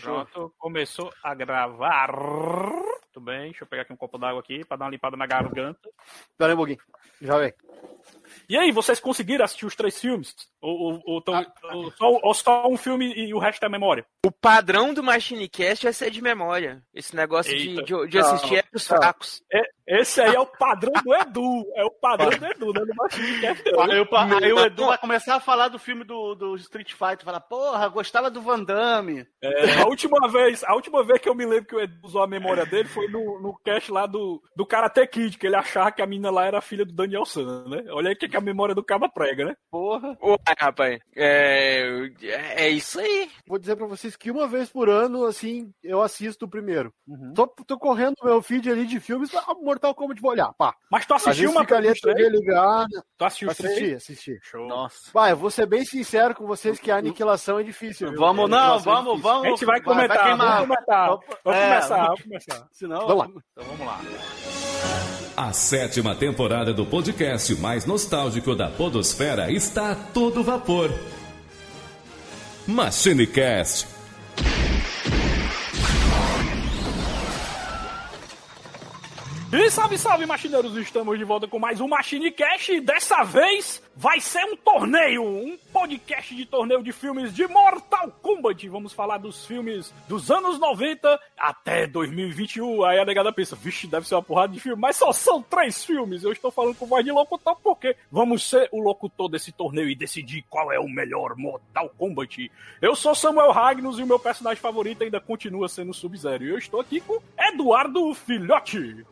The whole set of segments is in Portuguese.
Pronto, começou a gravar. Muito bem, deixa eu pegar aqui um copo d'água aqui pra dar uma limpada na garganta. Espera aí um pouquinho. Já vem. E aí, vocês conseguiram assistir os três filmes? Ou, ou, ou, tão- ou só, ou só um filme e o resto é memória? O padrão do MachineCast é ser de memória. Esse negócio de, de, de assistir é pros fracos. Esse aí é o padrão do Edu. É o padrão do Edu, né? Do Machine Cast. Aí, aí o Edu vai começar a falar do filme do, do Street Fighter. Falar, porra, gostava do Van Damme. É, a última vez, a última vez que eu me lembro que o Edu usou a memória dele foi no, no cast lá do, do Karate Kid, que ele achava que a menina lá era filha do Daniel San, né? Olha aí que, que a memória do caba prega, né? Porra. Ué, rapaz, é, é isso aí. Vou dizer pra vocês que uma vez por ano, assim, eu assisto o primeiro. Uhum. Tô, tô correndo meu feed ali de filmes, Mortal Kombat vou olhar, pá. Mas tu assistiu uma fica ali a? TV ligada. Tu assistiu? Assisti, assisti. Show. Nossa. Vai, eu vou ser bem sincero com vocês que a aniquilação é difícil. viu? Vamos, A não, aniquilação é vamos, vamos. A gente vai comentar, queimar. vamos comentar. Vamos É, começar, vamos começar. Senão, Vamos lá. Então vamos lá. A sétima temporada do podcast mais nostálgico da Podosfera está a todo vapor. MachineCast. E salve, salve, machineiros! Estamos de volta com mais um Machine Cash e dessa vez vai ser um torneio, um podcast de torneio de filmes de Mortal Kombat. Vamos falar dos filmes dos anos 90 até 2021. Aí a negada pensa, vixe, deve ser uma porrada de filme, mas só são três filmes. Eu estou falando com voz de locutor porque vamos ser o locutor desse torneio e decidir qual é o melhor Mortal Kombat. Eu sou Samuel Ragnos e o meu personagem favorito ainda continua sendo Sub-Zero. E eu estou aqui com Eduardo Filhote.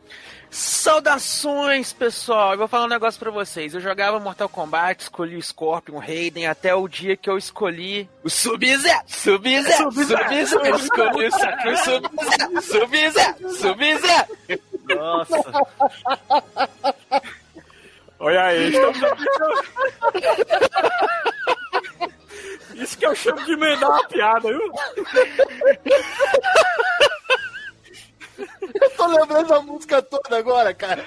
Saudações, pessoal. Eu vou falar um negócio pra vocês. Eu jogava Mortal Kombat, escolhi o Scorpion, o Raiden, até o dia que eu escolhi o Sub-Zero. Sub-Zero. Sub-Zero. Eu escolhi o Sub-Zero. Sub-Zero. Sub-Zero. Nossa. Olha aí, estamos aqui. Isso que eu chamo de emendar uma piada, viu? Eu tô lembrando da música toda agora, cara.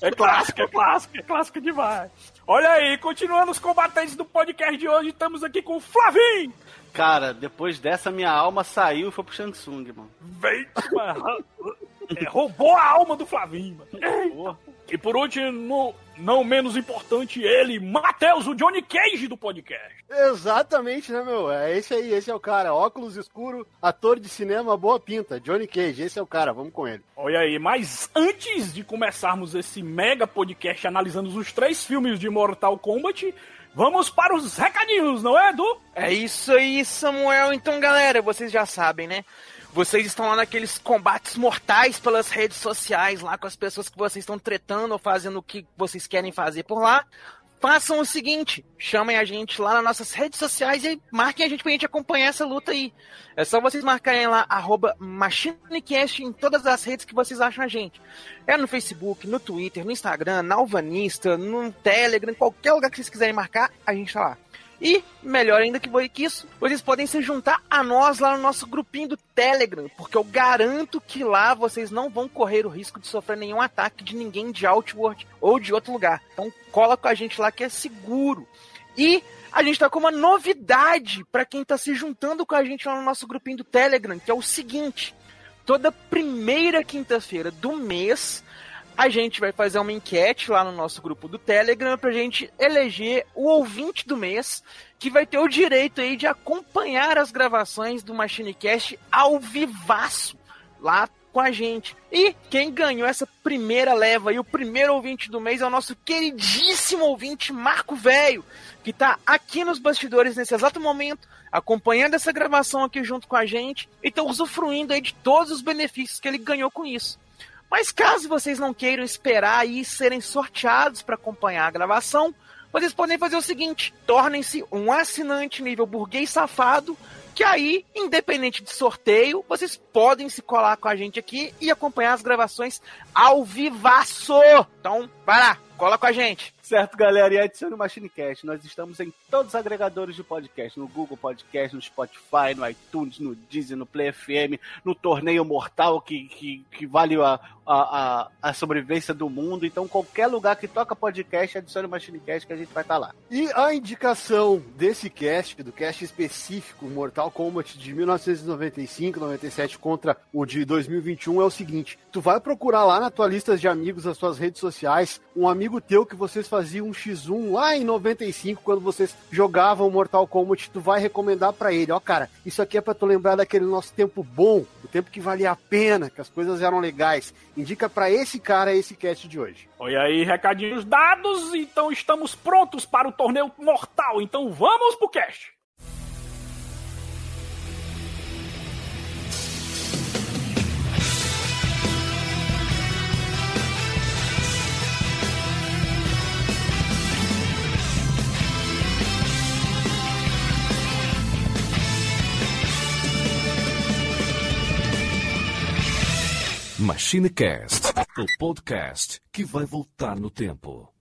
É clássico, é clássico, é clássico demais. Olha aí, continuando os combatentes do podcast de hoje, estamos aqui com o Flavinho. Cara, depois dessa minha alma saiu e foi pro Shang Tsung, mano. Vem, mano. É, roubou a alma do Flavinho, mano. Porra. E por último, não menos importante, ele, Matheus, o Johnny Cage do podcast. Exatamente, né, meu? É esse aí, esse é o cara. Óculos escuro, ator de cinema, boa pinta. Johnny Cage, esse é o cara, vamos com ele. Olha aí, mas antes de começarmos esse mega podcast analisando os três filmes de Mortal Kombat, vamos para os recadinhos, não é, Edu? É isso aí, Samuel. Então, galera, vocês já sabem, né? Vocês estão lá naqueles combates mortais pelas redes sociais, lá com as pessoas que vocês estão tretando ou fazendo o que vocês querem fazer por lá. Façam o seguinte, chamem a gente lá nas nossas redes sociais e marquem a gente pra gente acompanhar essa luta aí. É só vocês marcarem lá, arroba MachineCast em todas as redes que vocês acham a gente. É no Facebook, no Twitter, no Instagram, na Alvanista, no Telegram, qualquer lugar que vocês quiserem marcar, a gente tá lá. E, melhor ainda que que isso, vocês podem se juntar a nós lá no nosso grupinho do Telegram, porque eu garanto que lá vocês não vão correr o risco de sofrer nenhum ataque de ninguém de Outward ou de outro lugar. Então cola com a gente lá que é seguro. E a gente tá com uma novidade para quem tá se juntando com a gente lá no nosso grupinho do Telegram, que é o seguinte: toda primeira quinta-feira do mês a gente vai fazer uma enquete lá no nosso grupo do Telegram pra gente eleger o ouvinte do mês que vai ter o direito aí de acompanhar as gravações do MachineCast ao vivaço lá com a gente. E quem ganhou essa primeira leva e o primeiro ouvinte do mês é o nosso queridíssimo ouvinte Marco Velho, que tá aqui nos bastidores nesse exato momento, acompanhando essa gravação aqui junto com a gente e tá usufruindo aí de todos os benefícios que ele ganhou com isso. Mas caso vocês não queiram esperar e serem sorteados para acompanhar a gravação, vocês podem fazer o seguinte: tornem-se um assinante nível burguês safado, que aí, independente de sorteio, vocês podem se colar com a gente aqui e acompanhar as gravações ao vivaço. Então, vai lá, Cola com a gente. Certo, galera, e adicione o MachineCast. Nós estamos em todos os agregadores de podcast, no Google Podcast, no Spotify, no iTunes, no Deezer, no Play FM, no Torneio Mortal, que, que, que vale a, a, a, sobrevivência do mundo. Então, qualquer lugar que toca podcast, adicione o MachineCast que a gente vai estar lá. E a indicação desse cast, do cast específico Mortal Kombat de 1995, 97 contra o de 2021 é o seguinte: tu vai procurar lá na tua lista de amigos, nas tuas redes sociais, um amigo teu que vocês faziam um X1 lá em 95 quando vocês jogavam Mortal Kombat, tu vai recomendar para ele, ó, cara, isso aqui é para tu lembrar daquele nosso tempo bom, o tempo que valia a pena, que as coisas eram legais. Indica para esse cara esse cast de hoje. Oi aí, recadinhos dados, então estamos prontos para o torneio mortal, então vamos pro cast. MachineCast, o podcast que vai voltar no tempo.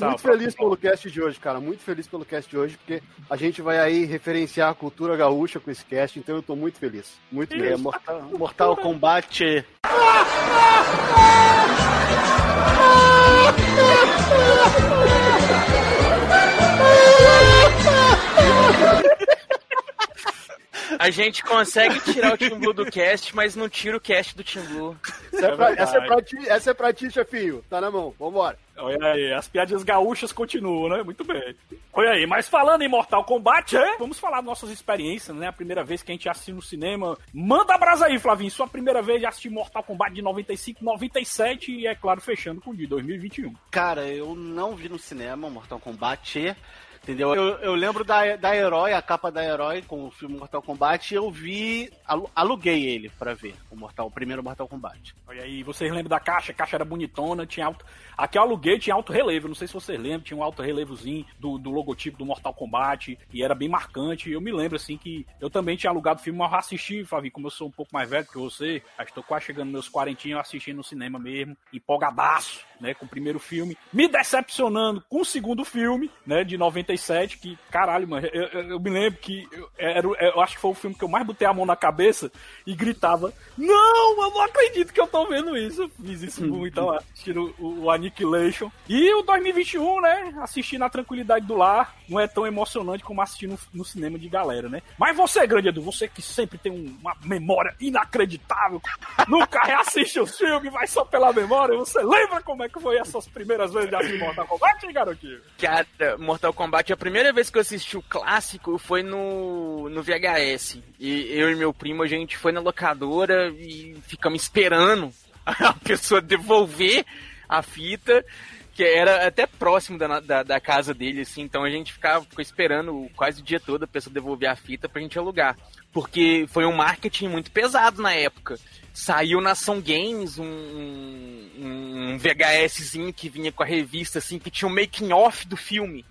Tô muito feliz pelo cast de hoje, cara. Muito feliz pelo cast de hoje, porque a gente vai aí referenciar a cultura gaúcha com esse cast, então eu tô muito feliz. Muito É, feliz. Mortal, Mortal Kombat. A gente consegue tirar o Team Blue do cast, mas não tira o cast do Team Blue. Essa é, pra, essa, é pra ti, essa é pra ti, chefinho. Tá na mão. Vambora. Olha aí, as piadinhas gaúchas continuam, né? Muito bem. Olha aí, mas falando em Mortal Kombat, é? vamos falar nossas experiências, né? A primeira vez que a gente assistiu no cinema. Manda a brasa aí, Flavinho. Sua primeira vez de assistir Mortal Kombat de 95, 97 e, é claro, fechando com o de 2021. Cara, eu não vi no cinema Mortal Kombat. Entendeu? Eu, eu lembro da, da Herói, a capa da Herói com o filme Mortal Kombat, e eu vi, alu- aluguei ele pra ver, o Mortal, o primeiro Mortal Kombat. Olha aí, vocês lembram da caixa? A caixa era bonitona, tinha alto. Aqui eu aluguei, tinha alto relevo. Não sei se vocês lembram, tinha um alto relevozinho do, do logotipo do Mortal Kombat e era bem marcante. Eu me lembro assim que eu também tinha alugado o filme, mas eu assisti, Flavinho, como eu sou um pouco mais velho que você, acho que tô quase chegando nos meus quarentinhos, eu assisti no cinema mesmo, empolgadaço, né, com o primeiro filme, me decepcionando com o segundo filme, né, de 95 97, que, caralho, mano, eu, eu, eu me lembro que eu, era, eu acho que foi o filme que eu mais botei a mão na cabeça e gritava: Não, eu não acredito que eu tô vendo isso. Fiz isso muito, então, assistindo o, o Annihilation. E o 2021, né? Assistir na tranquilidade do lar, não é tão emocionante como assistir no, no cinema de galera, né? Mas você, grande Edu, você que sempre tem uma memória inacreditável, nunca reassiste os filmes, vai só pela memória, você lembra como é que foi essas primeiras vezes de assistir Mortal Kombat, garotinho? Cara, Mortal Kombat, a primeira vez que eu assisti o clássico foi no, no VHS. E eu e meu primo, a gente foi na locadora e ficamos esperando a pessoa devolver a fita que era até próximo da, da, da, casa dele, assim, então a gente ficava ficou esperando quase o dia todo a pessoa devolver a fita pra gente alugar. Porque foi um marketing muito pesado na época. Saiu na Ação Games um, um, um VHSzinho que vinha com a revista, assim, que tinha um making off do filme.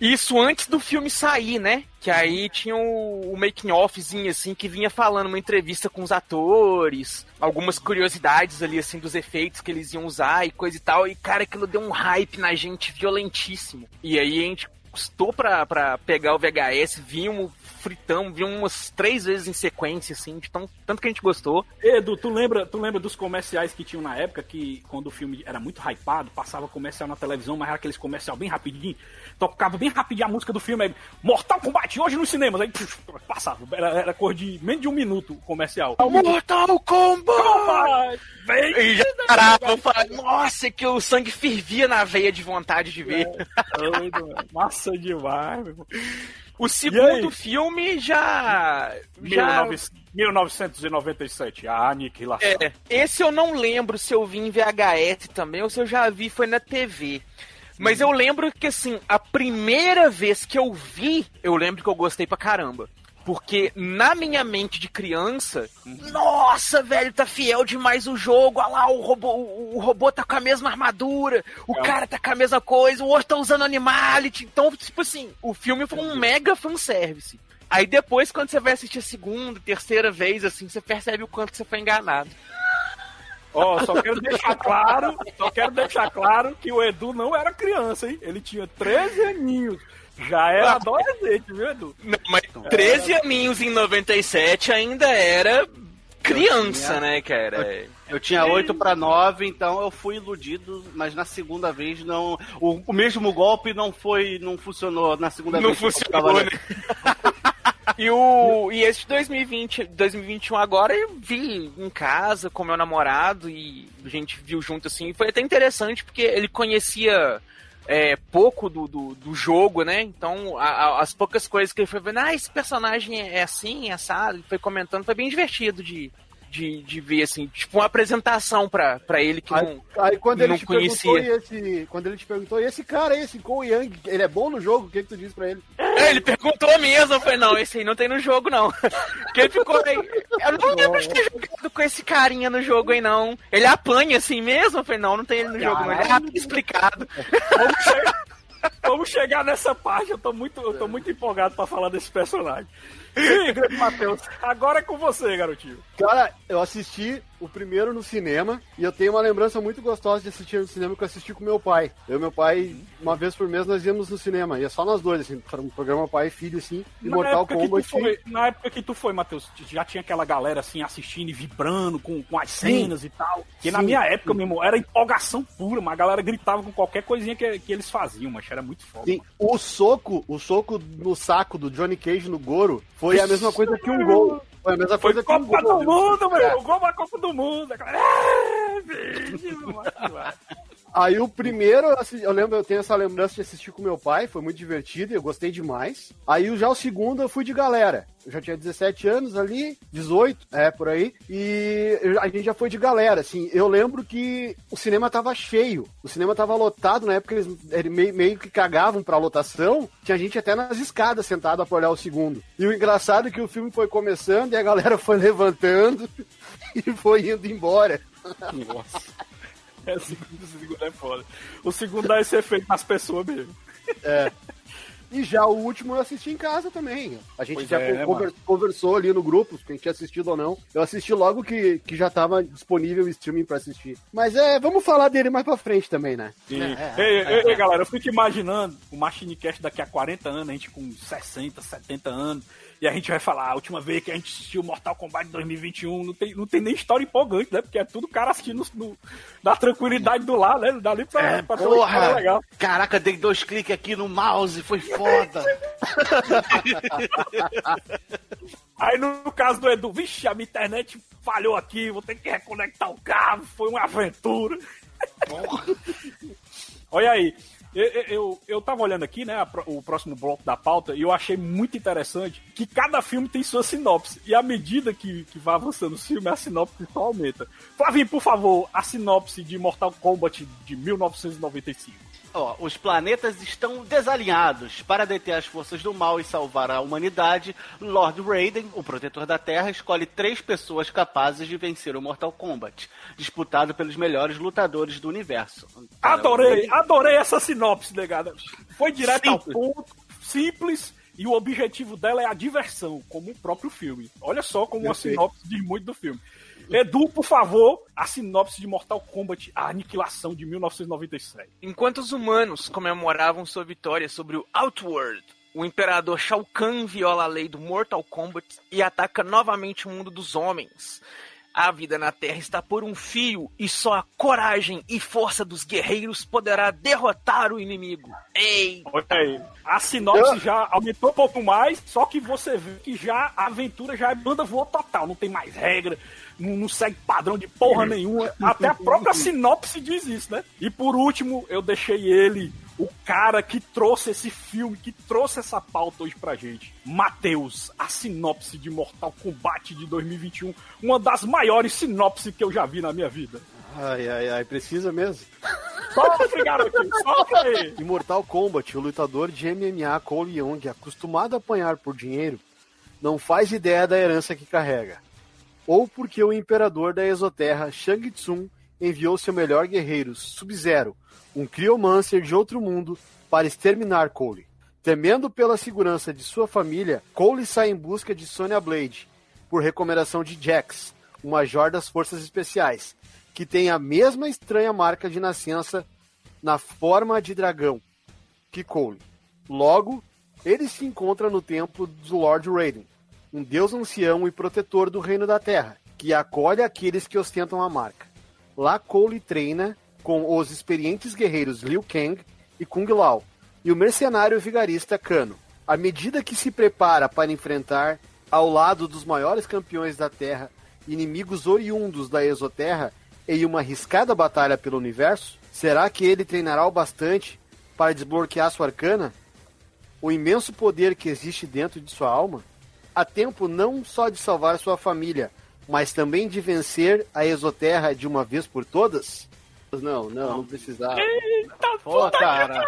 Isso antes do filme sair, né? Que aí tinha o, o making offzinho assim que vinha falando uma entrevista com os atores, algumas curiosidades ali assim dos efeitos que eles iam usar e coisa e tal. E cara, aquilo deu um hype na gente violentíssimo. E aí a gente custou pra, pra pegar o VHS, vimos, fritamos, vimos umas três vezes em sequência, assim, de tão, tanto que a gente gostou. Edu, tu lembra, tu lembra dos comerciais que tinham na época, que quando o filme era muito hypado, passava comercial na televisão, mas era aqueles comercial bem rapidinho, tocava bem rapidinho a música do filme, aí, Mortal Kombat, hoje nos cinemas, aí puf, passava, era, era cor de menos de um minuto o comercial. Mortal Kombat! Vem! E já parava, falava, nossa, que o sangue fervia na veia de vontade de ver. É, massa demais, meu irmão. O segundo filme já. já... 1997, a Aniquilação. É, esse eu não lembro se eu vi em VHS também ou se eu já vi foi na TV. Mas eu lembro que, assim, a primeira vez que eu vi, eu lembro que eu gostei pra caramba. Porque na minha mente de criança, nossa, velho, tá fiel demais o jogo. Olha lá, o robô, o, robô tá com a mesma armadura, o é. cara tá com a mesma coisa, o outro tá usando animality. Então, tipo assim, o filme foi um mega fanservice. Aí depois, quando você vai assistir a segunda, terceira vez, assim, você percebe o quanto você foi enganado. Ó, oh, só quero deixar claro, só quero deixar claro que o Edu não era criança, hein? Ele tinha 13 aninhos. Já era adolescente, viu, Edu? Não, mas 13 é. aninhos em 97 ainda era criança, tinha, né, cara? Eu, eu tinha 8 para 9, então eu fui iludido, mas na segunda vez não. O, o mesmo golpe não foi. não funcionou na segunda não vez. Não funcionou, né? E, o, e esse 2020, 2021 agora eu vi em casa com meu namorado e a gente viu junto assim. Foi até interessante porque ele conhecia é, pouco do, do, do, jogo, né? Então, a, a, as poucas coisas que ele foi vendo, ah, esse personagem é assim, é assado, ele foi comentando, foi bem divertido de, de, de ver, assim, tipo uma apresentação pra, pra ele que aí, não, aí quando não ele te conhecia. Esse, quando ele te perguntou, e esse cara, esse Cole Young, ele é bom no jogo? O que, que tu disse pra ele? É, ele perguntou mesmo, eu falei, não, esse aí não tem no jogo, não. Porque ele ficou aí. Eu não lembro de ter jogado com esse carinha no jogo aí, não. Ele apanha assim mesmo? Eu falei, não, não tem ele no jogo, não. Ele é rápido explicado. Vamos chegar, vamos chegar nessa parte, eu tô muito, eu tô muito empolgado pra falar desse personagem. Sim, grande Matheus. Agora é com você, garotinho. Cara, eu assisti o primeiro no cinema e eu tenho uma lembrança muito gostosa de assistir no cinema que eu assisti com meu pai. Eu e meu pai, uma vez por mês, nós íamos no cinema. E é só nós dois, assim, um programa pai e filho, assim, e Mortal Kombat. Foi, na época que tu foi, Matheus, já tinha aquela galera, assim, assistindo e vibrando com, com as cenas Sim. e tal. Que na minha época, mesmo, era empolgação pura, mas a galera gritava com qualquer coisinha que, que eles faziam, mas era muito foda. Sim. O soco, o soco no saco do Johnny Cage no Goro foi a mesma coisa que um gol. Foi a mesma coisa um gol. Copa do Mundo, meu irmão. Gol da Copa do Mundo. Aí o primeiro, eu lembro, eu tenho essa lembrança de assistir com meu pai, foi muito divertido eu gostei demais. Aí já o segundo eu fui de galera. Eu já tinha 17 anos ali, 18, é, por aí. E a gente já foi de galera, assim. Eu lembro que o cinema tava cheio. O cinema tava lotado, na época eles, eles meio, meio, que cagavam pra lotação. Tinha gente até nas escadas sentada pra olhar o segundo. E o engraçado é que o filme foi começando e a galera foi levantando e foi indo embora. Nossa. É, o segundo, o segundo é foda. O segundo dá esse efeito nas pessoas mesmo. É. E já o último eu assisti em casa também. A gente Pois já é, né, conver- conversou ali no grupo, quem tinha assistido ou não. Eu assisti logo que, que já tava disponível o streaming pra assistir. Mas é, vamos falar dele mais pra frente também, né? E, É, ei, ei, ei, galera, eu fico imaginando o Machine Cast daqui a 40 anos, a gente com 60, 70 anos, e a gente vai falar, a última vez que a gente assistiu Mortal Kombat 2021, não tem, não tem nem história empolgante, né? Porque é tudo cara assistindo no, na tranquilidade do lar, né? Dali pra, É, pra porra! legal. Caraca, dei dois cliques aqui no mouse, foi foda. Aí no caso do Edu, vixe, a minha internet falhou aqui, vou ter que reconectar o cabo, foi uma aventura. Olha aí, eu, eu, eu, tava olhando aqui, né, a o próximo bloco da pauta, e eu achei muito interessante que cada filme tem sua sinopse. E à medida que, que vai avançando o filme, a sinopse só aumenta. Flavinho, por favor, a sinopse de Mortal Kombat de 1995. Ó, os planetas estão desalinhados. Para deter as forças do mal e salvar a humanidade, Lord Raiden, o protetor da Terra, escolhe três pessoas capazes de vencer o Mortal Kombat, disputado pelos melhores lutadores do universo. Adorei, adorei essa sinopse, negada. Foi direto ao Simples. ponto, simples, e o objetivo dela é a diversão, como o próprio filme. Olha só como a Perfeito. sinopse diz muito do filme. Edu, por favor, a sinopse de Mortal Kombat, a aniquilação de 1997. Enquanto os humanos comemoravam sua vitória sobre o Outworld, o imperador Shao Kahn viola a lei do Mortal Kombat e ataca novamente o mundo dos homens. A vida na Terra está por um fio e só a coragem e força dos guerreiros poderá derrotar o inimigo. Ei! Olha aí. A sinopse já aumentou um pouco mais, só que você vê que já a aventura já é banda voa total, não tem mais regra, não, não segue padrão de porra nenhuma. Até a própria sinopse diz isso, né? E por último, eu deixei ele, o cara que trouxe esse filme, que trouxe essa pauta hoje pra gente. Matheus, a sinopse de Mortal Kombat de 2021, uma das maiores sinopses que eu já vi na minha vida. Ai, ai, ai, precisa mesmo. Sofre, garotinho, sofre aí. Em Mortal Kombat, o lutador de MMA Cole Young, acostumado a apanhar por dinheiro, não faz ideia da herança que carrega. Ou porque o imperador da Exoterra, Shang Tsung, enviou seu melhor guerreiro, Sub-Zero, um Cryomancer de outro mundo, para exterminar Cole. Temendo pela segurança de sua família, Cole sai em busca de Sonya Blade, por recomendação de Jax, um major das Forças Especiais, que tem a mesma estranha marca de nascença na forma de dragão que Cole. Logo, ele se encontra no templo do Lord Raiden, um deus ancião e protetor do Reino da Terra, que acolhe aqueles que ostentam a marca. Lá Cole treina com os experientes guerreiros Liu Kang e Kung Lao, e o mercenário vigarista Kano. À medida que se prepara para enfrentar, ao lado dos maiores campeões da Terra, inimigos oriundos da Exoterra, em uma arriscada batalha pelo universo, será que ele treinará o bastante para desbloquear sua arcana? O imenso poder que existe dentro de sua alma? Há tempo não só de salvar sua família, mas também de vencer a Exoterra de uma vez por todas? Não, não, não precisava. Eita, Pô, cara.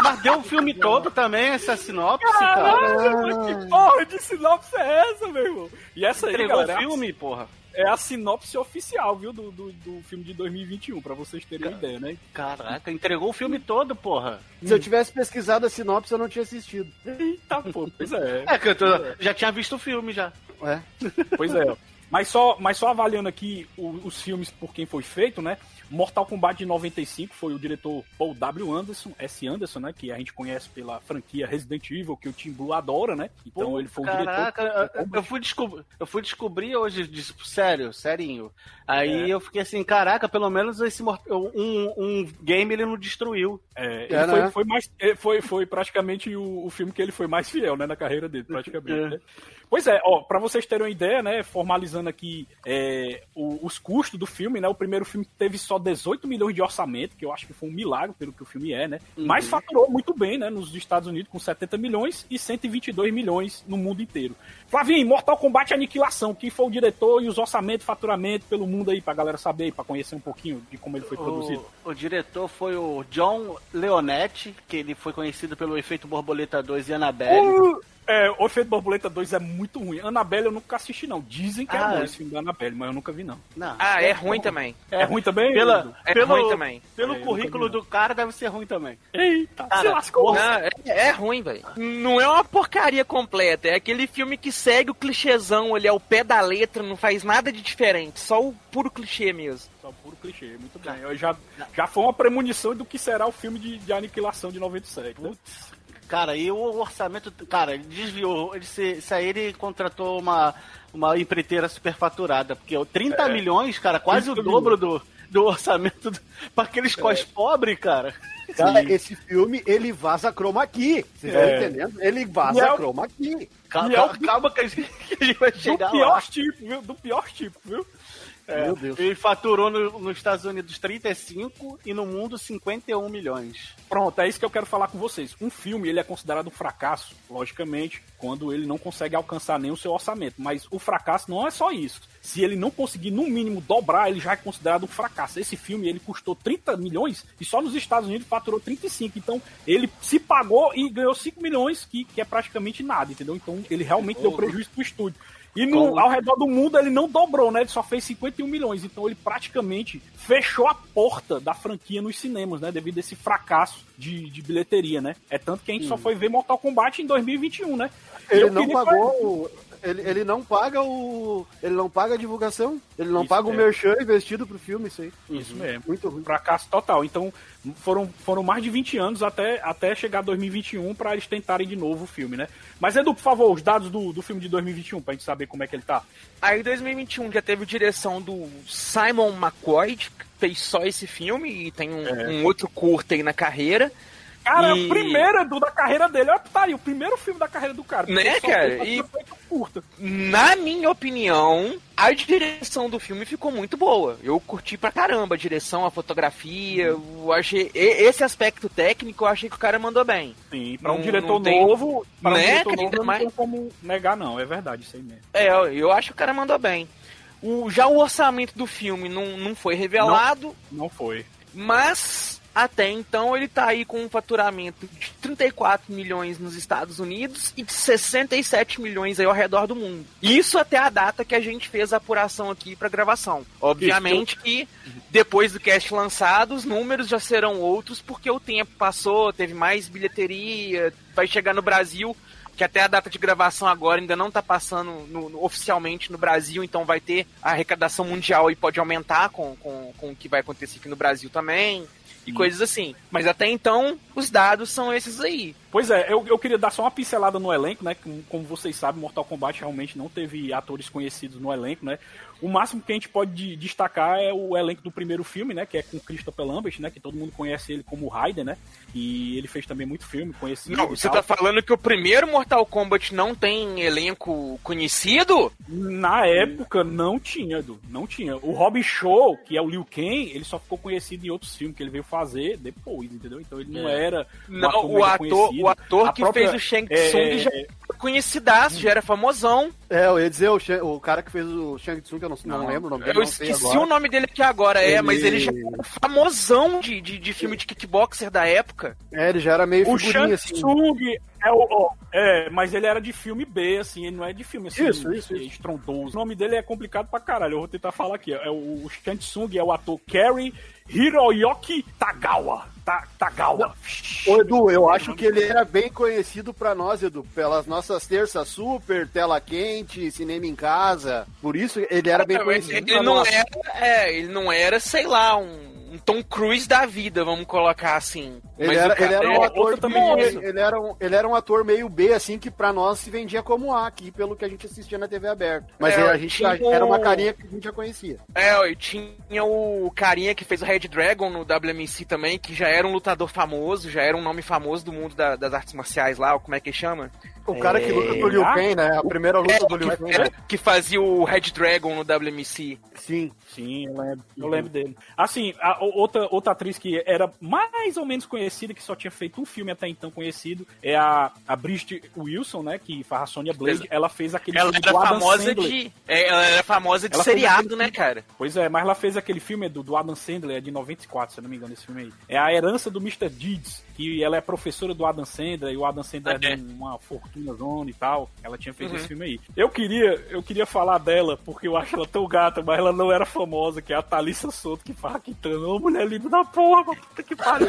Mas deu o filme todo também, essa sinopse, cara. Que porra de sinopse é essa, meu irmão? E essa aí, Entregou galera, o filme, porra. É a sinopse oficial, viu, do, do, do filme de 2021, pra vocês terem uma ideia, né? Caraca, entregou o filme todo, porra. Se eu tivesse pesquisado a sinopse, eu não tinha assistido. Eita, pô, pois é. É que eu tô- já tinha visto o filme já. É. Pois é. Mas só, mas só avaliando aqui o- os filmes por quem foi feito, né? Mortal Kombat de 95 foi o diretor Paul W. Anderson, S. Anderson, né? Que a gente conhece pela franquia Resident Evil, que o Tim Blue adora, né? Então Pô, ele foi o Caraca, diretor. eu, eu fui descobrir, eu fui descobrir hoje, de- sério, serinho. Aí eu fiquei assim, caraca, pelo menos esse um, um game ele não destruiu. É, ele É, foi, né? foi mais, é, foi, foi praticamente o, o filme que ele foi mais fiel, né, na carreira dele, praticamente. É. né? Pois é, ó, pra vocês terem uma ideia, né, formalizando aqui é, o- os custos do filme, né, o primeiro filme teve só 18 milhões de orçamento, que eu acho que foi um milagre pelo que o filme é, né, mas faturou muito bem, né, nos Estados Unidos com 70 milhões e 122 milhões no mundo inteiro. Flavinho, Mortal Kombat Aniquilação, quem foi o diretor e os orçamentos, faturamento pelo mundo aí, pra galera saber, pra conhecer um pouquinho de como ele foi produzido. O, o diretor foi o John Leonetti, que ele foi conhecido pelo Efeito Borboleta 2 e Annabelle. É, O Efeito Borboleta 2 é muito ruim. Annabelle eu nunca assisti, não. Dizem que é Ah, bom é. esse filme da Annabelle, mas eu nunca vi, não. Não. Ah, é ruim também. É, ruim também? Pela, É pelo, ruim também. Pelo É, currículo vi, do cara, deve ser ruim também. Eita, se Cara, lascou. Não, é, é ruim, velho. Não é uma porcaria completa. É aquele filme que segue o clichêzão ali ao pé da letra, não faz nada de diferente. Só o puro clichê mesmo. Só puro clichê, muito bem. Eu já, já foi uma premonição do que será o filme de, de aniquilação de 97, né? Cara, e o orçamento. Cara, ele desviou. Ele se, isso aí ele contratou uma, uma empreiteira superfaturada. Porque o 30 milhões, cara, quase o 30 dobro do, do orçamento do, pra aqueles cos pobres, cara. Cara, esse filme, ele vaza chroma key. Você tá É. entendendo? Ele E vaza é o- chroma key. Calma, E é o- calma que a gente, que a gente vai Do chegar pior lá. tipo, viu? Do pior tipo, viu? É, Meu Deus. Ele faturou no- nos Estados Unidos 35 e no mundo 51 milhões. Pronto, é isso que eu quero falar com vocês. Um filme, ele é considerado um fracasso, logicamente, quando ele não consegue alcançar nem o seu orçamento. Mas o fracasso não é só isso. Se ele não conseguir, no mínimo, dobrar, ele já é considerado um fracasso. Esse filme, ele custou 30 milhões e só nos Estados Unidos faturou 35. Então, ele se pagou e ganhou 5 milhões, que, que é praticamente nada, entendeu? Então, ele realmente deu prejuízo pro estúdio. E no, ao redor do mundo ele não dobrou, né? Ele só fez 51 milhões. Então ele praticamente fechou a porta da franquia nos cinemas, né? Devido a esse fracasso de, de bilheteria, né? É tanto que a gente só foi ver Mortal Kombat em 2021, né? E Ele eu não pagou. Ele, ele não paga o. Ele não paga a divulgação. Ele não Isso paga o é. merchan investido pro filme, isso aí. Isso mesmo. Muito ruim. Fracasso total. Então foram, foram mais de 20 anos até, até chegar 2021 para eles tentarem de novo o filme, né? Mas Edu, por favor, os dados do, do filme de 2021 pra gente saber como é que ele tá. Aí em 2021 já teve direção do Simon McCoy, que fez só esse filme e tem um, um outro curta aí na carreira. Cara, é E- o primeiro Edu da carreira dele. Olha, tá aí, o primeiro filme da carreira do cara. Né, cara? E- curta. Na minha opinião, a direção do filme ficou muito boa. Eu curti pra caramba a direção, a fotografia. Eu achei esse aspecto técnico, eu achei que o cara mandou bem. Sim, pra um Não- diretor não tem- novo, para um Né, diretor cara, novo, não mais- tem como negar, não. É verdade, isso aí mesmo. É, eu, eu acho que o cara mandou bem. O, já o orçamento do filme não, não foi revelado, Não foi. mas até então ele tá aí com um faturamento de 34 milhões nos Estados Unidos e de 67 milhões aí ao redor do mundo. Isso até a data que a gente fez a apuração aqui pra gravação. Obviamente que depois do cast lançado, os números já serão outros porque o tempo passou, teve mais bilheteria, vai chegar no Brasil que até a data de gravação agora ainda não tá passando no- no- oficialmente no Brasil, então vai ter a arrecadação mundial e pode aumentar com, com, com o que vai acontecer aqui no Brasil também, e coisas assim. Mas até então, os dados são esses aí. Pois é, eu, eu queria dar só uma pincelada no elenco, né? Como, vocês sabem, Mortal Kombat realmente não teve atores conhecidos no elenco, né? O máximo que a gente pode de- destacar é o elenco do primeiro filme, né? Que é com Christopher Lambert, né? Que todo mundo conhece ele como Raiden, né? E ele fez também muito filme conhecido. Não, você tá falando que o primeiro Mortal Kombat não tem elenco conhecido? Na época não tinha, Edu. Não tinha. O Robin Show, que é o Liu Kang, ele só ficou conhecido em outros filmes que ele veio fazer depois, entendeu? Então ele não era. um Não, o ator. O ator A que própria- fez o Shang é, Tsung é, já é. era conhecidaço, já era famosão. É, eu ia dizer o, o cara que fez o Shang Tsung, que eu não, não, lembro o nome dele. Eu não esqueci agora. o nome dele aqui agora, é, Ele- mas ele já era famosão de, de, de filme de kickboxer da época. É, ele já era meio O figurinha, Shang assim. Tsung é o. ó, é, mas ele era de filme B, assim, ele não é de filme assim. Isso, isso, isso. Estrondoso. O nome dele é complicado pra caralho, eu vou tentar falar aqui. É o, o Shang Tsung é o ator Kerry Hiroyoki Tagawa. Ta, Tagawa. Ô, Edu, eu acho que ele era bem conhecido pra nós, Edu, pelas nossas terças super, tela quente, cinema em casa. Por isso ele era bem conhecido. ele não nós. era, é, ele não era, sei lá, um, um Tom Cruise da vida, vamos colocar assim. Ele Mas era, ele era um é ator também, ele, ele era um, ele era um ator meio B, assim, que pra nós se vendia como A aqui, pelo que a gente assistia na TV aberta. Mas É, a gente tinha já- era uma carinha que a gente já conhecia. É, e tinha o carinha que fez o Red Dragon no WMC também, que já era um lutador famoso, já era um nome famoso do mundo da- das artes marciais lá, como é que chama? O cara que luta com o Liu ah? Kang, né? A primeira luta É, do Liu que, Kang. era- que fazia o Red Dragon no WMC. Sim. Sim, eu lembro, eu lembro dele. Assim, a, outra, outra atriz que era mais ou menos conhecida que só tinha feito um filme até então conhecido, é a, a Bridget Wilson, né? Que faz a Sonya Blade. Ela fez aquele ela filme era do Adam famosa Sandler. de. é, ela era famosa de Ela seriado, né, cara? Pois é, mas ela fez aquele filme do, do Adam Sandler, é de 94, se eu não me engano, esse filme aí. É a herança do Mr. Deeds, que ela é professora do Adam Sandler, e o Adam Sandler É. é de uma fortuna zona e tal. Ela tinha feito Uhum. esse filme aí. Eu queria, eu queria falar dela, porque eu acho ela tão gata, mas ela não era famosa, que é a Thalissa Souto, que faz Quitando. Ô, mulher linda da porra, mano. puta que pariu.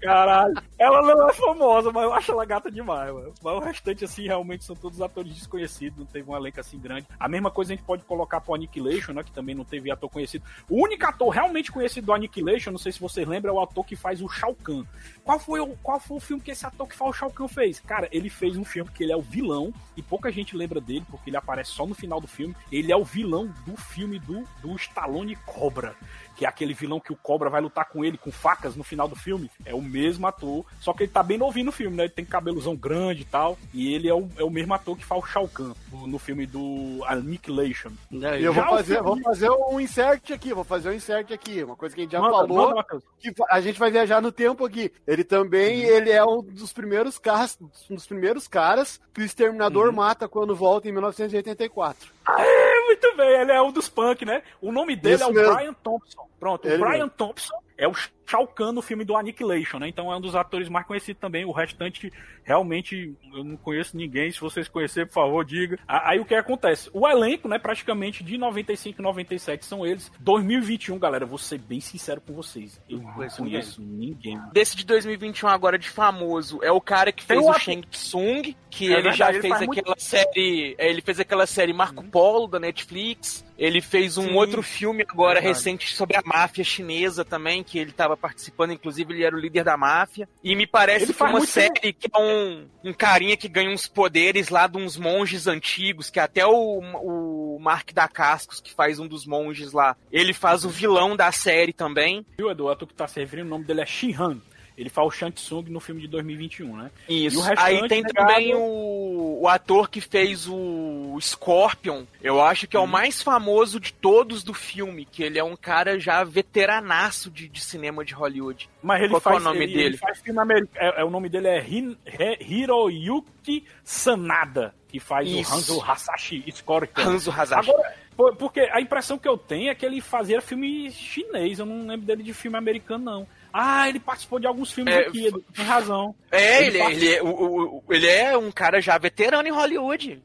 Caralho. Ela não é famosa, mas eu acho ela gata demais, mano. Mas o restante, assim, realmente são todos atores desconhecidos, não teve um elenco assim grande. A mesma coisa a gente pode colocar pro Annihilation, né? Que também não teve ator conhecido. O único ator realmente conhecido do Annihilation, não sei se vocês lembram, é o ator que faz o Shao Kahn. Qual foi o, qual foi o filme que esse ator que faz o Shao Kahn fez? Cara, ele fez um filme que ele é o vilão, e pouca gente lembra dele, porque ele aparece só no final do filme. Ele é o vilão do filme do, do Stallone Cobra que é aquele vilão que o Cobra vai lutar com ele com facas no final do filme, é o mesmo ator, só que ele tá bem novinho no filme, né? Ele tem cabelozão grande e tal, e ele é o, é o mesmo ator que faz o Shao Kahn no, no filme do Annihilation. E eu vou fazer, filme- vou fazer um insert aqui, vou fazer um insert aqui. Uma coisa que a gente já Manda, falou, manda, que a gente vai viajar no tempo aqui. Ele também, ele é um dos primeiros caras, um dos primeiros caras que o Exterminador mata quando volta em 1984. É, muito bem, ele é um dos punk, né? O nome dele Isso é o mesmo. Brian Thompson. Pronto, Ele o Brian mesmo. Thompson é o Shao Kahn no filme do Annihilation, né? Então é um dos atores mais conhecidos também. O restante, realmente, eu não conheço ninguém. Se vocês conhecerem, por favor, diga. Aí o que acontece? O elenco, né, praticamente de 95 e 97 são eles. 2021, galera, vou ser bem sincero com vocês. Eu não conheço conheço ninguém. Desse de 2021 agora de famoso, é o cara que fez Tem o uma- Shang Tsung, que É ele já verdade, ele fez aquela muito- série. é, Ele fez aquela série Marco Polo da Netflix. Ele fez um Sim. outro filme agora Verdade. recente sobre a máfia chinesa também, que ele estava participando, inclusive ele era o líder da máfia. E me parece Ele que uma série que é um, um carinha que ganha uns poderes lá de uns monges antigos, que até o, o Mark da Cascos, que faz um dos monges lá, ele faz o vilão da série também. Viu, Edu? O ator que tá se referindo, o nome dele é Shin-Han. Ele faz o Shang Tsung no filme de 2021, né? Isso. E Aí tem né, também o, o ator que fez o Scorpion. Eu acho que é o Hum. mais famoso de todos do filme, que ele é um cara já veteranaço de, de cinema de Hollywood. Mas ele Qual que é faz o nome ele, dele? Ele faz filme americano. É, é, o nome dele é Hin, He- Hiroyuki Sanada, que faz Isso. o Hanzo Hasashi Scorpion. Hanzo Hazashi. Agora, por- porque a impressão que eu tenho é que ele fazia filme chinês, eu não lembro dele de filme americano, não. Ah, ele participou de alguns filmes É, aqui, tem razão. É, Ele ele, faz- ele, é, o- o- ele é um cara já veterano em Hollywood.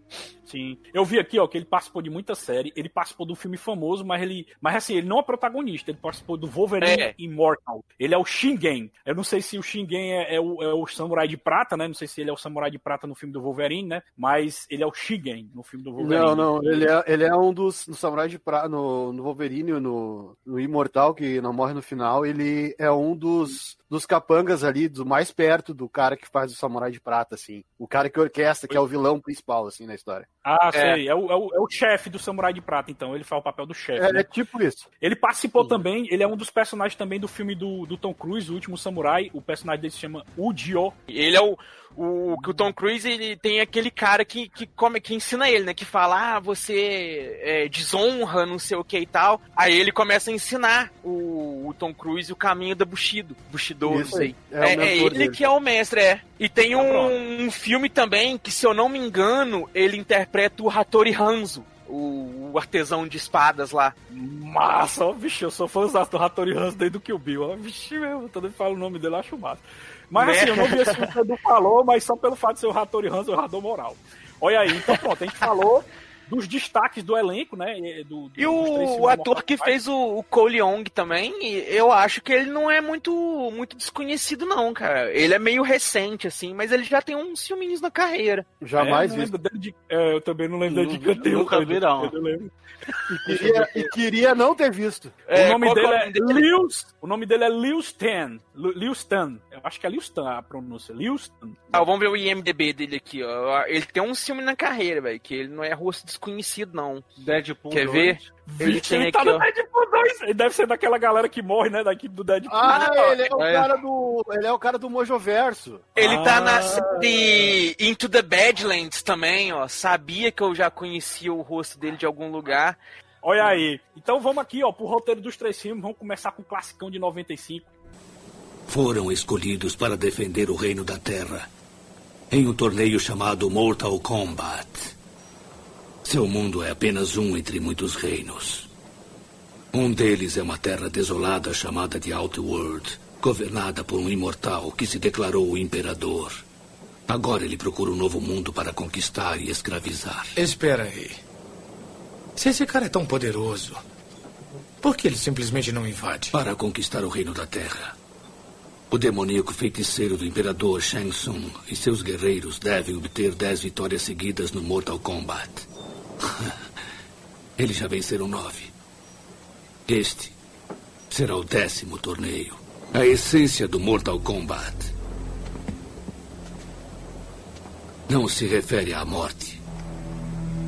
Sim. Eu vi aqui, ó, que ele participou de muita série, ele participou do filme famoso, mas ele. Mas assim, ele não é protagonista, ele participou do Wolverine É. Immortal. Ele é o Shingen. Eu não sei se o Shingen é, é o, é o samurai de prata, né? Não sei se ele é o samurai de prata no filme do Wolverine, né? Mas ele é o Shingen no filme do Wolverine. Não, não, ele é, ele é um dos no Samurai de Prata, no, no Wolverine, no, no Imortal, que não morre no final, ele é um dos, dos capangas ali, do mais perto do cara que faz o Samurai de Prata, assim. O cara que orquestra, que é o vilão principal, assim, na história. Ah, É. sei. É, o, é o, é o chefe do samurai de prata, então. Ele faz o papel do chefe. É, né? é tipo isso. Ele participou também, ele é um dos personagens também do filme do, do Tom Cruise, O Último Samurai. O personagem dele se chama Udio. Ele é o. O, que o Tom Cruise ele tem aquele cara que, que, come, que ensina ele, né? Que fala, ah, você é, desonra, não sei o que e tal. Aí ele começa a ensinar o, o Tom Cruise o caminho da Bushido. Bushido, não sei. é É, é ele dele. que é o mestre, é. E tem pronto. um, um filme também que, se eu não me engano, ele interpreta o Hattori Hanzo. O, o artesão de espadas lá. Massa, ó, bicho, eu sou fãzão do Hattori Hanzo desde o Kill Bill, ó, vixe mesmo, vez que falo o nome dele, eu acho massa. Mas Né? assim, eu não vi esse filme o Edu falou, mas só pelo fato de ser o Hattori Hanzo, eu já dou moral. Olha aí, então pronto, a gente falou dos destaques do elenco, né, e do, E o, ator que Kombat. fez o, o Cole Young também, e eu acho que ele não é muito, muito desconhecido, não, cara. Ele é meio recente, assim, mas ele já tem uns filminhos na carreira. Jamais é, visto. de, é, eu também não lembro de canteiro. nunca vi, não. Eu não lembro. Queria, e queria não ter visto. É, o nome que dele é é dele? Lius. O nome dele é Liu Stan. Lu- Liu Stan. Eu acho que é Liu Stan a pronúncia. Liu Stan. Ah, vamos ver o IMDB dele aqui, ó. Ele tem um filme na carreira, velho, que ele não é rosto desconhecido, não. Deadpool Quer 2. ver? Ele Vixe, tem ele aqui, tá no ó. Deadpool 2. Ele deve ser daquela galera que morre, né? Da equipe do Deadpool. Ah, não, ele é o é. cara do. Ele é o cara do Mojoverso. Ele tá Ah. na série Into the Badlands também, ó. Sabia que eu já conhecia o rosto dele de algum lugar. Olha aí. Então vamos aqui, ó, pro roteiro dos três filmes. Vamos começar com o classicão de 95. foram escolhidos para defender o reino da Terra em um torneio chamado Mortal Kombat. Seu mundo é apenas um entre muitos reinos. Um deles é uma terra desolada chamada de Outworld, governada por um imortal que se declarou o imperador. Agora ele procura um novo mundo para conquistar e escravizar. Espera aí. Se esse cara é tão poderoso, por que ele simplesmente não invade? Para conquistar o reino da Terra. O demoníaco feiticeiro do imperador Shang Tsung e seus guerreiros devem obter dez vitórias seguidas no Mortal Kombat. Eles já venceram nove. Este será o décimo torneio. A essência do Mortal Kombat não se refere à morte,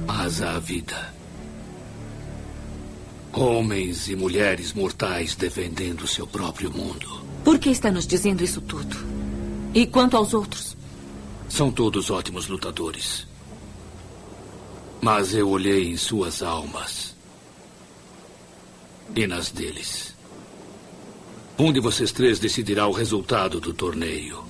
mas à vida. Homens e mulheres mortais defendendo seu próprio mundo. Por que está nos dizendo isso tudo? E quanto aos outros? São todos ótimos lutadores. Mas eu olhei em suas almas e nas deles. Um de vocês três decidirá o resultado do torneio.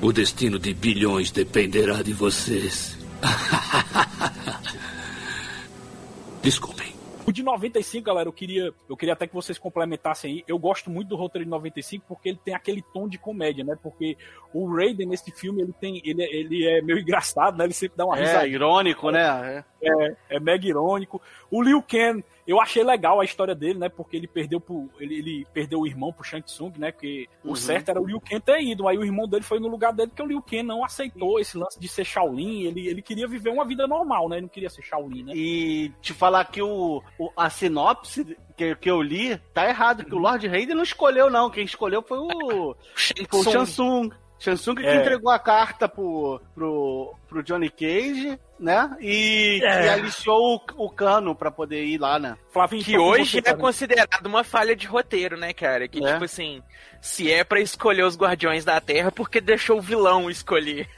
O destino de bilhões dependerá de vocês. Desculpem. O de 95, galera, eu queria, eu queria até que vocês complementassem aí. Eu gosto muito do roteiro de 95 porque ele tem aquele tom de comédia, né? Porque o Raiden nesse filme, ele tem, ele, ele é meio engraçado, né? Ele sempre dá uma É, risada. irônico, né? É, é mega irônico. O Liu Kang, eu achei legal a história dele, né? Porque ele perdeu pro, ele, ele perdeu o irmão pro Shang Tsung, né? Porque Uhum. o certo era o Liu Kang ter ido. Aí o irmão dele foi no lugar dele porque o Liu Kang não aceitou esse lance de ser Shaolin. Ele, ele queria viver uma vida normal, né? Ele não queria ser Shaolin, né? E te falar que o, o- a sinopse que, que eu li tá errado, que o Lord Raiden não escolheu, não. Quem escolheu foi o, Shang o Tsung. Shansung. Shansung que É. entregou a carta pro, pro, pro Johnny Cage, né? E É. que aliciou o, o cano pra poder ir lá, né? Flavinho, Que com hoje você, é considerado uma falha de roteiro, né, cara? Que, É. tipo assim, se é pra escolher os Guardiões da Terra, porque deixou o vilão escolher.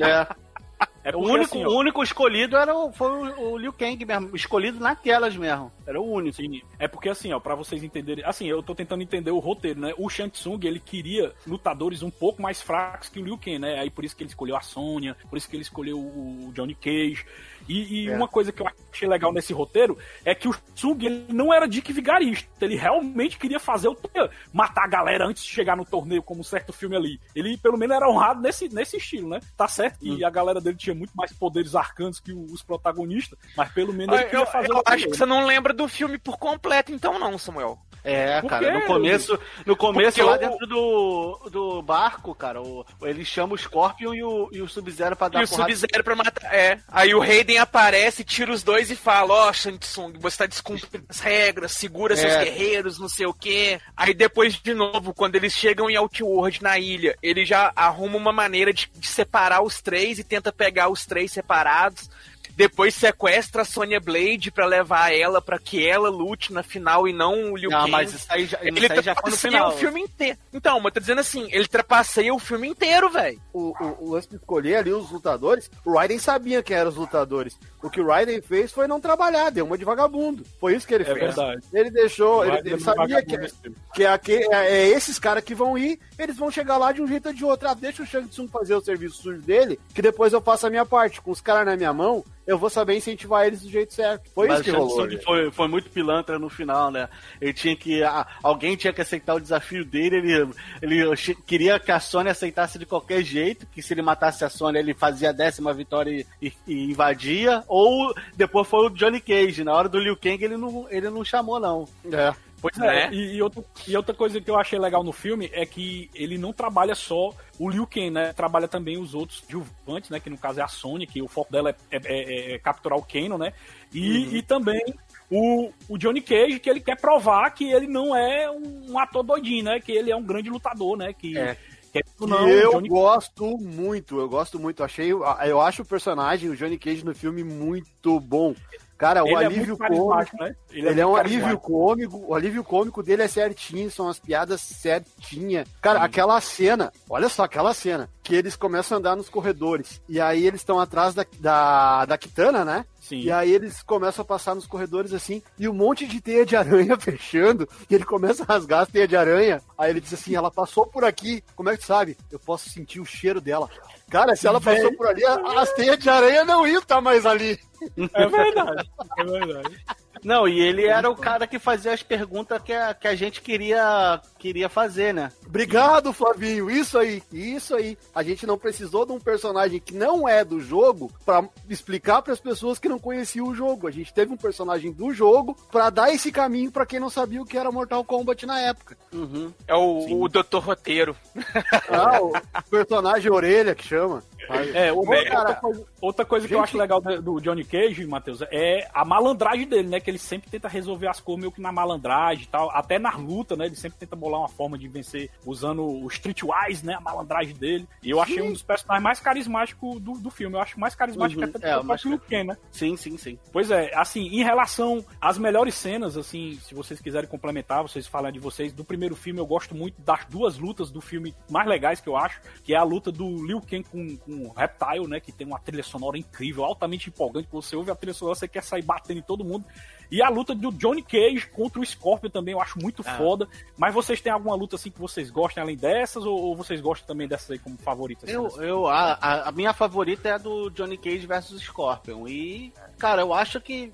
É. É o, único, assim, ó, o único escolhido era o, foi o, o Liu Kang mesmo. Escolhido naquelas mesmo. Era o único. Sim, é porque assim, ó, para vocês entenderem, assim, eu tô tentando entender o roteiro, né? O Shang Tsung, ele queria lutadores um pouco mais fracos que o Liu Kang, né? Aí por isso que ele escolheu a Sonya, por isso que ele escolheu o Johnny Cage. E, e É. uma coisa que eu achei legal nesse roteiro é que o Tsung ele não era dick vigarista, ele realmente queria fazer o torneio, matar a galera antes de chegar no torneio, como um certo filme ali. Ele pelo menos era honrado nesse, nesse estilo, né? Tá certo que a galera dele tinha muito mais poderes arcanos que os protagonistas, mas pelo menos ele Eu, queria fazer eu o acho que você não lembra do filme por completo, então não, Samuel. É, Por cara, quê? no começo, no começo Porque lá o- dentro do, do barco, cara, o, ele chama o Scorpion e o, e o Sub-Zero pra dar E o. Sub-Zero pra matar. É. Aí o Raiden aparece, tira os dois e fala: Ó, Tsung, você tá descumprindo as regras, segura seus É. guerreiros, não sei o quê. Aí depois, de novo, quando eles chegam em Outworld na ilha, ele já arruma uma maneira de, de separar os três e tenta pegar os três separados. Depois sequestra a Sonya Blade pra levar ela pra que ela lute na final e não o Liu Não, Kang. mas isso aí já, Ele isso aí já foi no final. o filme inteiro. Então, mas tá dizendo assim, ele trapaceia o filme inteiro, velho. O, o, o lance de escolher ali os lutadores, o Raiden sabia quem eram os lutadores. O que o Raiden fez foi não trabalhar, deu uma de vagabundo. Foi isso que ele É fez. verdade. Ele deixou, ele, ele dando sabia que, filme. que, é, que é, é esses caras que vão ir, eles vão chegar lá de um jeito ou de outro. Ah, deixa o Shang Tsung fazer o serviço sujo dele, que depois eu faço a minha parte. Com os caras na minha mão, eu vou saber incentivar eles do jeito certo. Foi Mas isso que rolou. Gente. foi, foi muito pilantra no final, né? Ele tinha que. a- alguém tinha que aceitar o desafio dele. Ele, ele queria que a Sony aceitasse de qualquer jeito. Que se ele matasse a Sony, ele fazia a décima vitória e, e- e invadia. Ou depois foi o Johnny Cage. Na hora do Liu Kang, ele não, ele não chamou, não. É. Pois Né? é, e, e outra, e outra coisa que eu achei legal no filme é que ele não trabalha só o Liu Kang, né? Trabalha também os outros coadjuvantes, né? Que no caso é a Sony, que o foco dela é, é- é- é capturar o Kano, né? E, e também o, o Johnny Cage, que ele quer provar que ele não é um ator doidinho, né? Que ele é um grande lutador, né? Que, É. que Que não, eu Johnny gosto muito, eu gosto muito. Achei, eu acho o personagem, o Johnny Cage no filme muito bom. Cara, o ele é alívio muito cômico. né? Ele, é, muito um carismático. alívio cômico, o alívio cômico dele é certinho, são as piadas certinhas. Cara, aquela cena, olha só, aquela cena, que eles começam a andar nos corredores, e aí eles estão atrás da, da, da Kitana, né? Sim. E aí eles começam a passar nos corredores assim, e um monte de teia de aranha fechando, e ele começa a rasgar as teias de aranha. Aí ele diz assim: ela passou por aqui, como é que tu sabe? Eu posso sentir o cheiro dela. Cara, se ela passou por ali, as teias de aranha não iam estar mais ali. É verdade. É verdade. Não, e ele era o cara que fazia as perguntas que a, que a gente queria, queria fazer, né? Obrigado, Flavinho. Isso aí, isso aí. A gente não precisou de um personagem que não é do jogo pra explicar para as pessoas que não conheciam o jogo. A gente teve um personagem do jogo pra dar esse caminho pra quem não sabia o que era Mortal Kombat na época. É o, o Dr. Roteiro. Ah, o personagem orelha que chama. É, outra, Merda. outra coisa, outra coisa que eu Gente- acho legal do Johnny Cage, Matheus, é a malandragem dele, né? Que ele sempre tenta resolver as coisas meio que na malandragem e tal. Até na luta, né? Ele sempre tenta bolar uma forma de vencer usando o Streetwise, né? A malandragem dele. E eu achei um dos personagens mais carismáticos do, do filme. Eu acho mais carismático Uhum. até do É, o próprio Liu Kang, né? Sim, sim, sim. Pois é, assim, em relação às melhores cenas, assim, se vocês quiserem complementar, vocês falam de vocês, do primeiro filme eu gosto muito das duas lutas do filme mais legais que eu acho, que é a luta do Liu Kang com, com Reptile, né, que tem uma trilha sonora incrível, altamente empolgante, quando você ouve a trilha sonora, você quer sair batendo em todo mundo. E a luta do Johnny Cage contra o Scorpion também eu acho muito foda, mas vocês têm alguma luta assim que vocês gostem além dessas, ou, ou vocês gostam também dessas aí como favoritas? Eu, eu, a, a- minha favorita é a do Johnny Cage versus Scorpion. E, cara, eu acho que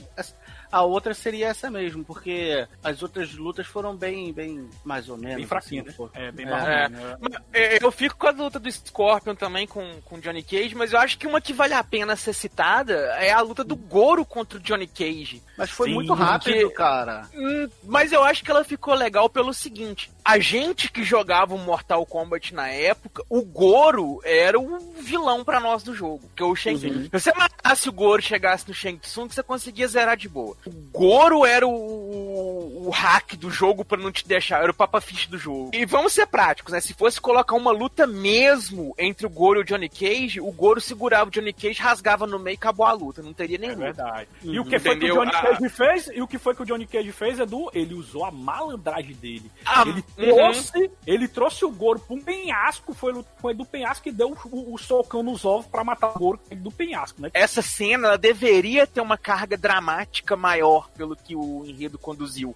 a outra seria essa mesmo, porque as outras lutas foram bem, bem mais ou menos. Bem fraquinha, assim, né? pô. É, bem É. É. né? Mas, é, Eu fico com a luta do Scorpion também com com o Johnny Cage, mas eu acho que uma que vale a pena ser citada é a luta do Goro contra o Johnny Cage. Mas foi Sim, muito rápido, porque- cara. Hum, mas eu acho que ela ficou legal pelo seguinte: a gente que jogava o Mortal Kombat na época, o Goro era o vilão pra nós do jogo. Que o Shang Se você matasse o Goro e chegasse no Shang Tsung, você conseguia zerar de boa. O Goro era o, o, hack do jogo pra não te deixar, era o Papa Fish do jogo. E vamos ser práticos, né? Se fosse colocar uma luta mesmo entre o Goro e o Johnny Cage, o Goro segurava o Johnny Cage, rasgava no meio e acabou a luta. Não teria nem É verdade. E o que foi que o? Johnny Ah. Cage fez? E o que foi que o Johnny Cage fez é do. Ele usou a malandragem dele. Ah, ele uhum. trouxe. Ele trouxe o Goro pra um penhasco. Foi, foi do penhasco que deu o, o socão nos ovos pra matar o Goro do penhasco, né? essa cena ela deveria ter uma carga dramática maior pelo que o enredo conduziu.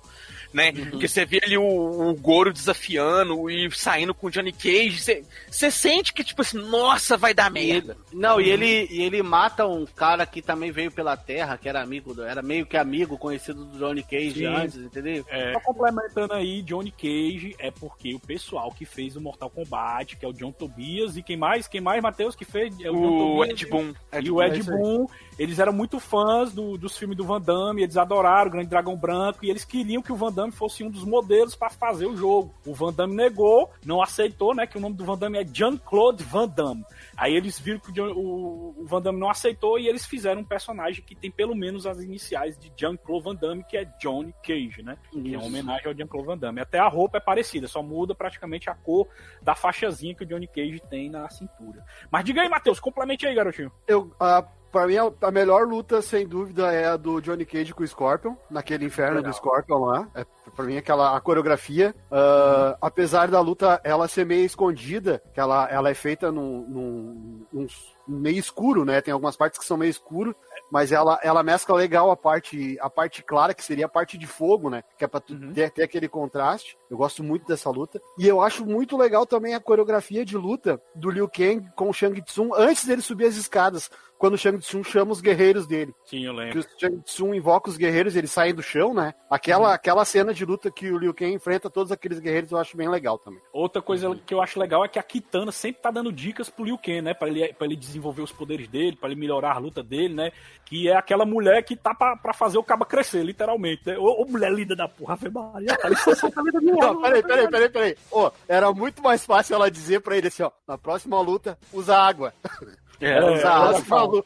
Né? Porque você vê ali o, o Goro desafiando e saindo com o Johnny Cage. Você, você sente que, tipo assim, nossa, vai dar merda. ele- não, e ele, e ele mata um cara que também veio pela Terra, que era amigo, do- era meio que amigo, conhecido do Johnny Cage Sim. antes, entendeu? Só complementando aí, Johnny Cage é porque o pessoal que fez o Mortal Kombat, que é o John Tobias, e quem mais? Quem mais, Matheus, que fez? É O John Tobias Ed Boon. e o Ed Boon, eles eram muito fãs do- dos filmes do Van Damme, eles adoraram o Grande Dragão Branco e eles queriam que o Van Damme fosse um dos modelos para fazer o jogo. O Van Damme negou, não aceitou, né, que o nome do Van Damme é Jean-Claude Van Damme. Aí eles viram que o, Van Damme não aceitou e eles fizeram um personagem que tem pelo menos as iniciais de Jean-Claude Van Damme, que é Johnny Cage, né? Que é uma Isso. homenagem ao Jean-Claude Van Damme. Até a roupa é parecida, só muda praticamente a cor da faixazinha que o Johnny Cage tem na cintura. Mas diga aí, Matheus, complemente aí, garotinho. Eu, a, pra mim, a, a melhor luta, sem dúvida, é a do Johnny Cage com o Scorpion, naquele inferno Legal. do Scorpion lá. É, pra mim, aquela a coreografia. ah, apesar da luta ela ser meio escondida, que ela, ela é feita num, num, num meio escuro, né? Tem algumas partes que são meio escuro. Mas ela, ela mescla legal a parte, a parte clara, que seria a parte de fogo, né? Que é pra tu ter, ter aquele contraste. Eu gosto muito dessa luta. E eu acho muito legal também a coreografia de luta do Liu Kang com o Shang Tsung antes dele subir as escadas. Quando o Shang Tsung chama os guerreiros dele. Sim, eu Que lembro. o Shang Tsung invoca os guerreiros, eles saem do chão, né? Aquela, aquela cena de luta que o Liu Kang enfrenta todos aqueles guerreiros eu acho bem legal também. Outra coisa que eu acho legal é que a Kitana sempre tá dando dicas pro Liu Kang, né? Pra ele, pra ele desenvolver os poderes dele, pra ele melhorar a luta dele, né? Que é aquela mulher que tá pra, pra fazer o caba crescer, literalmente, né? Ô, ô mulher linda da porra, Ave Maria, cara, isso é vida minha. Não, peraí, peraí, peraí, peraí. Ô, era muito mais fácil ela dizer pra ele assim, ó, na próxima luta, usa água. É, usa ela fala.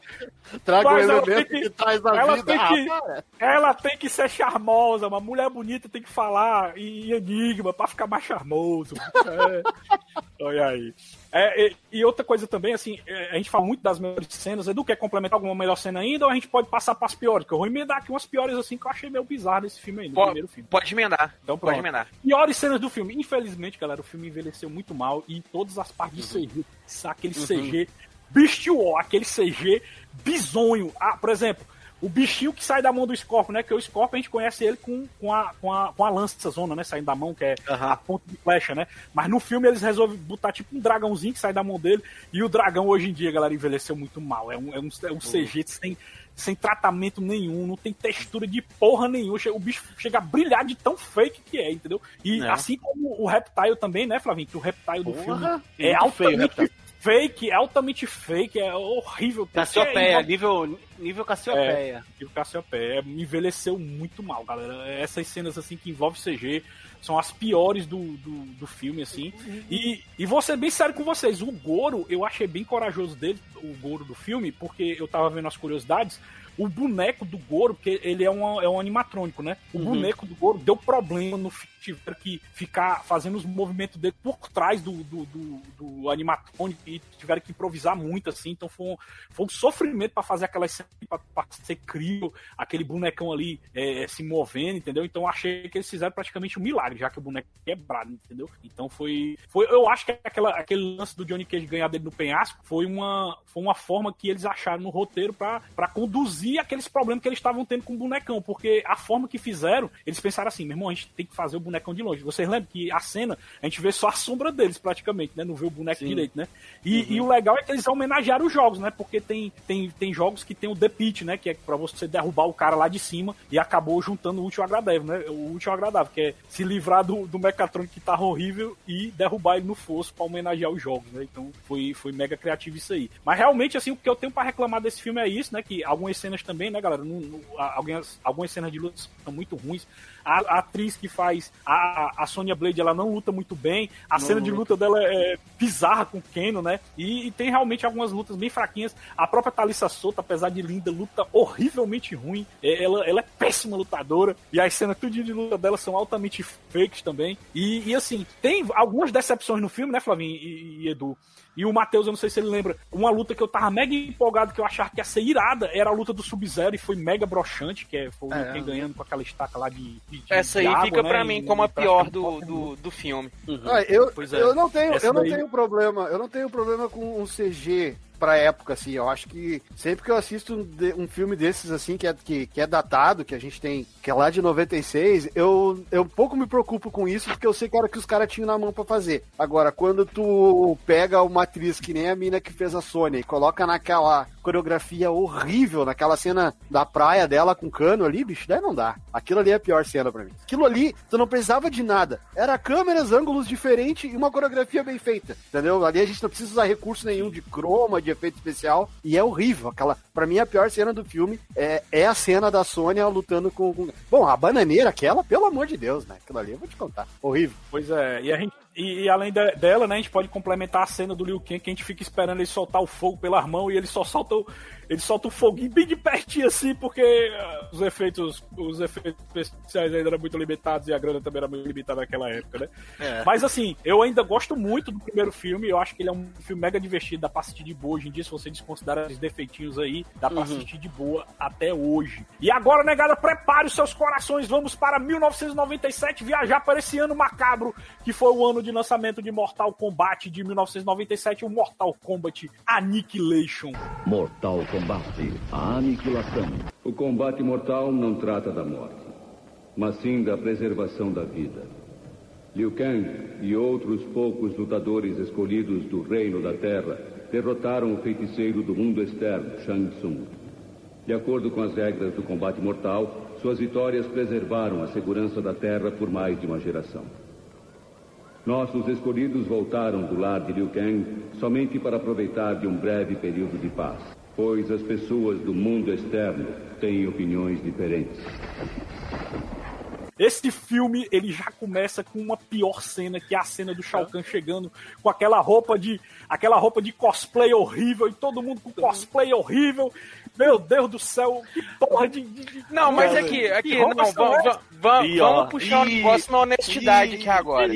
Traga o Mas ela elemento tem que- que, traz na ela vida. tem que- Ah. Ela tem que ser charmosa, uma mulher bonita tem que falar em enigma pra ficar mais charmoso. É. Olha aí. É, e, e outra coisa também, assim, é, a gente fala muito das melhores cenas. Edu quer complementar alguma melhor cena ainda ou a gente pode passar pras piores? Que eu vou emendar aqui umas piores assim que eu achei meio bizarro nesse filme aí, no Po- primeiro filme. Pode emendar. Então, pode emendar. Piores cenas do filme. Infelizmente, galera, o filme envelheceu muito mal e todas as partes de CG, aquele CG bestial, aquele CG bizonho. Ah, por exemplo, o bichinho que sai da mão do Scorpion, né? Que o Scorpion a gente conhece ele com, com, a, com, a, com a lança zona, né? Saindo da mão, que é Aham. a ponta de flecha, né? Mas no filme eles resolvem botar tipo um dragãozinho que sai da mão dele. E o dragão hoje em dia, galera, envelheceu muito mal. É um, é um, é um CG sem, sem tratamento nenhum, não tem textura de porra nenhuma. O bicho chega a brilhar de tão fake que é, entendeu? E É. assim como o Reptile também, né, Flavinho? Que o Reptile do Porra, filme é feio o altamente Reptile. Fake, é altamente fake, é horrível. Cassiopeia, É, nível, nível Cassiopeia. e o Cassiopeia é, envelheceu muito mal, galera. Essas cenas assim que envolvem CG são as piores do, do, do filme, assim. E, e vou ser bem sério com vocês, o Goro, eu achei bem corajoso dele, o Goro do filme, porque eu tava vendo as curiosidades. O boneco do Goro, porque ele é, uma, é um animatrônico, né? O Uhum. boneco do Goro deu problema no tiveram que ficar fazendo os movimentos dele por trás do, do, do, do e tiveram que improvisar muito, assim. Então foi um, foi um sofrimento para fazer aquelas cenas, pra, pra ser crio, aquele bonecão ali é, se movendo, entendeu? Então achei que eles fizeram praticamente um milagre, já que o boneco é quebrado, entendeu? Então foi. foi eu acho que aquela, aquele lance do Johnny Cage ganhar dele no penhasco foi uma, foi uma forma que eles acharam no roteiro para conduzir aqueles problemas que eles estavam tendo com o bonecão, porque a forma que fizeram, eles pensaram assim, meu irmão, a gente tem que fazer o bonecão de longe. Vocês lembram que a cena, a gente vê só a sombra deles praticamente, né? Não vê o boneco direito, né? E, e o legal é que eles homenagearam os jogos, né? Porque tem, tem, tem jogos que tem o The Pit, né? Que é pra você derrubar o cara lá de cima e acabou juntando o útil ao agradável, né? O útil ao agradável, que é se livrar do, do Mechatronic que tá horrível e derrubar ele no fosso pra homenagear os jogos, né? Então foi, foi mega criativo isso aí. Mas realmente, assim, o que eu tenho pra reclamar desse filme é isso, né? Que algumas cenas também, né, galera? Não- não- algumas, algumas cenas de luta são muito ruins. A, a atriz que faz a, a Sonya Blade, ela não luta muito bem. A cena de luta dela é bizarra com o Keno, né? E, e tem realmente algumas lutas bem fraquinhas. A própria Thalissa Souto, apesar de linda, luta horrivelmente ruim. É, Ela, ela é péssima lutadora. E as cenas tudinho de luta dela são altamente fakes também. E, e, assim, tem algumas decepções no filme, né, Flavinho e, e Edu? E o Matheus, eu não sei se ele lembra, uma luta que eu tava mega empolgado, que eu achava que ia ser irada, era a luta do Sub-Zero e foi mega broxante, que é, foi o É. Ganhando com aquela estaca lá de. de- de Essa aí água, fica né, pra e- mim como a pior do, do, do filme. Ah, eu, Pois é. eu não tenho, Essa eu não daí- tenho problema, eu não tenho problema com um CG pra época, assim, eu acho que sempre que eu assisto um, um filme desses, assim, que é, que, que é datado, que a gente tem, que é lá de 96, eu, eu pouco me preocupo com isso, porque eu sei que era o que os caras tinham na mão pra fazer. Agora, quando tu pega uma atriz que nem a mina que fez a Sônia e coloca naquela coreografia horrível, naquela cena da praia dela com cano ali, bicho, daí não dá. Aquilo ali é a pior cena pra mim. Aquilo ali, tu não precisava de nada. Era câmeras, ângulos diferentes e uma coreografia bem feita, entendeu? Ali a gente não precisa usar recurso nenhum de croma, de efeito especial, e é horrível. Aquela, pra mim, a pior cena do filme é, é a cena da Sônia lutando com, com... Bom, a bananeira, aquela, pelo amor de Deus, né? Aquilo ali eu vou te contar. Horrível. Pois é, e, a gente, e, e além de- dela, né, a gente pode complementar a cena do Liu Kang, que a gente fica esperando ele soltar o fogo pelas mãos e ele só solta o, ele solta o foguinho bem de pertinho assim, porque ah, os efeitos, os efeitos especiais ainda eram muito limitados e a grana também era muito limitada naquela época, né? É. Mas assim, eu ainda gosto muito do primeiro filme, eu acho que ele é um filme mega divertido, dá pra assistir de boa hoje em dia, se você desconsiderar os defeitinhos aí, dá pra assistir de boa até hoje. E agora, negada, prepare os seus corações, vamos para 1997 viajar para esse ano macabro, que foi o ano de lançamento de Mortal Kombat de 1997, o Mortal Kombat Annihilation. Mortal Kombat, a aniquilação. O combate mortal não trata da morte, mas sim da preservação da vida. Liu Kang e outros poucos lutadores escolhidos do Reino da Terra derrotaram o feiticeiro do mundo externo, Shang Tsung. De acordo com as regras do combate mortal, suas vitórias preservaram a segurança da Terra por mais de uma geração. Nossos escolhidos voltaram do lar de Liu Kang somente para aproveitar de um breve período de paz, pois as pessoas do mundo externo têm opiniões diferentes. Esse filme, ele já começa com uma pior cena, que é a cena do Shao Kahn chegando com aquela roupa de aquela roupa de cosplay horrível e todo mundo com cosplay horrível. Meu Deus do céu, que porra de. de- Não, mas que aqui, aqui, roupa não, vamos, vamos, ó. vamos puxar um Ih, negócio na honestidade aqui agora.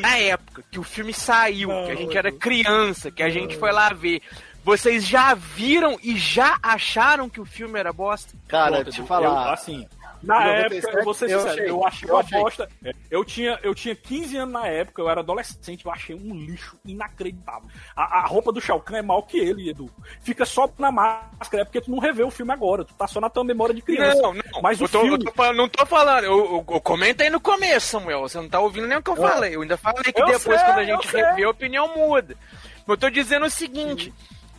Na época que o filme saiu, que a gente era criança, que a gente foi lá ver, vocês já viram e já acharam que o filme era bosta? Cara, Pronto, Edu, falar. eu, assim, Na época, 97, eu vou ser eu sincero, achei, eu achei eu uma achei. bosta. Eu tinha, eu tinha 15 anos na época, eu era adolescente, eu achei um lixo inacreditável. A, a roupa do Shao Kahn é mal que ele, Edu. Fica só na máscara, é porque tu não revê o filme agora, tu tá só na tua memória de criança. Não, não. Mas o eu tô, filme... eu tô não tô falando. Eu, eu, eu comentei no começo, Samuel. Você não tá ouvindo nem o que eu falei. Eu ainda falei que Eu depois, sei, quando a eu gente revê, a opinião muda. Eu tô dizendo o seguinte: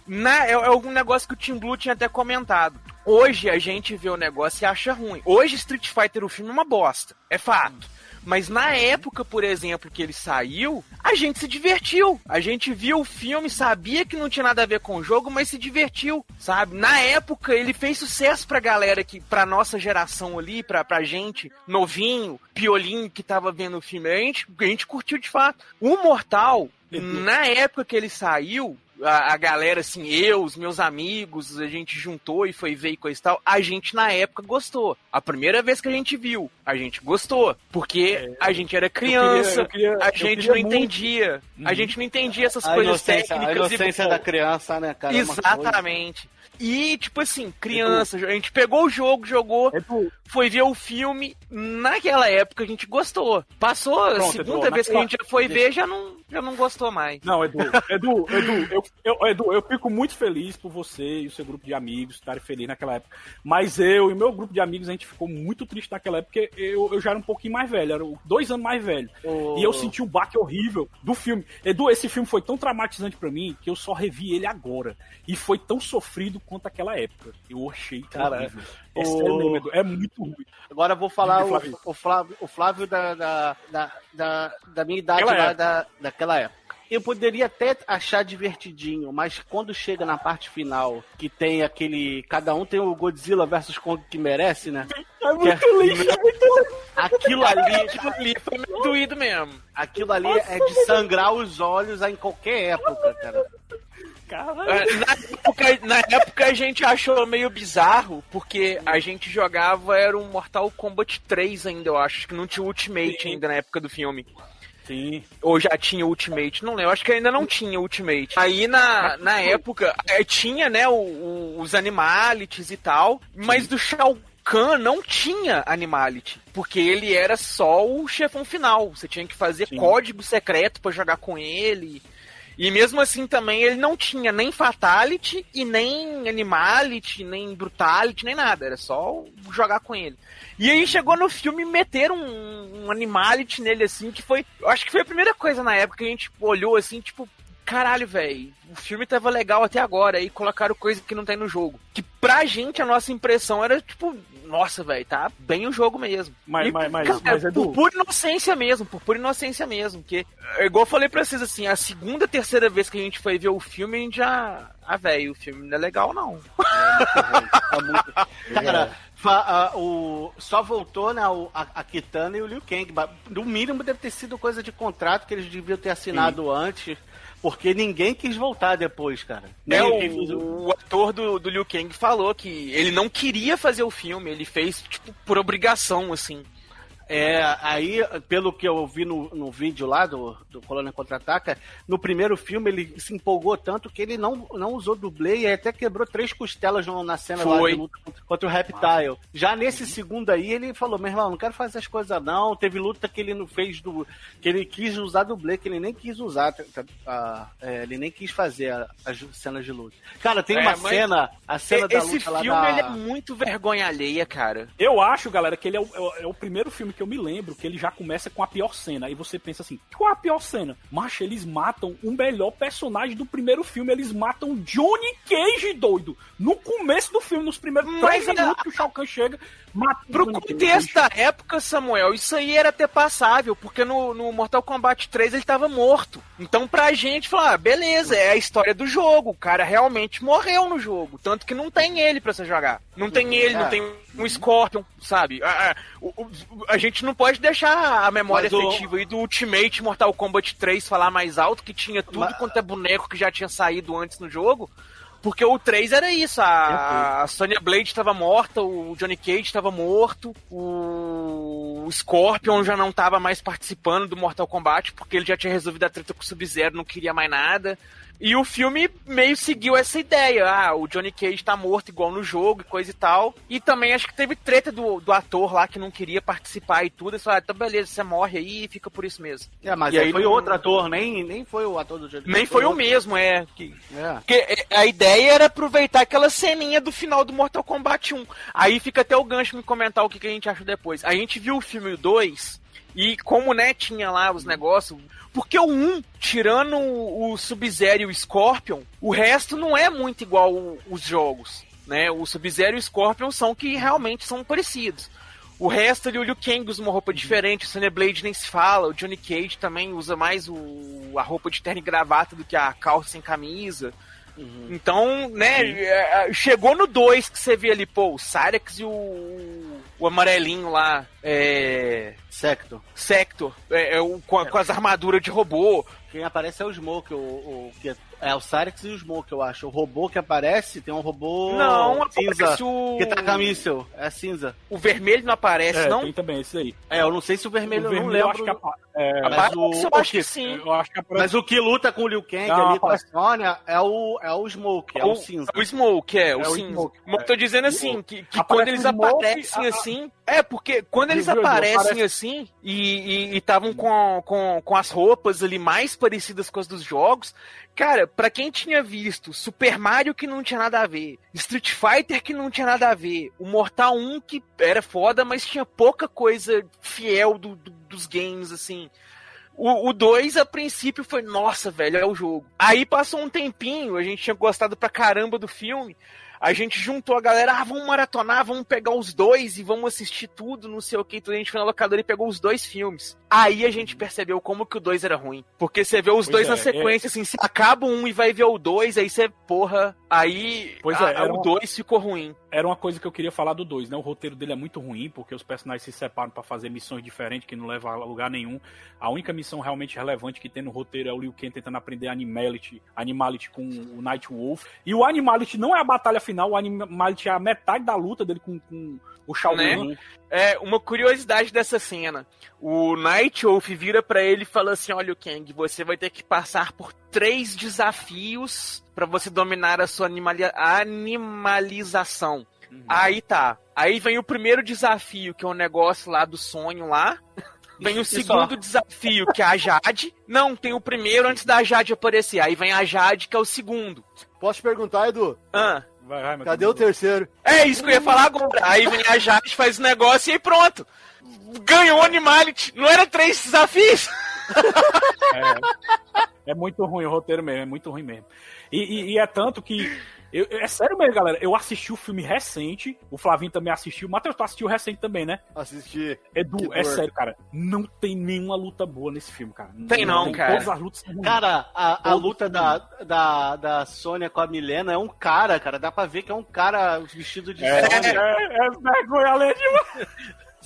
na, é, é algum negócio que o Tim Blue tinha até comentado. Hoje a gente vê o negócio e acha ruim. Hoje Street Fighter, o filme, é uma bosta. É fato. Mas na época, por exemplo, que ele saiu, a gente se divertiu. A gente viu o filme, sabia que não tinha nada a ver com o jogo, mas se divertiu, sabe? Na época, ele fez sucesso pra galera que, pra nossa geração ali, pra, pra gente, novinho, piolinho que tava vendo o filme. A gente, a gente curtiu de fato. O Mortal, na época que ele saiu, a, a galera, assim, eu, os meus amigos, a gente juntou e foi ver e coisa e tal, a gente na época gostou. A primeira vez que a gente viu, a gente gostou. Porque a gente era criança, eu queria- a eu gente queria não muito- entendia. A gente não entendia essas A coisas inocência, a técnicas. e- inocência da criança, né, cara? é. Exatamente. E, tipo assim, criança, a gente pegou o jogo, jogou, foi ver o filme. Naquela época a gente gostou. Passou a Pronto, segunda Edu, vez que a gente foi ver, já não, já não gostou mais. Não, Edu, Edu, Edu, eu, eu, Edu, eu fico muito feliz por você e o seu grupo de amigos estarem felizes naquela época. Mas eu e meu grupo de amigos, a gente ficou muito triste naquela época, porque eu, eu já era um pouquinho mais velho, era dois anos mais velho. Oh. E eu senti um baque horrível do filme. Edu, esse filme foi tão traumatizante pra mim que eu só revi ele agora. E foi tão sofrido quanto aquela época. Eu achei Cara, horrível. É o- é muito ruim. Agora eu vou falar o, Flávio. o Flávio, o Flávio da, da, da, da, minha idade Aquela lá, época. da, daquela época. Eu poderia até achar divertidinho, mas quando chega na parte final, que tem aquele. Cada um tem o Godzilla versus Kong que merece, né? É muito lixo, é muito. Aquilo ali, Aquilo ali foi meio doído mesmo. aquilo ali é de sangrar os olhos em qualquer época, cara. É, Na época, na época a gente achou meio bizarro, porque a gente jogava, era um Mortal Kombat 3 ainda, eu acho, que não tinha Ultimate ainda na época do filme. Sim. Ou já tinha Ultimate, não lembro, acho que ainda não tinha Ultimate. Aí na, na época eh, tinha, né, o- o- os Animalities e tal, mas do Shao Kahn não tinha Animality, porque ele era só o chefão final. Você tinha que fazer código secreto pra jogar com ele. E mesmo assim também ele não tinha nem Fatality e nem Animality, nem Brutality, nem nada. Era só jogar com ele. E aí chegou no filme e meteram um, um Animality nele assim, que foi. Eu acho que foi a primeira coisa na época que a gente olhou assim, tipo, caralho, velho, o filme tava legal até agora, aí colocaram coisa que não tem no jogo. Que pra gente a nossa impressão era tipo, nossa, velho, tá bem o jogo mesmo. Mas- E, mas- mas- cara, mas, Edu- por pura inocência mesmo, por pura inocência mesmo. Que, é igual eu falei pra vocês assim, a segunda, terceira vez que a gente foi ver o filme, a gente já. Ah, velho, o filme não é legal, não. Cara, fa- a- o, só voltou né, o- a, a Kitana e o Liu Kang. No mínimo deve ter sido coisa de contrato que eles deviam ter assinado antes, porque ninguém quis voltar depois, cara. É, o, o ator do, do Liu Kang falou que ele não queria fazer o filme, ele fez, tipo, por obrigação, assim. É, aí, pelo que eu vi no, no vídeo lá do, do Colônia Contra-Ataca, no primeiro filme ele se empolgou tanto que ele não, não usou dublê e até quebrou três costelas no- na cena lá Foi. de luta contra, contra o Reptile. Já nesse segundo aí, ele falou, meu irmão, não quero fazer as coisas não. Teve luta que ele não fez do... que ele quis usar dublê, que ele nem quis usar. tá- a- é, ele nem quis fazer a- as cenas de luta. Cara, tem É, uma mas cena, a cena da Esse luta lá filme, da... ele é muito vergonha alheia, cara. Eu acho, galera, que ele é o, é o- é o primeiro filme que eu me lembro que ele já começa com a pior cena. Aí você pensa assim, qual é a pior cena? Macho, eles matam o melhor personagem do primeiro filme. Eles matam Johnny Cage, doido. No começo do filme, nos primeiros Mas três minutos que o Shao Kahn chega, mata o Pro Johnny Cage. contexto da época, Samuel, isso aí era até passável, porque no, no Mortal Kombat 3 ele tava morto. Então pra gente, falar, ah, beleza, é a história do jogo, o cara realmente morreu no jogo, tanto que não tem ele pra você jogar. Não tem ele, não É. tem um Scorpion, sabe? A, a- a gente não pode deixar a memória Mas o- efetiva aí do Ultimate Mortal Kombat 3 falar mais alto, que tinha tudo Mas- quanto é boneco que já tinha saído antes no jogo. Porque o 3 era isso, a, a Sonya Blade estava morta, o Johnny Cage estava morto, o, o Scorpion já não estava mais participando do Mortal Kombat porque ele já tinha resolvido a treta com o Sub-Zero, não queria mais nada. E o filme meio seguiu essa ideia. Ah, o Johnny Cage tá morto igual no jogo e coisa e tal. E também acho que teve treta do, do ator lá que não queria participar e tudo. Eles falaram, então beleza, você morre aí e fica por isso mesmo. É, mas E aí foi não- outro ator, nem, nem foi o ator do Johnny Nem Cage, foi o mesmo, é. Que, É. porque é, a ideia era aproveitar aquela ceninha do final do Mortal Kombat 1. Aí fica até o gancho me comentar o que, que a gente achou depois. A gente viu o filme 2 e como, né, tinha lá os negócios... Porque o 1, tirando o Sub-Zero e o Scorpion, o resto não é muito igual os jogos, né? O Sub-Zero e o Scorpion são que realmente são parecidos. O resto ali, o Liu Kang usa uma roupa diferente, o Blade nem se fala, o Johnny Cage também usa mais o, a roupa de terno e gravata do que a calça sem camisa. Então, né, é, é, chegou no 2 que você vê ali, pô, o Cyrex e o, o amarelinho lá, é... Sector. Sector, é, é o, com, com as armaduras de robô. Quem aparece é o Smoke, o, o, que é, o Cyrex e o Smoke, eu acho. O robô que aparece tem um robô Não, cinza, aparece o... que tá com a míssel, é cinza. O vermelho não aparece, É, não? tem também esse aí. É, eu não sei se o vermelho, o eu não vermelho eu lembro. acho que é, mas Aparece, o, eu o acho que sim. eu acho que aparece Mas o que luta com o Liu Kang Não, ali com a Sônia é o, é o Smoke, é o, cinza. O Smoke, é, o É o cinza. Smoke, Mas eu é. tô dizendo assim, que, que quando eles o Smoke, aparecem a- assim. É, porque quando eles aparecem Aparece- assim e estavam com, com, com as roupas ali mais parecidas com as dos jogos, cara, pra quem tinha visto Super Mario que não tinha nada a ver, Street Fighter que não tinha nada a ver, o Mortal 1 que era foda, mas tinha pouca coisa fiel do, do- dos games, assim. O 2, a princípio, foi, nossa, velho, é o jogo. Aí passou um tempinho, a gente tinha gostado pra caramba do filme. A gente juntou a galera, ah, vamos maratonar, vamos pegar os dois e vamos assistir tudo, não sei o que. Então a gente foi na locadora e pegou os dois filmes. Aí a gente percebeu como que o dois era ruim. Porque você vê os Pois dois é, na sequência, assim, você acaba um e vai ver o dois, aí você, porra, aí Pois a- é, era o dois ficou ruim. Era uma coisa que eu queria falar do 2, né? O roteiro dele é muito ruim, porque os personagens se separam pra fazer missões diferentes que não levam a lugar nenhum. A única missão realmente relevante que tem no roteiro é o Liu Kang tentando aprender Animality, Animality com o Night Wolf. E o Animality não é a batalha final, o Animality é a metade da luta dele com, com o Shao Né? É, uma curiosidade dessa cena. O Night Wolf vira pra ele e fala assim: Olha, Kang, você vai ter que passar por três desafios pra você dominar a sua animali- animalização. Aí tá. Aí vem o primeiro desafio, que é o negócio lá do sonho lá. Vem o segundo desafio, que é a Jade. Não, tem o primeiro antes da Jade aparecer. Aí vem a Jade, que é o segundo. Posso te perguntar, Edu? Ah, Vai, Cadê o terceiro? é isso que eu ia falar agora. Aí vem a Jade, faz o negócio e aí pronto. Ganhou o Animality. Não era três desafios? É muito ruim o roteiro mesmo, é muito ruim mesmo. E, e- e é tanto que. Eu- é sério mesmo, galera. Eu assisti o filme recente. O Flavinho também assistiu. O Matheus, tu assistiu recente também, né? Assisti. Edu, Que é dor. sério, cara. Não tem nenhuma luta boa nesse filme, cara. Tem não, cara. Todas as lutas são ruins. Cara, a, a luta da, da, da Sônia com a Milena é um cara, cara. Dá pra ver que é um cara vestido de é, Sônia. é, é vergonha além de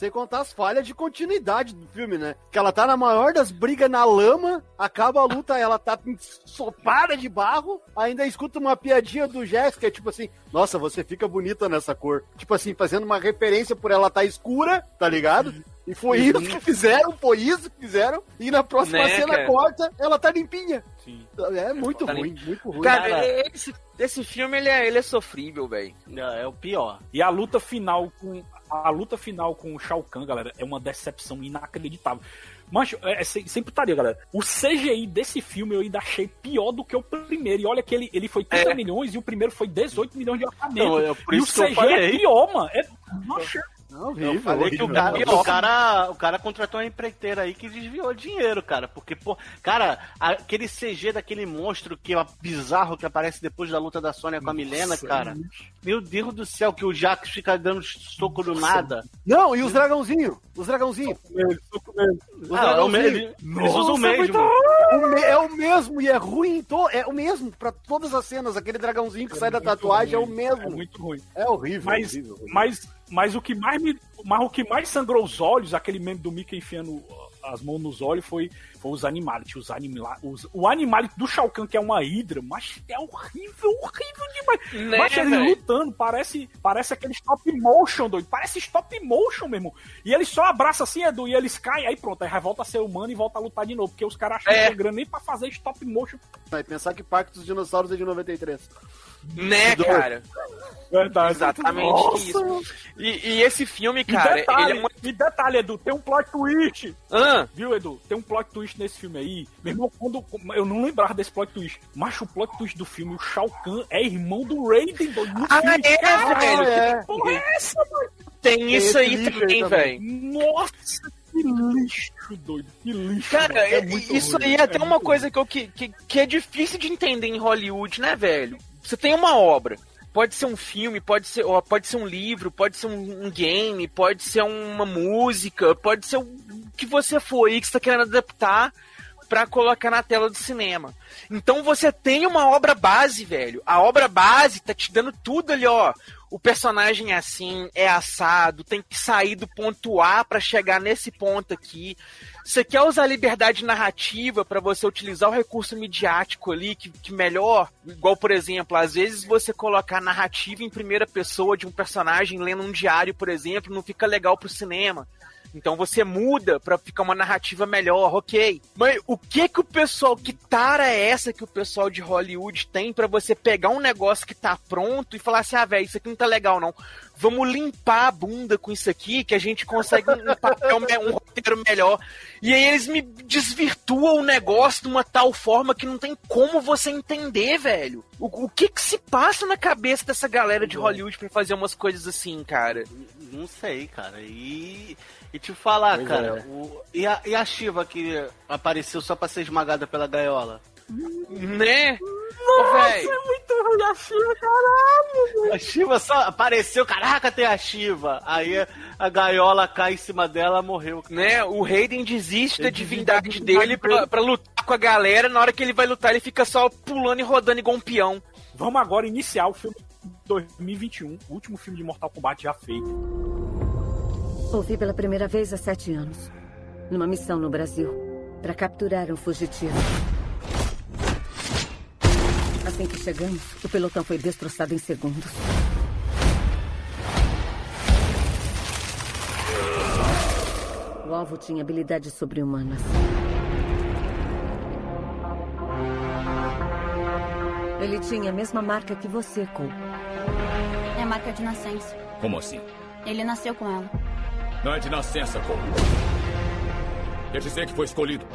Sem contar as falhas de continuidade do filme, né? Que ela tá na maior das brigas na lama, acaba a luta, ela tá sopada de barro, ainda escuta uma piadinha do Jéssica, tipo assim, nossa, você fica bonita nessa cor. Tipo assim, fazendo uma referência por ela tá escura, tá ligado? E foi isso que fizeram, foi isso que fizeram. E na próxima Né, cena cara? corta, ela tá limpinha. Sim. É muito Tá ruim, muito ruim. Cara, Cara. esse, esse filme ele é, ele é sofrível, velho. É, é o pior. E a luta final com. A luta final com o Shao Kahn, galera, é uma decepção inacreditável. Mancho, é, é sem, sem putaria, galera. O CGI desse filme eu ainda achei pior do que o primeiro. E olha que ele, ele foi 30 É. milhões e o primeiro foi 18 milhões de orçamento. Não, é e o CGI é pior, mano. É, Nossa, Não, horrível, Eu falei que o cara, o, cara, o cara contratou uma empreiteira aí que desviou dinheiro, cara. Porque, pô, cara, aquele CG daquele monstro que é bizarro que aparece depois da luta da Sônia com a Milena, cara. Meu Deus do céu, que o Jax fica dando soco do nada. Não, e os dragãozinhos? Os dragãozinhos. Os Ah, é o dragãozinhos. mesmo. Eles usam o mesmo. O me- é o mesmo e é ruim. é o mesmo pra todas as cenas. Aquele dragãozinho que sai da tatuagem é o é mesmo. muito ruim. É horrível. Mas, horrível, horrível. mas, mas o que mais me. Mas o que mais sangrou os olhos, aquele meme do Mickey enfiando as mãos nos olhos foi, foi os Animality. Os animal, os, o Animality do Shao Kahn, que é uma hidra, mas é horrível, horrível demais. Né, mas ele lutando, parece, parece aquele stop motion, doido. Parece stop motion mesmo. E ele só abraça assim, Edu, e eles caem, aí pronto, aí volta a ser humano e volta a lutar de novo. Porque os caras acham É. que tem grana nem pra fazer stop motion. Vai pensar que Parque dos Dinossauros é de 93. Né, Do- cara? Verdade. Exatamente Nossa. isso. E, e esse filme, E cara, detalhe, ele é muito. e detalhe, Edu, tem um plot twist. Ah, Viu, Edu? Tem um plot twist nesse filme aí. Meu irmão, quando. Eu não lembrava desse plot twist. Mas o plot twist do filme, o Shao Kahn é irmão do Raiden, doido. No Ah, filme. é, Caralho, velho? que É. porra é essa, doido? tem isso aí também, velho. Nossa, que lixo, doido. Que lixo. Cara, mano. é- muito isso ruim, aí é até uma coisa que, eu, que, que, que é difícil de entender em Hollywood, né, velho? Você tem uma obra. Pode ser um filme, pode ser, pode ser um livro, pode ser um, um game, pode ser uma música, pode ser o que você for aí que você tá querendo adaptar pra colocar na tela do cinema. Então você tem uma obra base, velho. A obra base tá te dando tudo ali, ó. O personagem é assim, é assado, tem que sair do ponto A pra chegar nesse ponto aqui. Você quer usar liberdade narrativa pra você utilizar o recurso midiático ali, que, que melhor, igual por exemplo, às vezes você colocar narrativa em primeira pessoa de um personagem lendo um diário, por exemplo, não fica legal pro cinema. Então você muda pra ficar uma narrativa melhor, ok. Mas o que que o pessoal, que tara é essa que o pessoal de Hollywood tem pra você pegar um negócio que tá pronto e falar assim, ah, velho, isso aqui não tá legal não. Vamos limpar a bunda com isso aqui que a gente consegue um papel, um roteiro melhor. E aí eles me desvirtuam o negócio de uma tal forma que não tem como você entender, velho. O, o que que se passa na cabeça dessa galera de Hollywood pra fazer umas coisas assim, cara? Não sei, cara. E, e te falar, Pois cara, é. o, e, a, e a Shiva que apareceu só pra ser esmagada pela gaiola? Né? Ô, véi, muito ruim a Shiva, caralho. A Shiva só apareceu, caraca, tem a Shiva. Aí a gaiola cai em cima dela, morreu. né? O Raiden desiste da divindade da dele divindade pra, pra lutar com a galera. Na hora que ele vai lutar, ele fica só pulando e rodando igual um peão. Vamos agora iniciar o filme 2021, o último filme de Mortal Kombat já feito. Ouvi pela primeira vez há sete anos. Numa missão no Brasil. Para capturar um fugitivo. Assim que chegamos, o pelotão foi destroçado em segundos. O alvo tinha habilidades sobre-humanas. Ele tinha a mesma marca que você, Cole. É marca de nascença. Como assim? Ele nasceu com ela. Não é de nascença, Cole. Quer dizer que foi escolhido.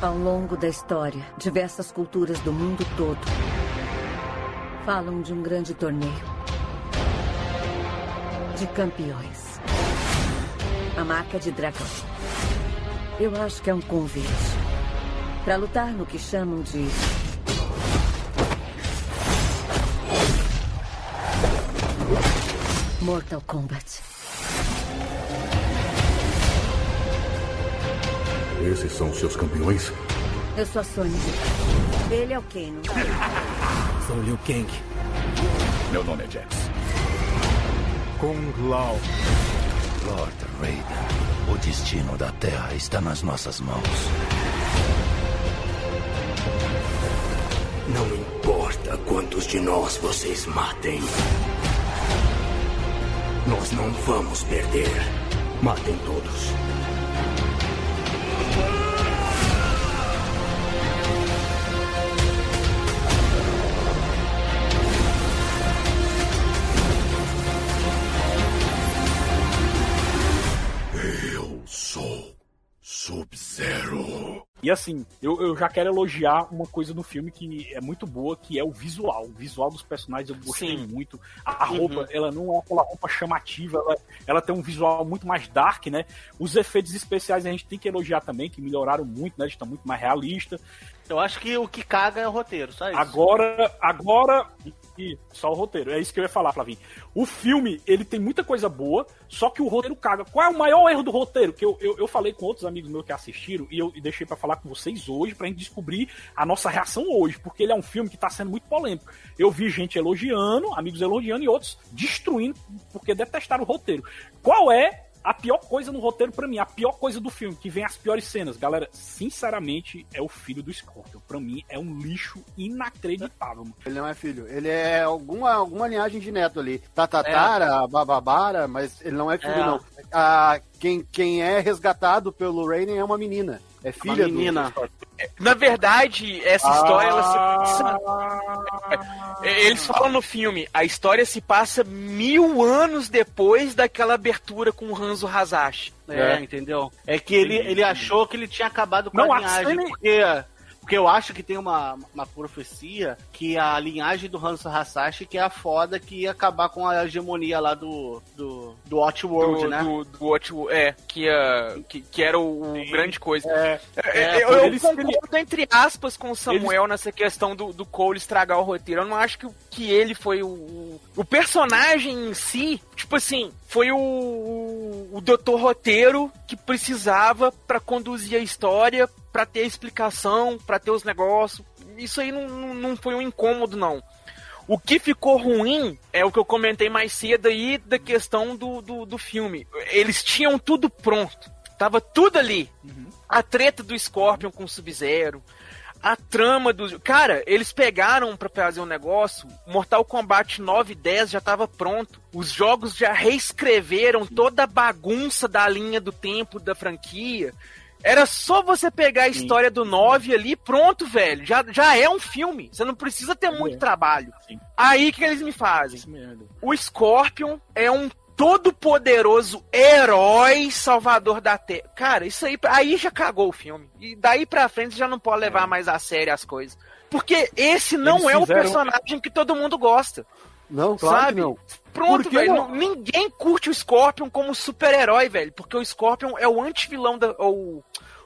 Ao longo da história, diversas culturas do mundo todo falam de um grande torneio de campeões. A marca de dragão. Eu acho que é um convite para lutar no que chamam de Mortal Kombat. Esses são os seus campeões? Eu sou a Sonya. Ele é o Kano. Sou Liu Kang. Meu nome é Jax. Kung Lao. Lord Raiden, o destino da Terra está nas nossas mãos. Não importa quantos de nós vocês matem. Nós não vamos perder. Matem todos. E assim, eu, eu já quero elogiar uma coisa no filme que é muito boa, que é o visual. O visual dos personagens eu gostei Sim. muito. A, a roupa, Uhum. ela não é aquela roupa chamativa, ela, ela tem um visual muito mais dark, né? Os efeitos especiais a gente tem que elogiar também, que melhoraram muito, né? Eles estão muito mais realistas. Eu acho que o que caga é o roteiro, só isso. Agora, agora. Só o roteiro. É isso que eu ia falar, Flavinho. O filme, ele tem muita coisa boa, só que o roteiro caga. Qual é o maior erro do roteiro? Que eu, eu, eu falei com outros amigos meus que assistiram e eu e deixei pra falar com vocês hoje, pra gente descobrir a nossa reação hoje, porque ele é um filme que tá sendo muito polêmico. Eu vi gente elogiando, amigos elogiando e outros destruindo porque detestaram o roteiro. Qual é a pior coisa no roteiro pra mim, a pior coisa do filme, que vem as piores cenas, galera, sinceramente, é o filho do Scorpion. Pra mim, é um lixo inacreditável, mano. Ele não é filho, ele é alguma, alguma linhagem de neto ali. Tatatara, bababara, mas ele não é filho, É. não. Ah, quem, quem é resgatado pelo Raiden é uma menina. É filha do- menina. Na verdade, essa história ela se passa. É, Eles falam no filme, a história se passa mil anos depois daquela abertura com o Hanzo Hazashi. É, entendeu? É que ele, ele achou que ele tinha acabado com Não, a a linhagem, cena- porque, porque eu acho que tem uma, uma profecia que a linhagem do Hanzo Hasashi que é a foda que ia acabar com a hegemonia lá do, do, do Watchworld, do, né? Do, do Watch- é, que, ia- que, que era o, o grande coisa. É, É, eu, por eu eles- concordo entre aspas com o Samuel nessa questão do, do Cole estragar o roteiro. Eu não acho que, que ele foi o, o. o personagem em si, tipo assim, foi o, o, o doutor roteiro que precisava pra conduzir a história, pra ter a explicação, pra ter os negócios. Isso aí não, não, não foi um incômodo, não. O que ficou ruim é o que eu comentei mais cedo aí da questão do, do, do filme. Eles tinham tudo pronto. Tava tudo ali. A treta do Scorpion com o Sub-Zero. A trama do. Cara, eles pegaram pra fazer um negócio. Mortal Kombat 9 e 10 já tava pronto. Os jogos já reescreveram toda a bagunça da linha do tempo da franquia. Era só você pegar a história do 9 ali, pronto, velho. Já, já é um filme. Você não precisa ter muito trabalho. Aí o que eles me fazem? O Scorpion é um todo-poderoso herói salvador da Terra. Cara, isso aí, aí já cagou o filme. E daí pra frente já não pode levar mais a sério as coisas. Porque esse não Eles é o fizeram- personagem que todo mundo gosta. Não, claro sabe? não. Pronto, velho. Ninguém curte o Scorpion como super-herói, velho. Porque o Scorpion é o anti-vilão da. O,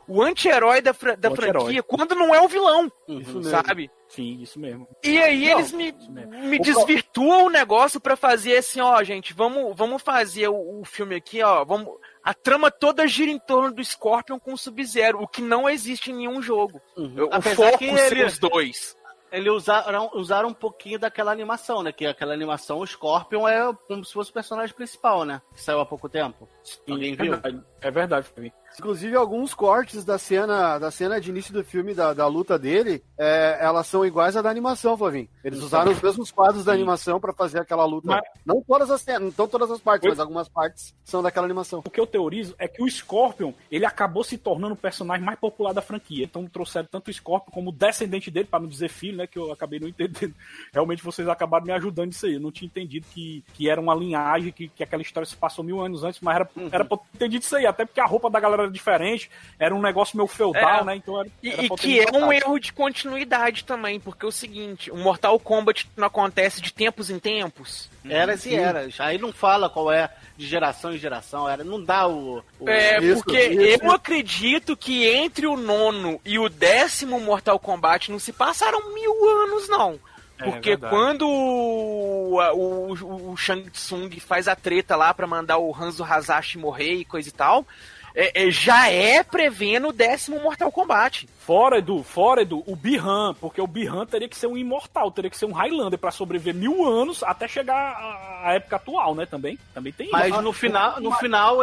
o anti-herói da, fra- da O anti-herói. franquia, quando não é o vilão. Mesmo. sabe? Sim, isso mesmo. E aí Não, eles me, me O desvirtuam o negócio pra fazer assim, ó, gente, vamos, vamos fazer o, o filme aqui, ó, vamos... A trama toda gira em torno do Scorpion com o Sub-Zero, o que não existe em nenhum jogo. O Uhum. Apesar foco ele- os dois. Eles usaram, usaram um pouquinho daquela animação, né? Que aquela animação, o Scorpion é como se fosse o personagem principal, né? Que saiu há pouco tempo. Alguém viu? É verdade, Fabinho. Inclusive, alguns cortes da cena, da cena de início do filme, da, da luta dele, é, elas são iguais à da animação, Flavinho. Eles Sim. usaram os mesmos quadros da animação pra fazer aquela luta. Mas- Não todas as cenas, não todas as partes, mas algumas partes são daquela animação. O que eu teorizo é que o Scorpion, ele acabou se tornando o personagem mais popular da franquia. Então trouxeram tanto o Scorpion como o descendente dele, para não dizer filho, né? Que eu acabei não entendendo. Realmente vocês acabaram me ajudando nisso aí. Eu não tinha entendido que, que era uma linhagem, que, que aquela história se passou mil anos antes, mas era, era pra eu ter entendido isso aí. Até porque a roupa da galera era diferente, era um negócio meio feudal, É. né? Então era, E, era e que é um erro de continuidade também, porque é o seguinte, o Mortal Kombat não acontece de tempos em tempos. Eras e eras. Aí não fala qual é de geração em geração. Era, não dá o. o- É, Isso, porque isso. eu acredito que entre o nono e o décimo Mortal Kombat não se passaram mil anos, não. É, Porque verdade. quando o, o, o Shang Tsung faz a treta lá pra mandar o Hanzo Hazashi morrer e coisa e tal, é, é, já é prevendo o décimo Mortal Kombat. Fora, Edu, fora, Edu, o Bihan, porque o Bihan teria que ser um imortal, teria que ser um Highlander pra sobreviver mil anos até chegar à à época atual, né? Também, também tem Mas isso. no final, no final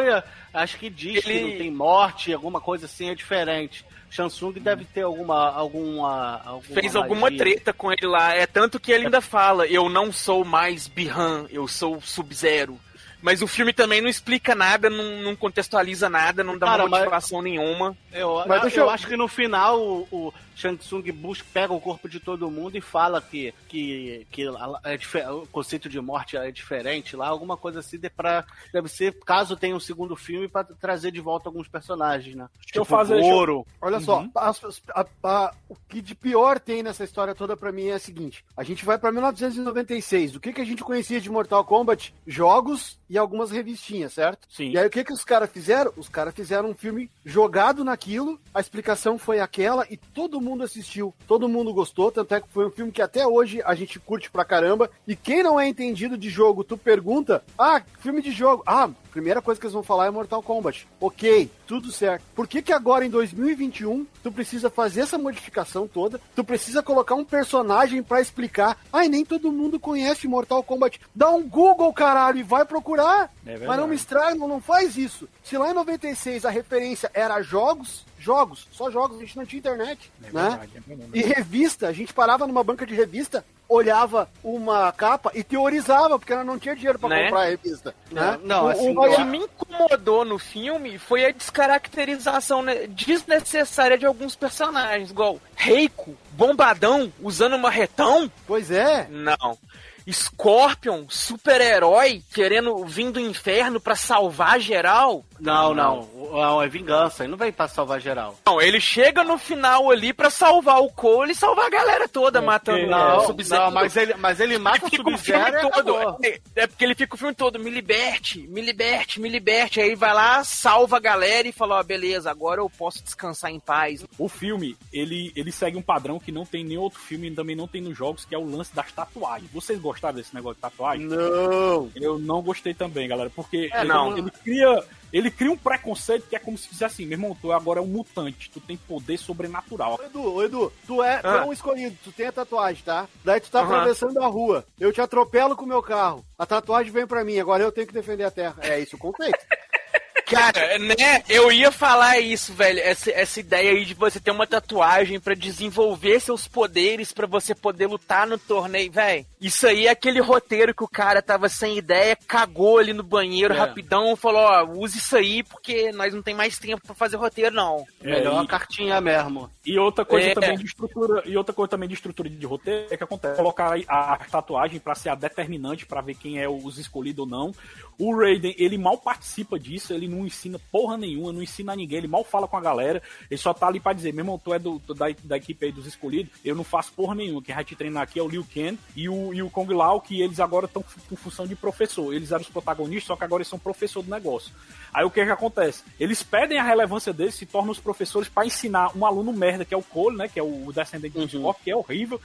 acho que diz que Ele- não tem morte, alguma coisa assim é diferente. Shansung deve ter alguma. alguma, alguma Fez alguma magia. treta com ele lá. É tanto que ele ainda fala: Eu não sou mais Bihan, eu sou Sub-Zero. Mas o filme também não explica nada, não, não contextualiza nada, não dá Cara, mas- motivação nenhuma. Eu, Mas eu, deixa eu- acho que no final o, o Shang Tsung busca, pega o corpo de todo mundo e fala que, que, que a- é o conceito de morte é diferente lá, alguma coisa assim, de pra, deve ser, caso tenha um segundo filme, pra trazer de volta alguns personagens, né? eu fazer- deixa eu-. Olha só, as- as- a- a- o que de pior tem nessa história toda pra mim é o seguinte: a gente vai pra 1996. O que, que a gente conhecia de Mortal Kombat? Jogos e algumas revistinhas, certo? Sim. E aí o que, que os caras fizeram? Os caras fizeram um filme jogado naquilo, a explicação foi aquela e todo mundo assistiu, todo mundo gostou. Tanto é que foi um filme que até hoje a gente curte pra caramba. E quem não é entendido de jogo, tu pergunta: ah, filme de jogo. Ah, primeira coisa que eles vão falar é Mortal Kombat. Ok, tudo certo. Por que que agora em 2021 tu precisa fazer essa modificação toda? Tu precisa colocar um personagem pra explicar. Ai, nem todo mundo conhece Mortal Kombat. Dá um Google, caralho, e vai procurar procurar. É mas não me estraga, não, não faz isso. Se lá em 96 a referência era jogos, jogos, só jogos, a gente não tinha internet, É né? verdade, é verdade. E revista, a gente parava numa banca de revista, olhava uma capa e teorizava, porque ela não tinha dinheiro pra Né? comprar a revista. Né? Não, O- assim, o- o que me incomodou no filme foi a descaracterização né, desnecessária de alguns personagens, igual Reiko, bombadão, usando marretão. Pois é. Não. Scorpion, super-herói, querendo vir do inferno pra salvar geral. Não, não. Não, é vingança. Ele não vem pra salvar geral. Não, ele chega no final ali pra salvar o Cole e salvar a galera toda, matando não, o não, mas ele, mas ele mata o Fica o Sub-Zero filme todo. É, é porque ele fica o filme todo, me liberte, me liberte, me liberte. Aí vai lá, salva a galera e fala, ó, beleza, agora eu posso descansar em paz. O filme, ele, ele segue um padrão que não tem nenhum outro filme e também não tem nos jogos, que é o lance das tatuagens. Vocês gostaram desse negócio de tatuagem? Não. Eu não gostei também, galera, porque É, ele, não. ele cria. Ele cria um preconceito que é como se dissesse assim, meu irmão, tu agora é um mutante, tu tem poder sobrenatural. Ô, Edu, Edu, tu é, Ah. um escolhido, tu tem a tatuagem, tá? Daí tu tá atravessando a rua, eu te atropelo com o meu carro, a tatuagem vem pra mim, agora eu tenho que defender a terra. É isso o conceito. Cara, né? Eu ia falar isso, velho. Essa, essa ideia aí de você ter uma tatuagem pra desenvolver seus poderes pra você poder lutar no torneio, velho. Isso aí é aquele roteiro que o cara tava sem ideia, cagou ali no banheiro É. rapidão, falou: ó, use isso aí porque nós não tem mais tempo pra fazer roteiro, não. Melhor É, uma e- cartinha mesmo. E outra coisa É. também de estrutura, e outra coisa também de estrutura de roteiro é que acontece colocar a, a tatuagem pra ser a determinante pra ver quem é os escolhidos ou não. O Raiden, ele mal participa disso, ele não ensina porra nenhuma, não ensina a ninguém, ele mal fala com a galera, ele só tá ali pra dizer, meu irmão, tu é do, tu da, da equipe aí dos escolhidos, eu não faço porra nenhuma, quem vai te treinar aqui é o Liu Kang e o, e o Kong Lao, que eles agora estão com função de professor, eles eram os protagonistas, só que agora eles são professor do negócio. Aí o que que acontece? Eles pedem a relevância deles, se tornam os professores pra ensinar um aluno merda, que é o Cole, né, que é o descendente do Scott, que é horrível,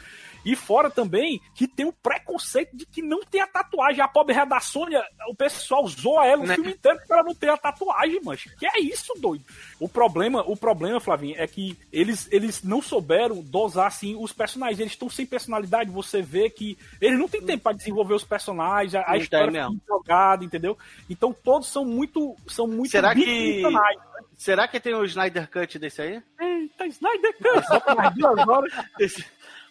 e fora também que tem um preconceito de que não tem a tatuagem. A pobre da Sônia, o pessoal zoa ela o Né? filme inteiro porque ela não tem a tatuagem, mancha. Que é isso, doido? O problema, o problema, Flavinho, é que eles, eles não souberam dosar assim os personagens. Eles estão sem personalidade. Você vê que eles não têm tempo para desenvolver os personagens, a, Não história fica jogada, entendeu? Então todos são muito, são muito Será que, bidimensionais. será que tem o Snyder Cut desse aí? Eita, Snyder Cut, só por duas horas.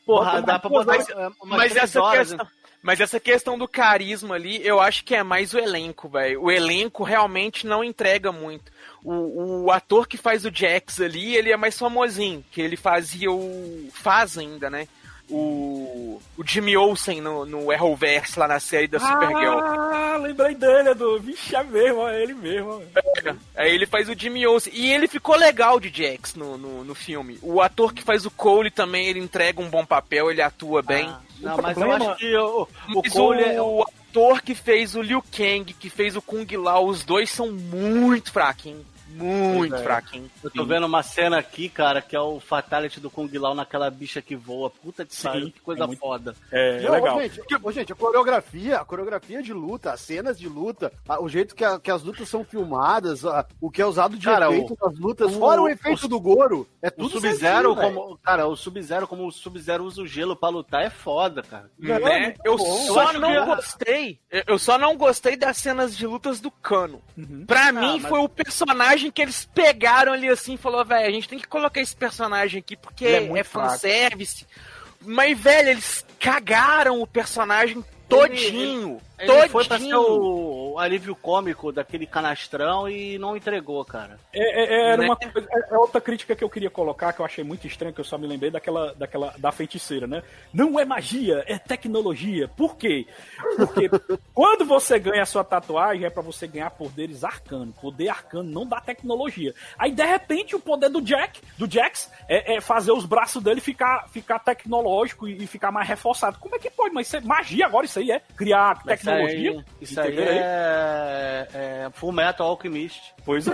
Porra, dá pra botar é, Mas três essa, horas, questão, né? mas essa questão do carisma ali, eu acho que é mais o elenco, velho. O elenco realmente não entrega muito. O, o ator que faz o Jax ali, ele é mais famosinho, que ele fazia o. faz ainda, né? O, o Jimmy Olsen no, no Arrowverse lá na série da Supergirl. Ah, lembrei dele, Edu. Vixe, é mesmo, é ele mesmo. Aí ele faz o Jimmy Olsen. E ele ficou legal de Jax no, no, no filme. O ator que faz o Cole também, ele entrega um bom papel, ele atua bem. Não, O mas eu acho que o, o Cole é o ator que fez o Liu Kang, que fez o Kung Lao, os dois são muito fraquinhos. Muito é. fraquinhos. Eu tô vendo uma cena aqui, cara, que é o Fatality do Kung Lao naquela bicha que voa. Puta que Sim, pariu, que coisa é muito- foda. É, é Não, legal. Ô, gente, ô, gente, a coreografia, a coreografia de luta, as cenas de luta, a- o jeito que, a- que as lutas são filmadas, a- o que é usado de Cara, efeito o- nas lutas, o- fora o efeito o- do Goro, é O tudo Sub-Zero, como. Cara, o Sub-Zero, como o Sub-Zero usa o gelo pra lutar, é foda, cara. É né? muito Eu bom. Eu só acho não que gostei. eu- Eu só não gostei das cenas de lutas do Cano. Uhum. Pra Ah, mim, mas- foi o personagem que eles pegaram ali assim e falou, velho, a gente tem que colocar esse personagem aqui porque Ele é é, muito fraco. fanservice. Mas, velho, eles cagaram o personagem todinho. Ele todinho. foi pra ser o, o alívio cômico daquele canastrão e não entregou, cara. É, é- era Né? uma coisa- é- é outra crítica que eu queria colocar, que eu achei muito estranho, que eu só me lembrei daquela, daquela da feiticeira, né? Não é magia, é tecnologia. Por quê? Porque quando você ganha a sua tatuagem, é pra você ganhar poderes arcanos. Poder arcano não dá tecnologia. Aí, de repente, o poder do Jack, do Jax, é, é fazer os braços dele ficar, ficar tecnológico e, e ficar mais reforçado. Como é que pode? Mas isso é magia agora, isso aí é criar Mas tecnologia? Isso aí, isso aí Entendeu? é, é Full Metal Alchemist. Pois é.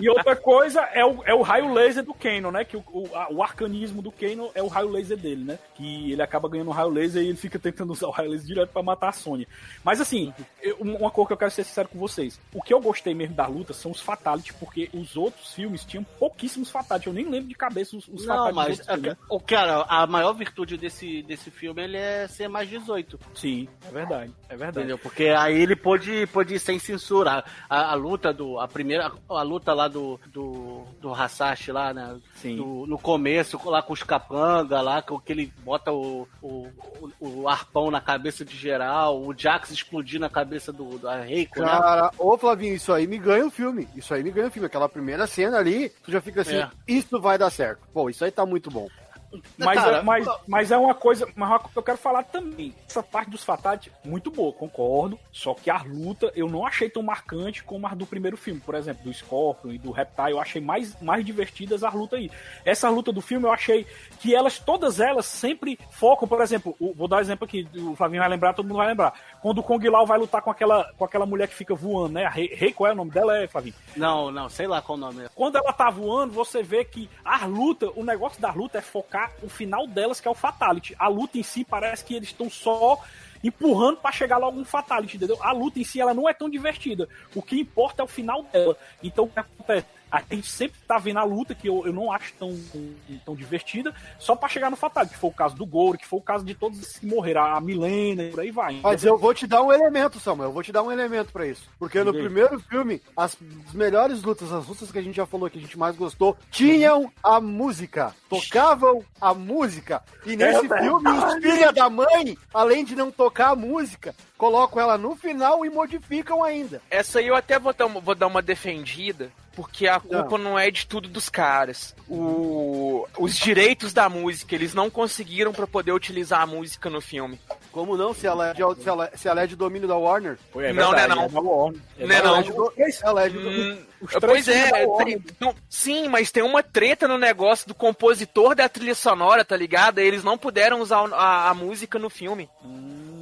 e outra coisa é o, é o raio laser do Kano, né? Que o, o, a- o arcanismo do Kano é o raio laser dele, né? Que ele acaba ganhando o raio laser e ele fica tentando usar o raio laser direto pra matar a Sônia. Mas assim, eu- uma coisa que eu quero ser sincero com vocês. O que eu gostei mesmo da luta são os fatalities, porque os outros filmes tinham pouquíssimos fatalities. Eu nem lembro de cabeça os, os Não, fatalities mas filmes, né? o cara, a maior virtude desse, desse filme ele é ser mais 18. Inédito. Sim, é verdade, é verdade. Entendeu? Porque aí ele pôde, pôde ir sem censura. A, a luta do. A primeira. A luta lá do. Do, do Hasashi lá, né? Sim. Do- no começo, lá com os capanga, lá, que que ele bota o, o, o, o arpão na cabeça de geral, o Jax explodir na cabeça do, do Reiko, né? Cara, ô Flavinho, isso aí me ganha o filme. Isso aí me ganha o filme. Aquela primeira cena ali, tu já fica assim, É. isso vai dar certo. Pô, isso aí tá muito bom. Mas, Cara, é, mas, mas é uma coisa, mas uma coisa que eu quero falar também. Essa parte dos Fatalities, muito boa, concordo. Só que a luta eu não achei tão marcante como as do primeiro filme. Por exemplo, do Scorpion e do Reptile, eu achei mais, mais divertidas as lutas aí. Essa luta do filme eu achei que elas, todas elas, sempre focam, por exemplo, o- vou dar um exemplo aqui, o Flavinho vai lembrar, todo mundo vai lembrar. Quando o Kong Lao vai lutar com aquela, com aquela mulher que fica voando, né? A Rei, Rei, qual é o nome dela, é, Flavinho? Não, não, sei lá qual o nome é. Quando ela tá voando, você vê que a luta, o negócio da luta é focar o final delas, que é o Fatality. A luta em si parece que eles estão só empurrando pra chegar logo no Fatality, entendeu? A luta em si, ela não é tão divertida. O que importa é o final dela. Então, o que acontece? A gente sempre tá vendo a luta, que eu, eu não acho tão, tão divertida, só pra chegar no Fatality, que foi o caso do Goro, que foi o caso de todos esses que morreram, a Milena e por aí vai. Mas eu vou te dar um elemento, Samuel. Eu vou te dar um elemento pra isso. Porque no primeiro filme, as melhores lutas, as lutas que a gente já falou que a gente mais gostou, tinham a música. Tocavam a música. E nesse É filme, verdade. filha da mãe, além de não tocar a música, colocam ela no final e modificam ainda. Essa aí eu até vou dar uma, vou dar uma defendida, porque a culpa não. é de tudo dos caras. O, os direitos da música, eles não conseguiram pra poder utilizar a música no filme. Como não? Se ela é de, se ela, se ela é de domínio da Warner? Foi, é não, não é verdade, não. é Warner. É Não é da não. Warner. Ela é de Hum, Os pois três filmes é, tem- não, sim, mas tem uma treta no negócio do compositor da trilha sonora, tá ligado? Eles não puderam usar a, a música no filme.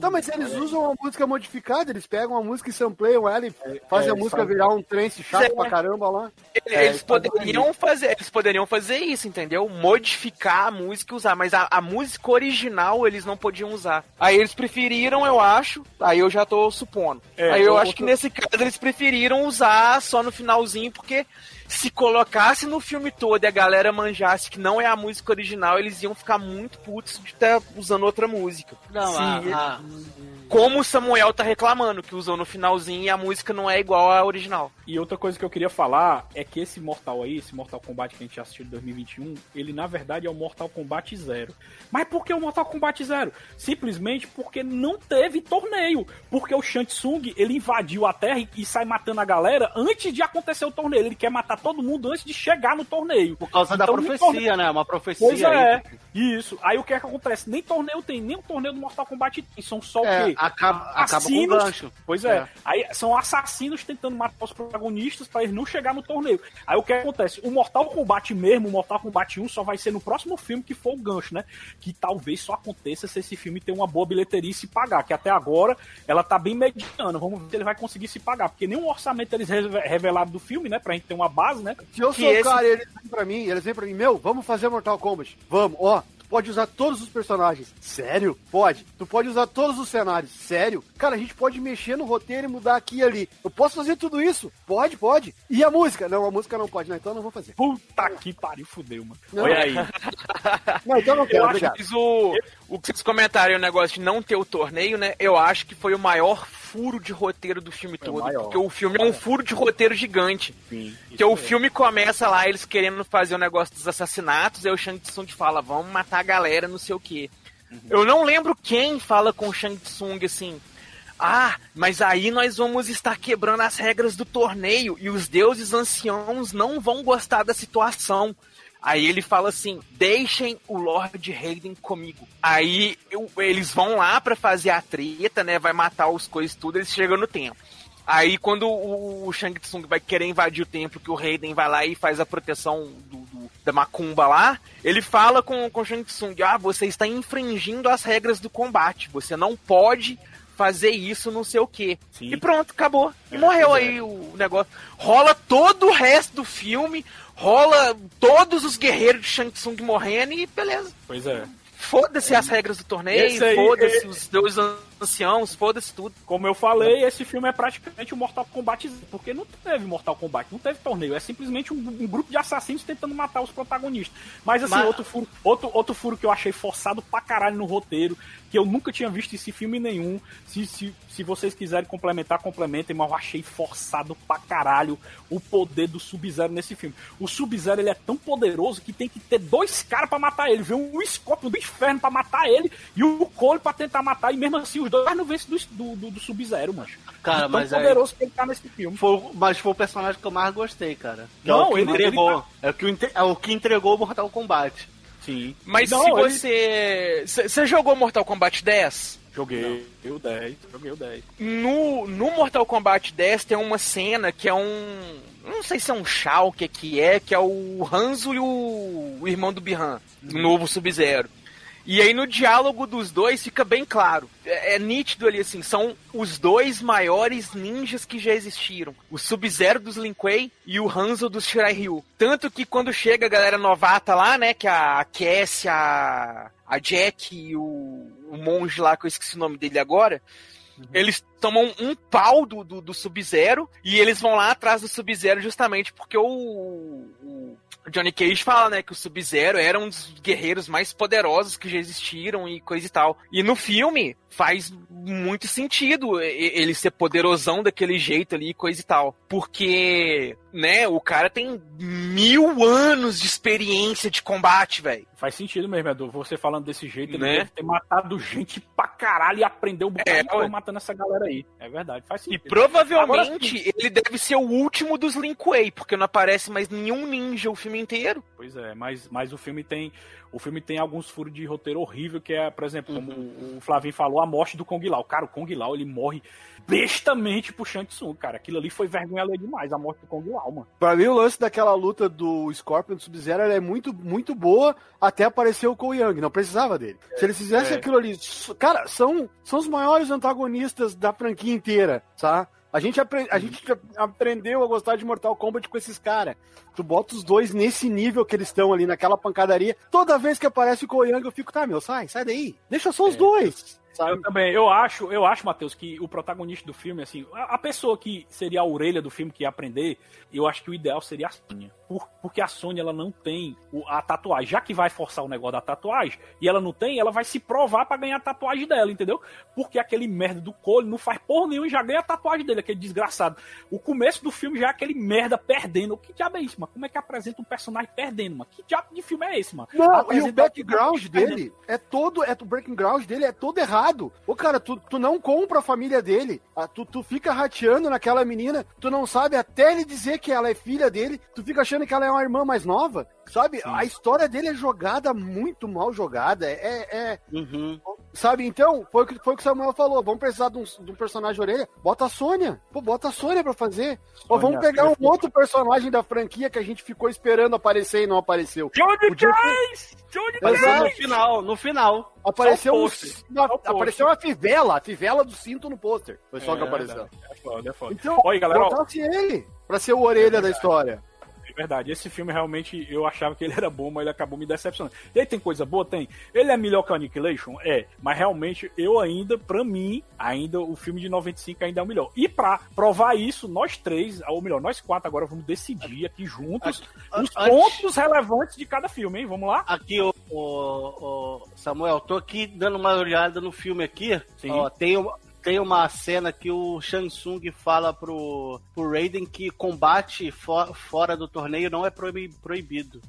Tá, mas eles usam a música modificada, eles pegam a música e sampleiam ela e fazem é, a música virar um trance chato É. pra caramba lá. Eles, eles poderiam fazer, eles poderiam fazer isso, entendeu? Modificar a música e usar, mas a, a música original eles não podiam usar. Aí eles preferiram, eu acho, aí eu já tô supondo. É, aí eu eu- acho que nesse caso eles preferiram usar só no finalzinho, porque se colocasse no filme todo e a galera manjasse que não é a música original, eles iam ficar muito putos de estar usando outra música. Não, Sim, a- a- Como o Samuel tá reclamando, que usou no finalzinho e a música não é igual à original. E outra coisa que eu queria falar é que esse Mortal aí, esse Mortal Kombat que a gente assistiu em 2021, ele na verdade é o Mortal Kombat Zero. Mas por que o Mortal Kombat Zero? Simplesmente porque não teve torneio. Porque o Shang Tsung, ele invadiu a Terra e, sai matando a galera antes de acontecer o torneio. Ele quer matar todo mundo antes de chegar no torneio. Por causa da Então, nem profecia, torneio- né? Uma profecia Pois é, aí. isso. Aí o que é que acontece? Nem torneio tem, nem o torneio do Mortal Kombat tem. São só É, o quê? Acaba, acaba com o Assassinos. gancho. Pois é. É. Aí são assassinos tentando matar os protagonistas pra eles não chegar no torneio. Aí o que acontece? O Mortal Kombat mesmo, o Mortal Kombat 1, só vai ser no próximo filme que for o gancho, né? Que talvez só aconteça se esse filme ter uma boa bilheteria e se pagar. Que até agora ela tá bem mediana. Vamos ver se ele vai conseguir se pagar. Porque nenhum orçamento eles reve- revelaram do filme, né? Pra gente ter uma base, né? Se eu Que sou o esse- cara e eles vêm pra mim, eles vêm pra mim, meu, vamos fazer Mortal Kombat. Vamos, ó. Tu pode usar todos os personagens. Sério? Pode. Tu pode usar todos os cenários. Sério? Cara, a gente pode mexer no roteiro e mudar aqui e ali. Eu posso fazer tudo isso? Pode, pode. E a música? Não, a música não pode, não. Então eu não vou fazer. Puta que pariu, fudeu, mano. Não. Olha aí. Não, então eu não quero, Eu acho obrigado. que isso- o, que vocês comentaram, o negócio de não ter o torneio, né? Eu acho que foi o maior furo de roteiro do filme todo. maior. Porque o filme é um furo de roteiro gigante. Sim, Porque o filme começa lá, eles querendo fazer o negócio dos assassinatos, aí o Shang Tsung fala, vamos matar a galera, não sei o quê. Eu não lembro quem fala com o Shang Tsung assim. Ah, mas aí nós vamos estar quebrando as regras do torneio e os deuses anciãos não vão gostar da situação. Aí ele fala assim: deixem o Lord Raiden comigo. Aí eu- eles vão lá pra fazer a treta, né? Vai matar os coisas tudo, eles chegam no templo. Aí quando o, o Shang Tsung vai querer invadir o templo, que o Raiden vai lá e faz a proteção do, do- da macumba lá, ele fala com, com o Shang Tsung: ah, você está infringindo as regras do combate, você não pode fazer isso, não sei o quê. E pronto, acabou. E morreu pois é. aí o negócio. Rola todo o resto do filme, rola todos os guerreiros de Shang Tsung morrendo e beleza. Pois é. Foda-se as regras do torneio, foda-se é- os deuses anciãos, foda-se tudo. Como eu falei, esse filme é praticamente um Mortal Kombat, porque não teve Mortal Kombat, não teve torneio, é simplesmente um, um grupo de assassinos tentando matar os protagonistas. Mas assim, Mas- outro furo, outro, outro furo que eu achei forçado pra caralho no roteiro, que eu nunca tinha visto esse filme nenhum. Se, se, se vocês quiserem complementar, complementem, mas eu achei forçado pra caralho o poder do Sub-Zero nesse filme. O Sub-Zero ele é tão poderoso que tem que ter dois caras pra matar ele. Vê um escópio do inferno pra matar ele e o Cole pra tentar matar. E mesmo assim, os dois não vencem do, do, do, do Sub-Zero, mancho. Cara, tão mas aí- poderoso que ele tá nesse filme. Foi, mas foi o personagem que eu mais gostei, cara. Que Não, é o que ele- entregou. ele tá- é, o que, entre- é o que entregou o Mortal Kombat. Sim. Mas Não, se ele- você. Você jogou Mortal Kombat 10? Joguei o 10, joguei o 10. No, no Mortal Kombat 10 tem uma cena que é um. Não sei se é um Shao, o que que é, que é o Hanzo e o, o irmão do Bihan, o novo Sub-Zero. E aí no diálogo dos dois fica bem claro. É, é nítido ali, assim, são os dois maiores ninjas que já existiram. O Sub-Zero dos Lin Kuei e o Hanzo dos Shirai Ryu. Tanto que quando chega a galera novata lá, né, que a, Cassie, a, a Jack e o, o monge lá, que eu esqueci o nome dele agora, eles tomam um pau do, do, do Sub-Zero e eles vão lá atrás do Sub-Zero justamente porque o Johnny Cage fala, né, que o Sub-Zero era um dos guerreiros mais poderosos que já existiram e coisa e tal. E no filme faz muito sentido e- ele ser poderosão daquele jeito ali, coisa e tal. Porque, né, o cara tem mil anos de experiência de combate, velho. Faz sentido mesmo, Edu. Você falando desse jeito, ele Né? deve ter matado gente pra caralho e aprendeu um bocado É, ué. matando essa galera aí. É verdade, faz E sentido. provavelmente Agora, ele deve ser o último dos Lin Kuei, porque não aparece mais nenhum ninja o filme inteiro. Pois é, mas, mas o filme tem. O filme tem alguns furos de roteiro horrível, que é, por exemplo, como Uhum. o Flavinho falou, a morte do Kong Lao. Cara, o Kong Lao, ele morre bestamente pro Shang Tsung, cara. Aquilo ali foi vergonha demais, a morte do Kong Lao, mano. Pra mim, o lance daquela luta do Scorpion do Sub-Zero é muito, muito boa até aparecer o Cole Young. Não precisava dele. Se eles fizessem é. aquilo ali. Cara, são, são os maiores antagonistas da franquia inteira, tá? A gente, apre- a gente já aprendeu a gostar de Mortal Kombat com esses caras. Tu bota os dois nesse nível que eles estão ali, naquela pancadaria. Toda vez que aparece o Young, eu fico, tá, meu, sai, sai daí. Deixa só os dois. Eu também, eu acho, eu acho, Matheus, que o protagonista do filme, assim, a, a pessoa que seria a orelha do filme que ia aprender, eu acho que o ideal seria a Sônia. Por- porque a Sônia, ela não tem o- a tatuagem. Já que vai forçar o negócio da tatuagem, e ela não tem, ela vai se provar pra ganhar a tatuagem dela, entendeu? Porque aquele merda do Cole não faz porra nenhuma e já ganha a tatuagem dele, aquele desgraçado. O começo do filme já é aquele merda perdendo. Que diabo é isso, mano? Como é que apresenta um personagem perdendo, mano? Que diabo de filme é esse, mano? Não, e o background um dele é todo, é, o background dele é todo errado. Ô, cara, tu, tu não compra a família dele. Ah, Tu, tu fica rateando naquela menina, tu não sabe até ele dizer que ela é filha dele, tu fica achando que ela é uma irmã mais nova. Sabe? A história dele é jogada muito mal jogada. É. é- Sabe? Então, foi o, que, foi o que o Samuel falou. Vamos precisar de um, de um personagem orelha? Bota a Sônia. Pô, bota a Sônia pra fazer. Ou Sônia, vamos pegar um outro personagem da franquia que a gente ficou esperando aparecer e não apareceu. Johnny Cage! Johnny Vai ser no final, no final. Apareceu, um- pôster. Apareceu uma fivela, a fivela do cinto no pôster. Foi só É, que apareceu. É foda, é foda. Então, Olha, galera, ó, ele pra ser o orelha da história. Verdade, esse filme realmente eu achava que ele era bom, mas ele acabou me decepcionando. Ele tem coisa boa? Tem. Ele é melhor que o Annihilation? É. Mas realmente eu ainda, pra mim, ainda o filme de 95 ainda é o melhor. E pra provar isso, nós três, ou melhor, nós quatro agora vamos decidir aqui juntos os pontos relevantes de cada filme, hein? Vamos lá? Aqui, o, o, o Samuel, tô aqui dando uma olhada no filme aqui. Ó, tem, uma- tem uma cena que o Shang Tsung fala pro, pro Raiden que combate fo- fora do torneio não é proibi- proibido.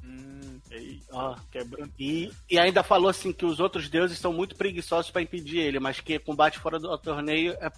Ó, quebrando. E, e ainda falou assim que os outros deuses são muito preguiçosos pra impedir ele, mas que combate fora do torneio é.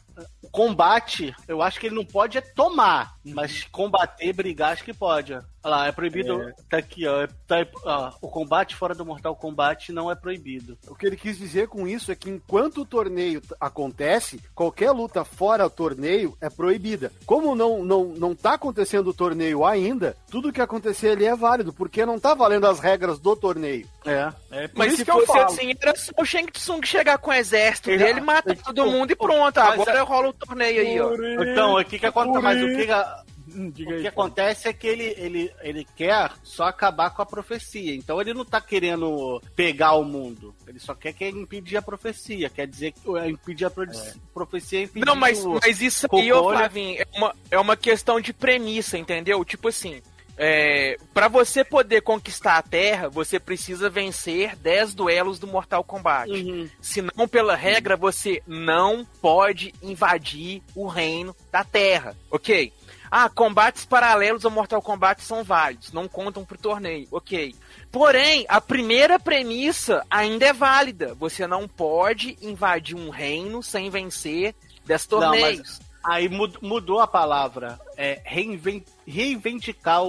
Combate, eu acho que ele não pode é tomar, mas combater, brigar, acho que pode. Olha lá, é proibido. É. Tá aqui, ó, é- tá- ó, O combate fora do Mortal Kombat não é proibido. O que ele quis dizer com isso é que enquanto o torneio acontece, qualquer luta fora do torneio é proibida. Como não, não, não tá acontecendo o torneio ainda, tudo que acontecer ali é válido, porque não tá valendo as regras do torneio. É. É por Mas isso se que eu fosse falo. assim, era só o Shang Tsung chegar com o exército Ele- dele, mata todo mundo e pronto. Agora é- rola o torneio aí, ó. Então, o que que acontece? Mas o que que a- Hum, diga O aí, que Fábio. acontece é que ele, ele, ele quer só acabar com a profecia. Então ele não tá querendo pegar o mundo. Ele só quer que impedir a profecia. Quer dizer que é impedir a pro- profecia é impedir Não, mas, o mas isso aí, ô. Flavinho, é uma, é uma questão de premissa, entendeu? Tipo assim, é, para você poder conquistar a Terra, você precisa vencer 10 duelos do Mortal Kombat. Uhum. Senão, pela regra, você não pode invadir o reino da Terra, ok? Ah, combates paralelos ao Mortal Kombat são válidos, não contam pro torneio, ok. Porém, a primeira premissa ainda é válida. Você não pode invadir um reino sem vencer 10 Não, torneios. aí mud- mudou a palavra. É reivindicar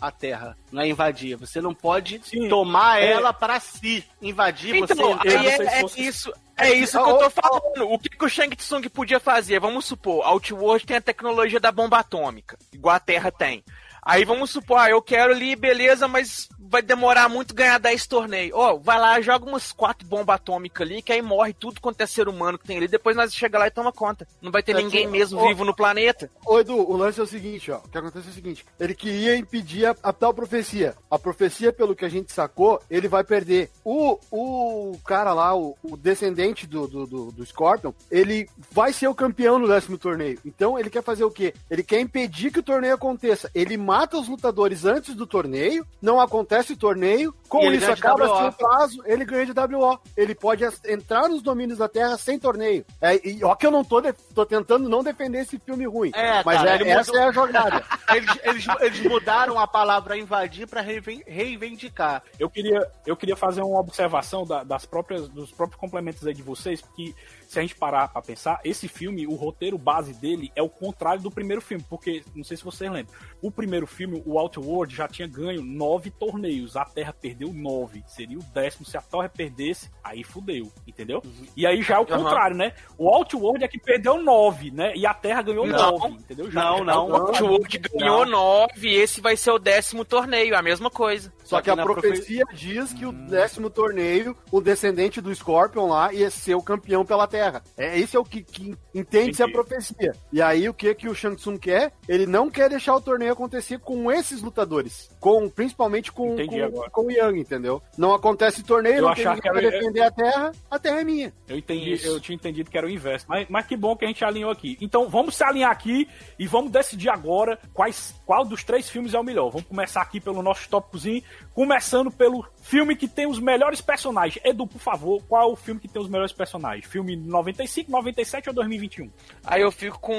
a terra, não é invadir. Você não pode tomar é. ela pra si. Invadir Então, você. aí é, é isso, é isso que eu tô falando. O que, que o Shang Tsung podia fazer? Vamos supor, Outworld tem a tecnologia da bomba atômica, igual a Terra tem. Aí vamos supor, ah, eu quero ali, beleza, mas vai demorar muito ganhar 10 torneios. Ó, vai lá, joga umas quatro bombas atômicas ali, que aí morre tudo quanto é ser humano que tem ali. Depois nós chega lá e toma conta. Não vai ter É ninguém que- mesmo ô- vivo no planeta. Ô Edu, o lance é o seguinte, ó. O que acontece é o seguinte: ele queria impedir a, a tal profecia. A profecia, pelo que a gente sacou, ele vai perder. O, o cara lá, o, o descendente do, do, do, do Scorpion, ele vai ser o campeão no décimo torneio. Então ele quer fazer o quê? Ele quer impedir que o torneio aconteça. Ele mata os lutadores antes do torneio, não acontece o torneio. Com ele isso, acaba seu prazo, ele ganha de WO. Ele pode entrar nos domínios da Terra sem torneio. É, e ó que eu não tô, de- tô tentando não defender esse filme ruim. É, mas cara, é- ele essa mudou- é a jogada. eles, eles, eles mudaram a palavra invadir pra reiven- reivindicar. Eu queria, eu queria fazer uma observação da- das próprias, dos próprios complementos aí de vocês, porque se a gente parar pra pensar, esse filme, o roteiro base dele é o contrário do primeiro filme, porque, não sei se vocês lembram, o primeiro filme, o Outworld, já tinha ganho nove torneios, a Terra perdeu nove, seria o décimo, se a Terra perdesse, aí fudeu, entendeu? E aí já é o Uhum. contrário, né? O Outworld é que perdeu nove, né? E a Terra ganhou Não. nove, entendeu? Já- Não, já não. o. Outworld ganhou nove, esse vai ser o décimo torneio, a mesma coisa. Só que a na profecia diz que o décimo torneio, o descendente do Scorpion lá ia ser o campeão pela Terra. É isso é o que, que entende-se a profecia. E aí o que que o Shang Tsung quer? Ele não quer deixar o torneio acontecer com esses lutadores, com principalmente com Entendi com, agora. com o Yang, entendeu? Não acontece torneio, Eu não tem que era- defender a Terra, a Terra é minha. Eu entendi, Isso. eu tinha entendido que era o inverso. Mas, mas que bom que a gente alinhou aqui. Então vamos se alinhar aqui e vamos decidir agora quais, qual dos três filmes é o melhor. Vamos começar aqui pelo nosso tópicozinho, começando pelo filme que tem os melhores personagens. Edu, por favor, qual é o filme que tem os melhores personagens? Filme 95, 97 ou 2021? Aí eu fico com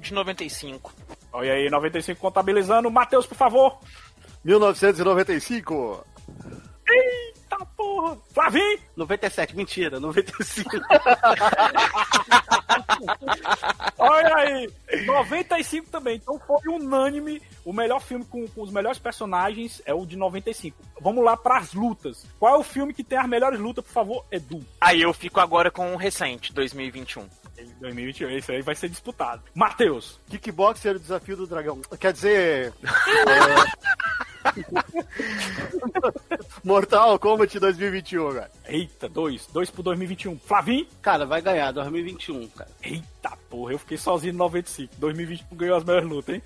de 95. Olha aí, 95 contabilizando. Matheus, por favor. 1995. Eita porra. Flavinho. 97, mentira, 95. Olha aí, 95 também. Então foi unânime. O melhor filme com, com os melhores personagens é o de 95. Vamos lá pras lutas. Qual é o filme que tem as melhores lutas, por favor, Edu? Aí eu fico agora com o recente, 2021. 2021, esse aí vai ser disputado. Matheus. Kickboxer, o desafio do dragão. Quer dizer. é, Mortal Kombat 2021, velho. Eita, dois. Dois pro 2021. Flavinho. Cara, vai ganhar 2021, cara. Eita porra, eu fiquei sozinho em 95. 2021 ganhou as melhores lutas, hein?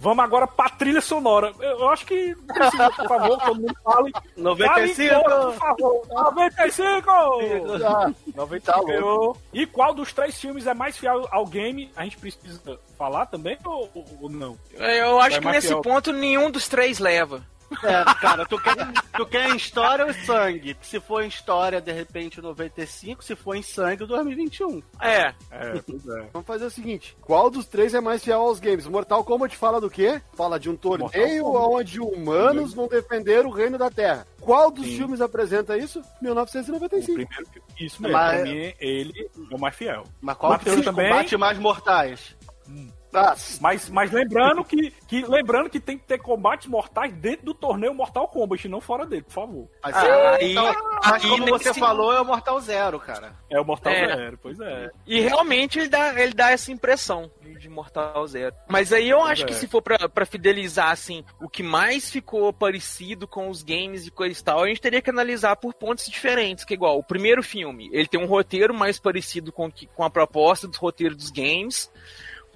Vamos agora pra trilha sonora. Eu, acho que precisa, por favor, todo mundo fale. 95. Fale por favor. 95! Ah, 95 tá ganhou. E qual dos três filmes é mais fiel ao game? A gente precisa falar também ou, ou- não? Eu acho Vai que nesse fiel. ponto nenhum dos três leva. É, cara, tu quer, tu quer em história ou sangue? Se for em história, de repente, 95. Se for em sangue, 2021. É. É, pois é. Vamos fazer o seguinte: qual dos três é mais fiel aos games? Mortal Kombat fala do quê? Fala de um torneio onde humanos vão defender o reino da Terra. Qual dos Sim. filmes apresenta isso? O 1995. primeiro filme. Isso mesmo. Mas- Pra mim, ele é o mais fiel. Mas qual Matheus tem os também? combates mais mortais? Mas, mas lembrando que, que lembrando que tem que ter combates mortais dentro do torneio Mortal Kombat, não fora dele, por favor. Mas, Ah, então, aí- mas aí como você nesse- falou, é o Mortal Zero, cara. É o Mortal É. Zero, pois é. E realmente ele dá, ele dá essa impressão de, Mortal Zero. Mas aí eu acho é. que se for pra, pra fidelizar, assim, o que mais ficou parecido com os games e coisa e tal, a gente teria que analisar por pontos diferentes. Que é igual, o primeiro filme, ele tem um roteiro mais parecido com, que- com a proposta do roteiro dos games.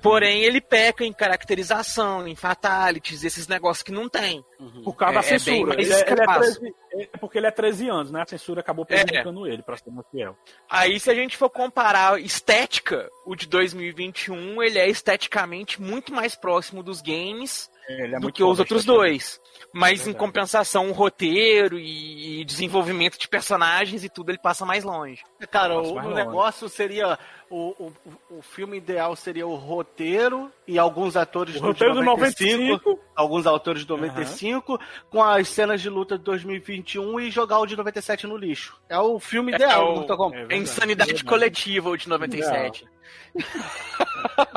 Porém, ele peca em caracterização, em fatalities, esses negócios que não tem. Por causa É- da é censura. ele, é, ele é escravaço. 13 é porque ele é 13 anos, né? A censura acabou prejudicando ele, pra ser mais fiel. Aí, se a gente for comparar estética, o de 2021, ele é esteticamente muito mais próximo dos games ele é do muito que os outros esteticamente. dois. Mas, em compensação, o roteiro e desenvolvimento de personagens e tudo, ele passa mais longe. Cara, o, mais o longe. negócio seria. O, o, o filme ideal seria o roteiro e alguns atores O do roteiro de do 95, alguns autores de 95, com as cenas de luta de 2021 e jogar o de 97 no lixo. É o filme ideal do o- Mortal Kombat. é insanidade coletiva, o de 97.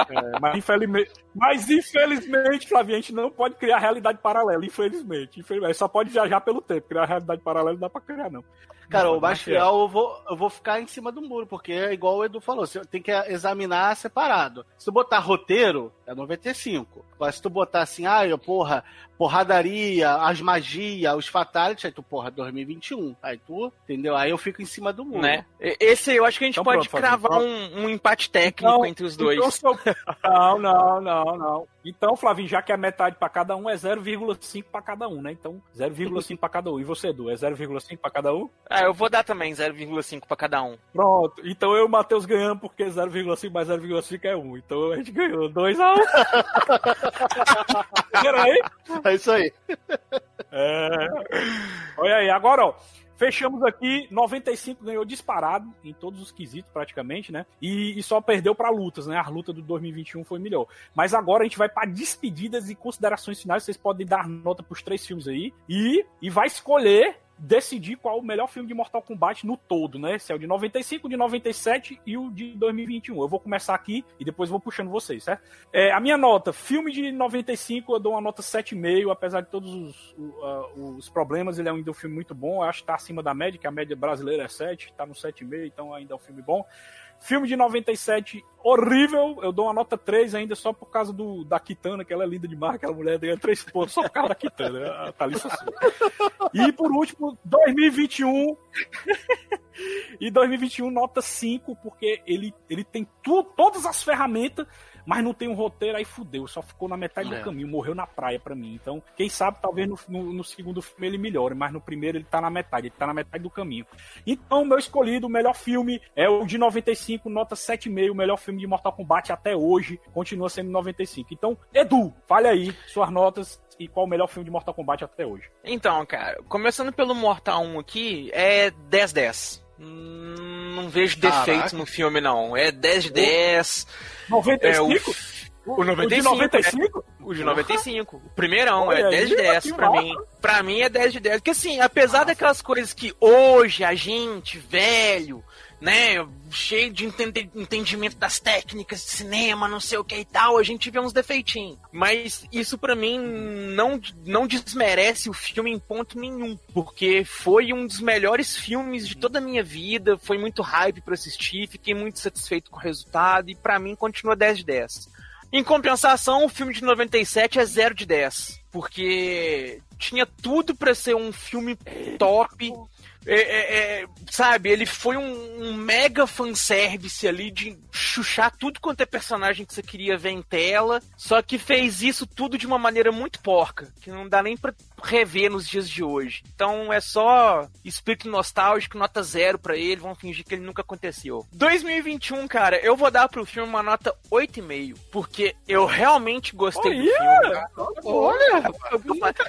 É, mas, infelizmente, mas infelizmente, Flavinho, a gente não pode criar realidade paralela, infelizmente. infelizmente. Só pode viajar pelo tempo. Criar realidade paralela não dá pra criar, não. Cara, Não, o mais mas fiel eu vou, eu vou ficar em cima do muro, porque é igual o Edu falou, você tem que examinar separado. Se tu botar roteiro, é 95. Mas se tu botar assim, ah, eu, porra, porradaria, as magias, os fatalities, aí tu, porra, 2021. Aí tu, entendeu? Aí eu fico em cima do muro. Né? Esse eu acho que a gente Então pode pronto, cravar um, um empate técnico Então- entre os dois. então Não, não, não, não. Então, Flavinho, já que é metade pra cada um, é 0,5 pra cada um, né? Então, 0,5 pra cada um. E você, Edu, é 0,5 pra cada um? Ah, eu vou dar também 0,5 pra cada um. Pronto. Então eu e o Matheus ganhamos porque 0,5 mais 0,5 é 1. Então a gente ganhou 2 a 1. Viram aí? É isso aí. É. Olha aí, agora, ó. Fechamos aqui, 95 ganhou disparado em todos os quesitos, praticamente, né? E, e só perdeu pra lutas, né? A luta do 2021 foi melhor. Mas agora a gente vai pra despedidas e considerações finais. Vocês podem dar nota pros três filmes aí. E, e vai escolher, decidir qual o melhor filme de Mortal Kombat no todo, né? Se é o de 95, o de 97 e o de 2021. Eu vou começar aqui e depois vou puxando vocês, certo? É, a minha nota, filme de 95, eu dou uma nota 7,5, apesar de todos os, os problemas, ele é ainda um filme muito bom. Eu acho que tá acima da média, que a média brasileira é 7, tá no 7,5, então ainda é um filme bom. Filme de 97, horrível. Eu dou uma nota 3 ainda só por causa do, da Kitana, que ela é linda demais, aquela mulher ganha 3 pontos só por causa da Kitana, né? a Thalissa. E por último, 2021. e 2021, nota 5, porque ele, ele tem tu, todas as ferramentas, mas não tem um roteiro, aí fudeu. Só ficou na metade É. do caminho, morreu na praia pra mim. Então, quem sabe, talvez no, no, no segundo filme ele melhore, mas no primeiro ele tá na metade, ele tá na metade do caminho. Então, meu escolhido, o melhor filme é o de 95, nota 7,5, o melhor filme de Mortal Kombat até hoje, continua sendo 95. Então, Edu, fale aí suas notas e qual o melhor filme de Mortal Kombat até hoje. Então, cara, começando pelo Mortal 1 aqui, é 10-10. Hum, Não vejo Caraca. defeitos no filme, não. É 10 de 10. 95? É, o, o 95? O de 95? é- o de 95. O primeirão Olha é 10 de aí, 10 que pra massa. mim. Pra mim é 10 de 10. Porque assim, apesar daquelas coisas que hoje a gente, velho, né, cheio de entendimento das técnicas de cinema, não sei o que e tal, a gente vê uns defeitinhos. Mas isso pra mim não, não desmerece o filme em ponto nenhum. Porque foi um dos melhores filmes de toda a minha vida, foi muito hype pra assistir, fiquei muito satisfeito com o resultado e pra mim continua 10 de 10. Em compensação, o filme de 97 é 0 de 10. Porque tinha tudo pra ser um filme top. É, é, é, sabe, ele foi um, um mega fanservice ali de chuchar tudo quanto é personagem que você queria ver em tela. Só que fez isso tudo de uma maneira muito porca, que não dá nem pra rever nos dias de hoje. Então é só espírito nostálgico, nota zero pra ele, vão fingir que ele nunca aconteceu. 2021, cara, eu vou dar pro filme uma nota 8,5, porque eu realmente gostei do filme. Olha!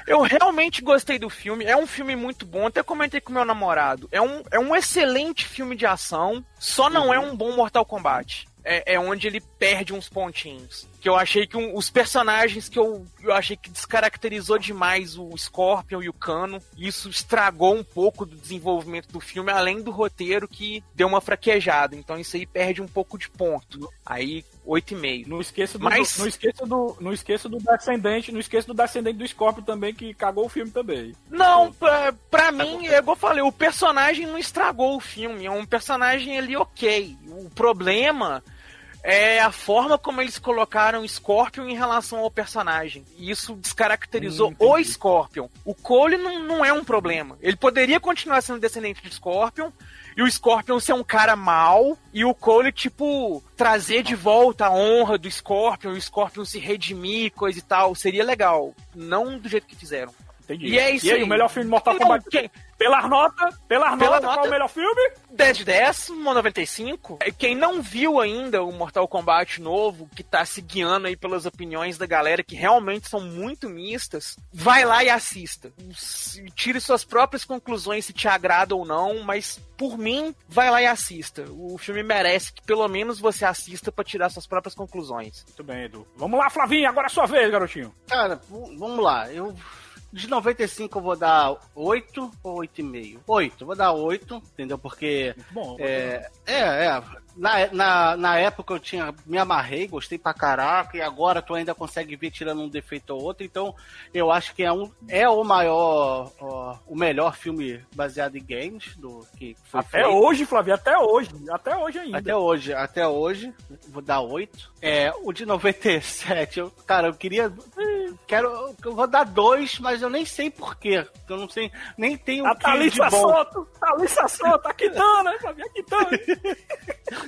Eu realmente gostei do filme. É um filme muito bom. Até comentei com meu namorado. É um, é um excelente filme de ação. Só não é um bom Mortal Kombat. É, é onde ele perde uns pontinhos. Que eu achei que um- os personagens que eu, eu achei que descaracterizou demais o Scorpion e o Cano. Isso estragou um pouco do desenvolvimento do filme, além do roteiro que deu uma fraquejada. Então isso aí perde um pouco de ponto. Aí, 8,5. Não esqueça do, Mas- não esqueça do, não esqueça do descendente, não esqueça do descendente do Scorpion também que cagou o filme também. Não, pra, pra mim, é igual eu falei, o personagem não estragou o filme. É um personagem ali ok. O problema é a forma como eles colocaram Scorpion em relação ao personagem. E isso descaracterizou Hum, o Scorpion. O Cole não, não é um problema. Ele poderia continuar sendo descendente de Scorpion, e o Scorpion ser um cara mal, e o Cole, tipo, trazer de volta a honra do Scorpion, e o Scorpion se redimir, coisa e tal. Seria legal. Não do jeito que fizeram. Entendi. E é isso e aí, aí. o melhor filme de Mortal Não, Kombat? quem- Pelas notas, pelas Pela notas, qual é nota- o melhor filme? 10 de 10, 95. Quem não viu ainda o Mortal Kombat novo, que tá se guiando aí pelas opiniões da galera, que realmente são muito mistas, vai lá e assista. Se- Tire suas próprias conclusões se te agrada ou não, mas por mim, vai lá e assista. O filme merece que pelo menos você assista pra tirar suas próprias conclusões. Muito bem, Edu. Vamos lá, Flavinho, agora é a sua vez, garotinho. Cara, vamos lá. Eu. De 95 eu vou dar 8 ou 8,5? 8, eu vou dar 8, entendeu? Porque. Bom, É, é, é. Na, na, na época eu tinha me amarrei, gostei pra caraca, e agora tu ainda consegue ver tirando um defeito ou outro, então eu acho que é, um, é o maior, ó, o melhor filme baseado em games do que foi Até feito. hoje, Flavinho, até hoje. Até hoje ainda. Até hoje, até hoje, vou dar 8. É, o de 97, eu, cara, eu queria. Quero. Eu vou dar 2, mas eu nem sei porquê. Eu não sei. Nem tenho A que de Thalissa. Soto, Thalissa Soto, a Kitana, Flavinho, a Kitana.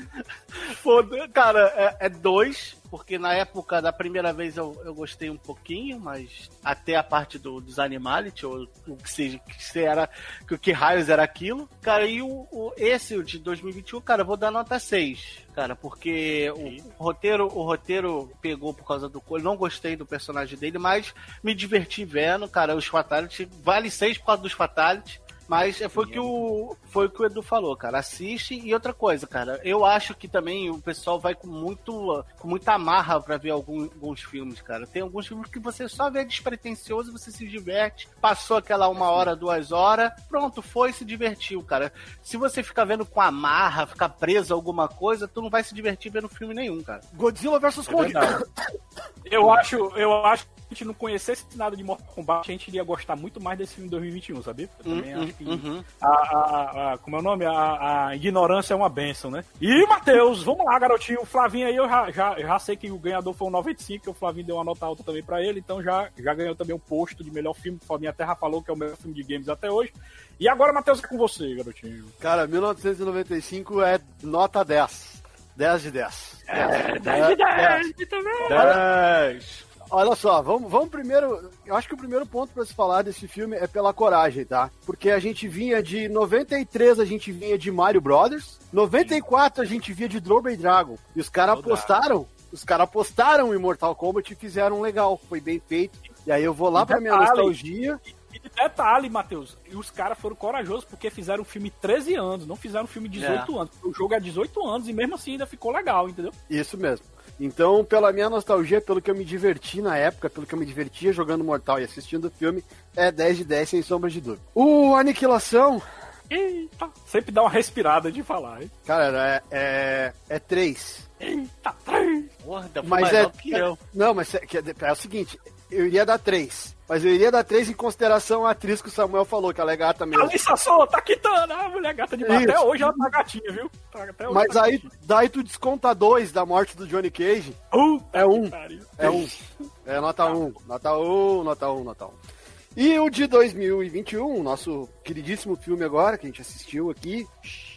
Cara, é, é dois, porque na época da primeira vez eu, eu gostei um pouquinho, mas até a parte do, dos Animality, ou o que seja, que se era, que, que raios era aquilo. Cara, e o, o- esse, o de 2021, cara, eu vou dar nota 6, cara, porque o, roteiro, o roteiro pegou por causa do Cole, não gostei do personagem dele, mas me diverti vendo, cara, os Fatality, vale 6 por causa dos Fatality. Mas é, foi o que o foi o que o Edu falou, cara. Assiste e outra coisa, cara. Eu acho que também o pessoal vai com muito com muita amarra pra ver algum- alguns filmes, cara. Tem alguns filmes que você só vê despretensioso, você se diverte. Passou aquela uma hora, duas horas, pronto, foi se divertiu, cara. Se você ficar vendo com amarra, ficar preso a alguma coisa, tu não vai se divertir vendo filme nenhum, cara. Godzilla vs É Kong. verdade. Eu acho, eu acho a gente não conhecesse nada de Mortal Kombat, a gente iria gostar muito mais desse filme em 2021, sabia? Eu também Uhum, acho que uhum. a, a- a- como é o nome? A, a ignorância é uma benção, né? E, Matheus, vamos lá, garotinho. O Flavinho aí, eu já, já, já sei que o ganhador foi o 95, que o Flavinho deu uma nota alta também pra ele, então já, já ganhou também o posto de melhor filme. O Flavinho até já falou que é o melhor filme de games até hoje. E agora, Matheus, é com você, garotinho. Cara, 1995 é nota 10. 10 de 10. É, 10 de 10, também. 10. Olha só, vamos, vamos primeiro. Eu acho que o primeiro ponto pra se falar desse filme é pela coragem, tá? Porque a gente vinha de 93, a gente vinha de Mario Brothers, 94 a gente vinha de Double Dragon. E os caras apostaram, os caras apostaram em Mortal Kombat e fizeram um legal, foi bem feito. E aí eu vou lá pra minha nostalgia. E detalhe, Matheus, e os caras foram corajosos porque fizeram um filme 13 anos, não fizeram um filme 18 É. anos. O jogo é 18 anos e mesmo assim ainda ficou legal, entendeu? Isso mesmo. Então, pela minha nostalgia, pelo que eu me diverti na época, pelo que eu me divertia jogando Mortal e assistindo o filme, é 10 de 10 sem sombra de dúvida. O Aniquilação, Eita, sempre dá uma respirada de falar, hein? cara, é, é, é 3. Eita, 3! Porra, Mas mais é, que eu. Não, mas é, é, é o seguinte, eu iria dar 3. Mas eu iria dar 3 em consideração a atriz que o Samuel falou, que ela é gata mesmo. Alissa Sou, tá quitando, a mulher gata de Até hoje ela tá gatinha, viu? Tá- até hoje Mas tá aí, daí tu desconta 2 da morte do Johnny Cage. é 1. Um. É 1. Um. É nota 1. Um. Nota 1, um, nota 1, um, nota 1. Um. E o de 2021, nosso queridíssimo filme agora, que a gente assistiu aqui.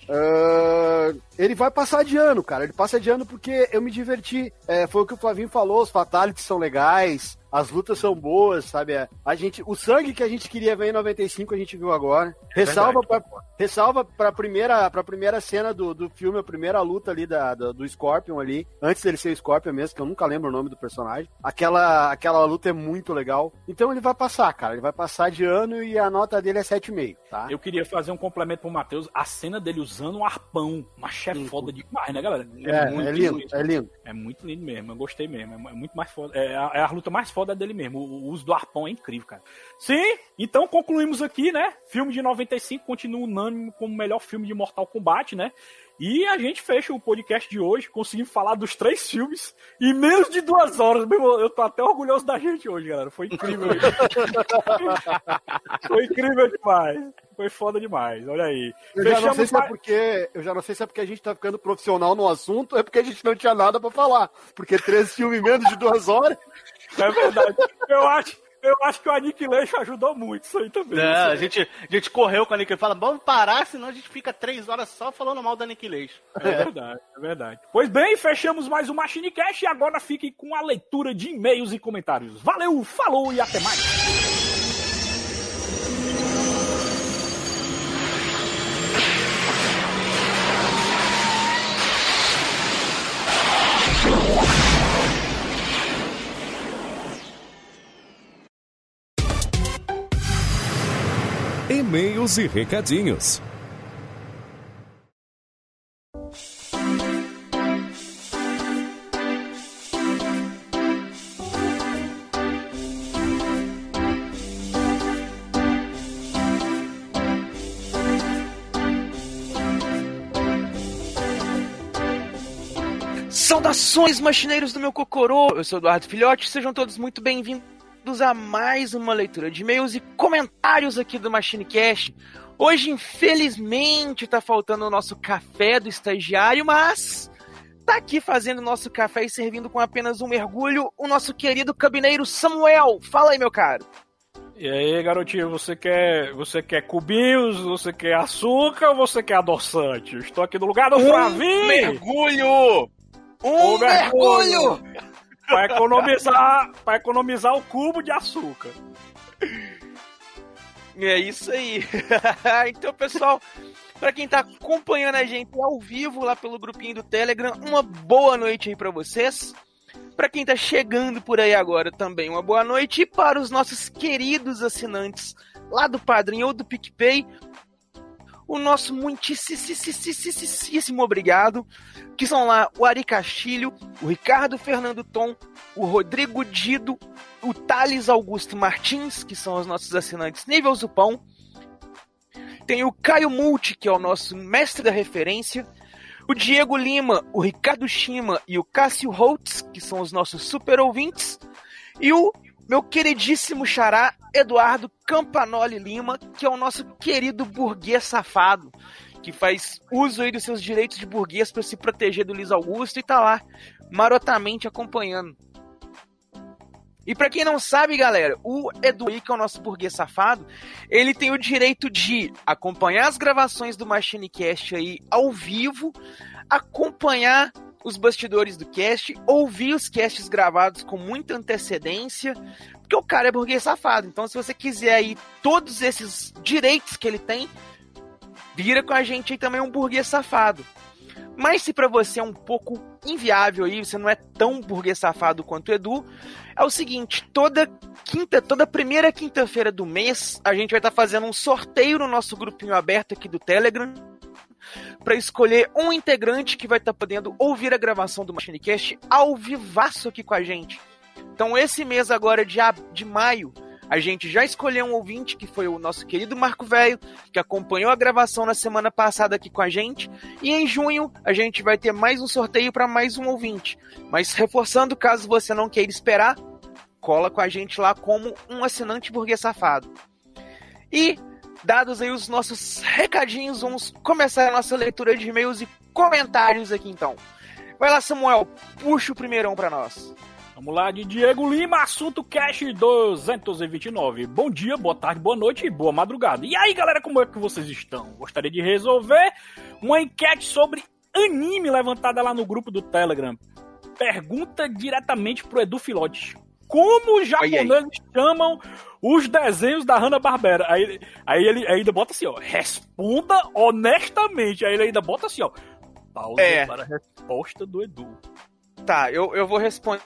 ah, ele vai passar de ano, cara. Ele passa de ano porque eu me diverti. É, foi o que o Flavinho falou, os fatalities são legais, as lutas são boas, sabe? É, A gente, o sangue que a gente queria ver em 95 a gente viu agora. Ressalva pra, ressalva primeira, pra primeira cena do, do filme, a primeira luta ali da, do, do Scorpion ali, antes dele ser o Scorpion mesmo, que eu nunca lembro o nome do personagem. Aquela, aquela luta é muito legal. Então ele vai passar, cara. Ele vai passar de ano e a nota dele é 7,5, tá? Eu queria fazer um complemento pro Matheus. A cena dele usando um arpão. Mas é foda demais, né, galera? É, é lindo, bonito. é lindo. É muito lindo mesmo. Eu gostei mesmo. É muito mais foda. É a, é a luta mais foda dele mesmo. O, o uso do arpão é incrível, cara. Sim, então concluímos aqui, né? Filme de 95 continua unânime como o melhor filme de Mortal Kombat, né? E a gente fecha o podcast de hoje, conseguimos falar dos três filmes em menos de duas horas. Meu, eu tô até orgulhoso da gente hoje, galera. Foi incrível. Foi incrível demais. Foi foda demais, olha aí. Eu já, não sei se é porque, eu já não sei se é porque a gente tá ficando profissional no assunto ou é porque a gente não tinha nada pra falar. Porque três filmes em menos de duas horas. É verdade. Eu acho, eu acho que o Aniquilation ajudou muito isso aí também. É, Isso a gente, a gente correu com a Aniquilation. Fala, vamos parar, senão a gente fica três horas só falando mal da Aniquilation. É verdade, é verdade. Pois bem, fechamos mais um Machine Cash e agora fiquem com a leitura de e-mails e comentários. Valeu, falou e até mais. E-mails e recadinhos. Saudações, machineiros do meu cocorô! Eu sou Eduardo Filhote, sejam todos muito bem-vindos a mais uma leitura de e-mails e comentários aqui do MachineCast. Hoje, infelizmente, tá faltando o nosso café do estagiário, mas tá aqui fazendo o nosso café e servindo com apenas um mergulho o nosso querido cabineiro Samuel. Fala aí, meu caro. E aí, garotinho, você quer, você quer cubinhos, você quer açúcar ou você quer adoçante? Eu estou aqui no lugar do Um Flavinho! mergulho! Um Um mergulho! Pra economizar, pra economizar o cubo de açúcar. É isso aí. então, pessoal, para quem tá acompanhando a gente ao vivo lá pelo grupinho do Telegram, uma boa noite aí para vocês. Para quem tá chegando por aí agora também, uma boa noite. E para os nossos queridos assinantes lá do Padrim ou do PicPay, o nosso muitíssimo obrigado, que são lá o Ari Castilho, o Ricardo Fernando Tom, o Rodrigo Dido, o Thales Augusto Martins, que são os nossos assinantes nível Zupão. Tem o Caio Multi, que é o nosso mestre da referência. O Diego Lima, o Ricardo Shima e o Cássio Holtz, que são os nossos super ouvintes. E o meu queridíssimo xará, Eduardo Campanoli Lima, que é o nosso querido burguês safado, que faz uso aí dos seus direitos de burguês para se proteger do Luiz Augusto e tá lá marotamente acompanhando. E pra quem não sabe, galera, o Edu, que é o nosso burguês safado, ele tem o direito de acompanhar as gravações do MachineCast aí ao vivo, acompanhar os bastidores do cast, ouvir os casts gravados com muita antecedência, porque o cara é burguês safado. Então, se você quiser aí todos esses direitos que ele tem, vira com a gente aí também um burguês safado. Mas se pra você é um pouco inviável aí, você não é tão burguês safado quanto o Edu, é o seguinte, toda quinta, toda primeira quinta-feira do mês, a gente vai estar fazendo um sorteio no nosso grupinho aberto aqui do Telegram para escolher um integrante que vai estar podendo ouvir a gravação do MachineCast ao vivaço aqui com a gente. Então esse mês agora de, de maio, a gente já escolheu um ouvinte, que foi o nosso querido Marco Velho, que acompanhou a gravação na semana passada aqui com a gente. E em junho a gente vai ter mais um sorteio para mais um ouvinte. Mas reforçando, caso você não queira esperar, cola com a gente lá como um assinante burguês safado. E, dados aí os nossos recadinhos, vamos começar a nossa leitura de e-mails e comentários aqui então. Vai lá, Samuel, puxa o primeirão para nós. Vamos lá, de Diego Lima, assunto Cash 229. Bom dia, boa tarde, boa noite e boa madrugada. E aí, galera, como é que vocês estão? Gostaria de resolver uma enquete sobre anime levantada lá no grupo do Telegram. Pergunta diretamente pro Edu Filote. Como os japoneses chamam os desenhos da Hanna-Barbera? Aí, aí ele ainda bota assim, ó, responda honestamente. Aí ele ainda bota assim, ó, pausa É. para a resposta do Edu. Tá, eu, eu vou responder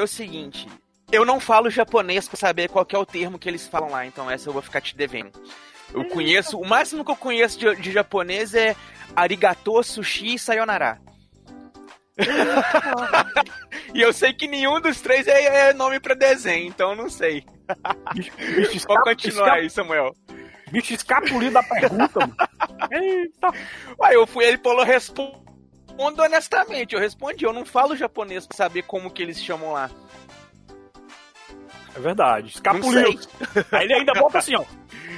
o seguinte. Eu não falo japonês pra saber qual é o termo que eles falam lá, então essa eu vou ficar te devendo. Eu conheço, o máximo que eu conheço de, de japonês é arigato, sushi e sayonara. E eu sei que nenhum dos três é, é nome pra desenho, então eu não sei. Pode continuar aí, Samuel. Bicho escapulido da pergunta, mano. Eita. Ué, eu fui, ele falou, respondo honestamente. Eu respondi, eu não falo japonês pra saber como que eles chamam lá. É verdade. Escapuliu. Aí ele ainda bota assim, ó.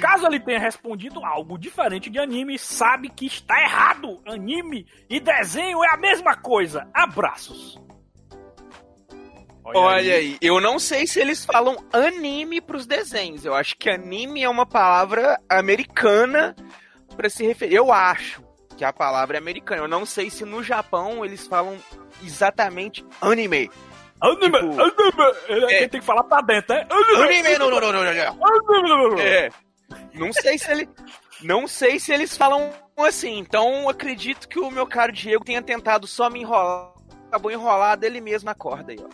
Caso ele tenha respondido algo diferente de anime, sabe que está errado. Anime e desenho é a mesma coisa. Abraços. Olha, Olha aí. aí. eu não sei se eles falam anime pros desenhos. Eu acho que anime é uma palavra americana para se referir. Eu acho que a palavra é americana. Eu não sei se no Japão eles falam exatamente anime. Anime, tipo, anime. É, tem que falar pra dentro, né? Anime, não, não, não, não, não. É. Não sei se ele. Não sei se eles falam assim. Então acredito que o meu caro Diego tenha tentado só me enrolar. Acabou enrolado ele mesmo na corda aí, ó.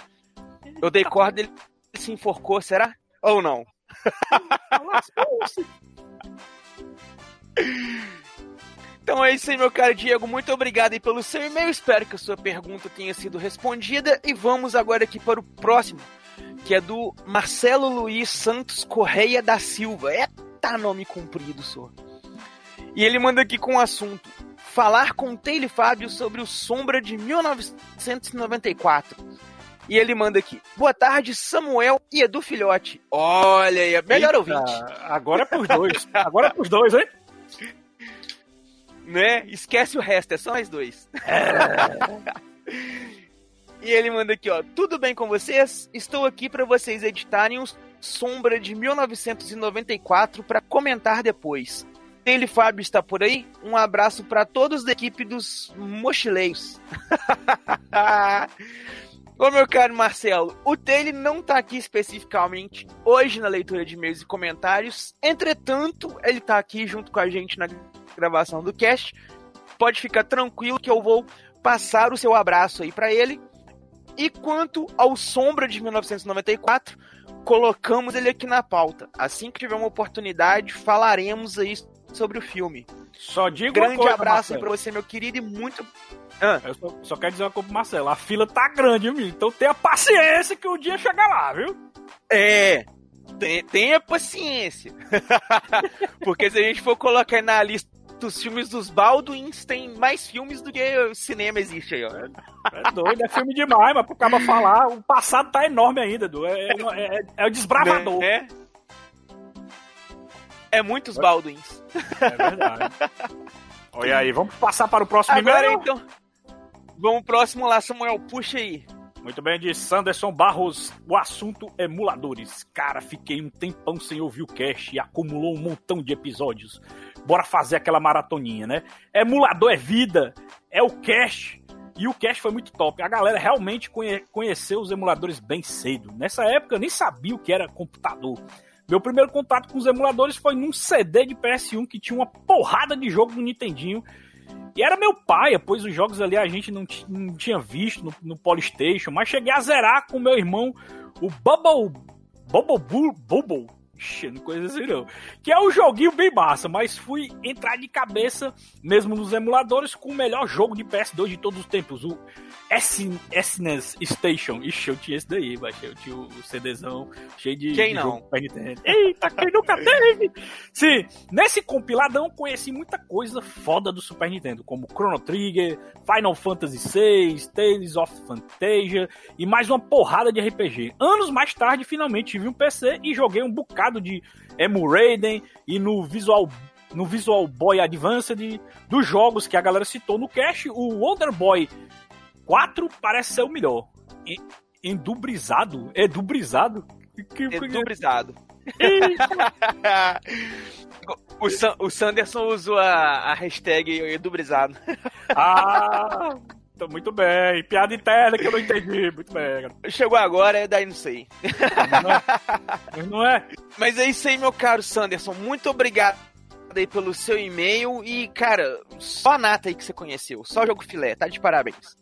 Eu dei corda, ele se enforcou, será? Ou não? Então é isso aí, meu caro Diego. Muito obrigado aí pelo seu e-mail. Espero que a sua pergunta tenha sido respondida. E vamos agora aqui para o próximo, que é do Marcelo Luiz Santos Correia da Silva. Eita, nome comprido, senhor. E ele manda aqui com o assunto: falar com Taylor Fábio sobre o Sombra de 1994. E ele manda aqui: Boa tarde, Samuel e Edu Filhote. Olha aí, melhor Eita, ouvinte. Agora é pros dois. Agora é pros dois, hein? Né? Esquece o resto, é só nós dois. E ele manda aqui, ó. Tudo bem com vocês? Estou aqui para vocês editarem o Sombra de 1994 para comentar depois. Ele Fábio está por aí. Um abraço para todos da equipe dos mochileiros. Ô meu caro Marcelo, o Taylor não tá aqui especificamente hoje na leitura de e-mails e comentários. Entretanto, ele tá aqui junto com a gente na gravação do cast. Pode ficar tranquilo que eu vou passar o seu abraço aí para ele. E quanto ao Sombra de 1994, colocamos ele aqui na pauta. Assim que tiver uma oportunidade, falaremos aí sobre o filme. Só digo Grande coisa, abraço aí pra você, meu querido, e muito ah. Eu só, só, quero dizer uma coisa pro Marcelo: a fila tá grande, viu, Então tenha paciência que o dia chega lá, viu? É. Tenha paciência. Porque se a gente for colocar na lista dos filmes dos Baldwins, tem mais filmes do que o cinema existe aí, ó. É doido, é filme demais, mas pro cara falar, o passado tá enorme ainda, Edu. É, é, é, é o desbravador. É, é muitos Baldwins. É verdade. Olha aí, vamos passar para o próximo Agora, e-mail? então. Vamos próximo lá, Samuel, puxa aí. Muito bem, de Sanderson Barros, o assunto emuladores. Cara, fiquei um tempão sem ouvir o cast e acumulou um montão de episódios. Bora fazer aquela maratoninha, né? Emulador é vida, é o cast. E o cast foi muito top. A galera realmente conhe conheceu os emuladores bem cedo. Nessa época eu nem sabia o que era computador. Meu primeiro contato com os emuladores foi num CD de PS1 que tinha uma porrada de jogo do Nintendinho e era meu pai, pois os jogos ali a gente não, não tinha visto no, no Polystation, mas cheguei a zerar com meu irmão o Bubble. Bubble Bubble. Ixi, não conheço assim não. Que é um joguinho bem massa, mas fui entrar de cabeça, mesmo nos emuladores, com o melhor jogo de PS2 de todos os tempos, o SNES Station. Ixi, eu tinha esse daí, baixei. Eu tinha o CDzão cheio de. Quem não? Eita, quem nunca teve? Sim, nesse compiladão conheci muita coisa foda do Super Nintendo, como Chrono Trigger, Final Fantasy VI, Tales of Fantasia e mais uma porrada de RPG. Anos mais tarde, finalmente tive um PC e joguei um bocado de Emu Raiden e no Visual no Visual Boy Advanced dos jogos que a galera citou no cache, o Wonder Boy 4 parece ser o melhor. Endubrizado? Edubrizado? Edubrizado. o, San, o Sanderson usou a, a hashtag Edubrizado. Ah, muito bem. Piada interna que eu não entendi. Muito bem. Chegou agora, é daí não sei. Mas não é? Mas é isso aí, meu caro Sanderson. Muito obrigado aí pelo seu e-mail e, cara, só a nata aí que você conheceu, só jogo filé, tá de parabéns.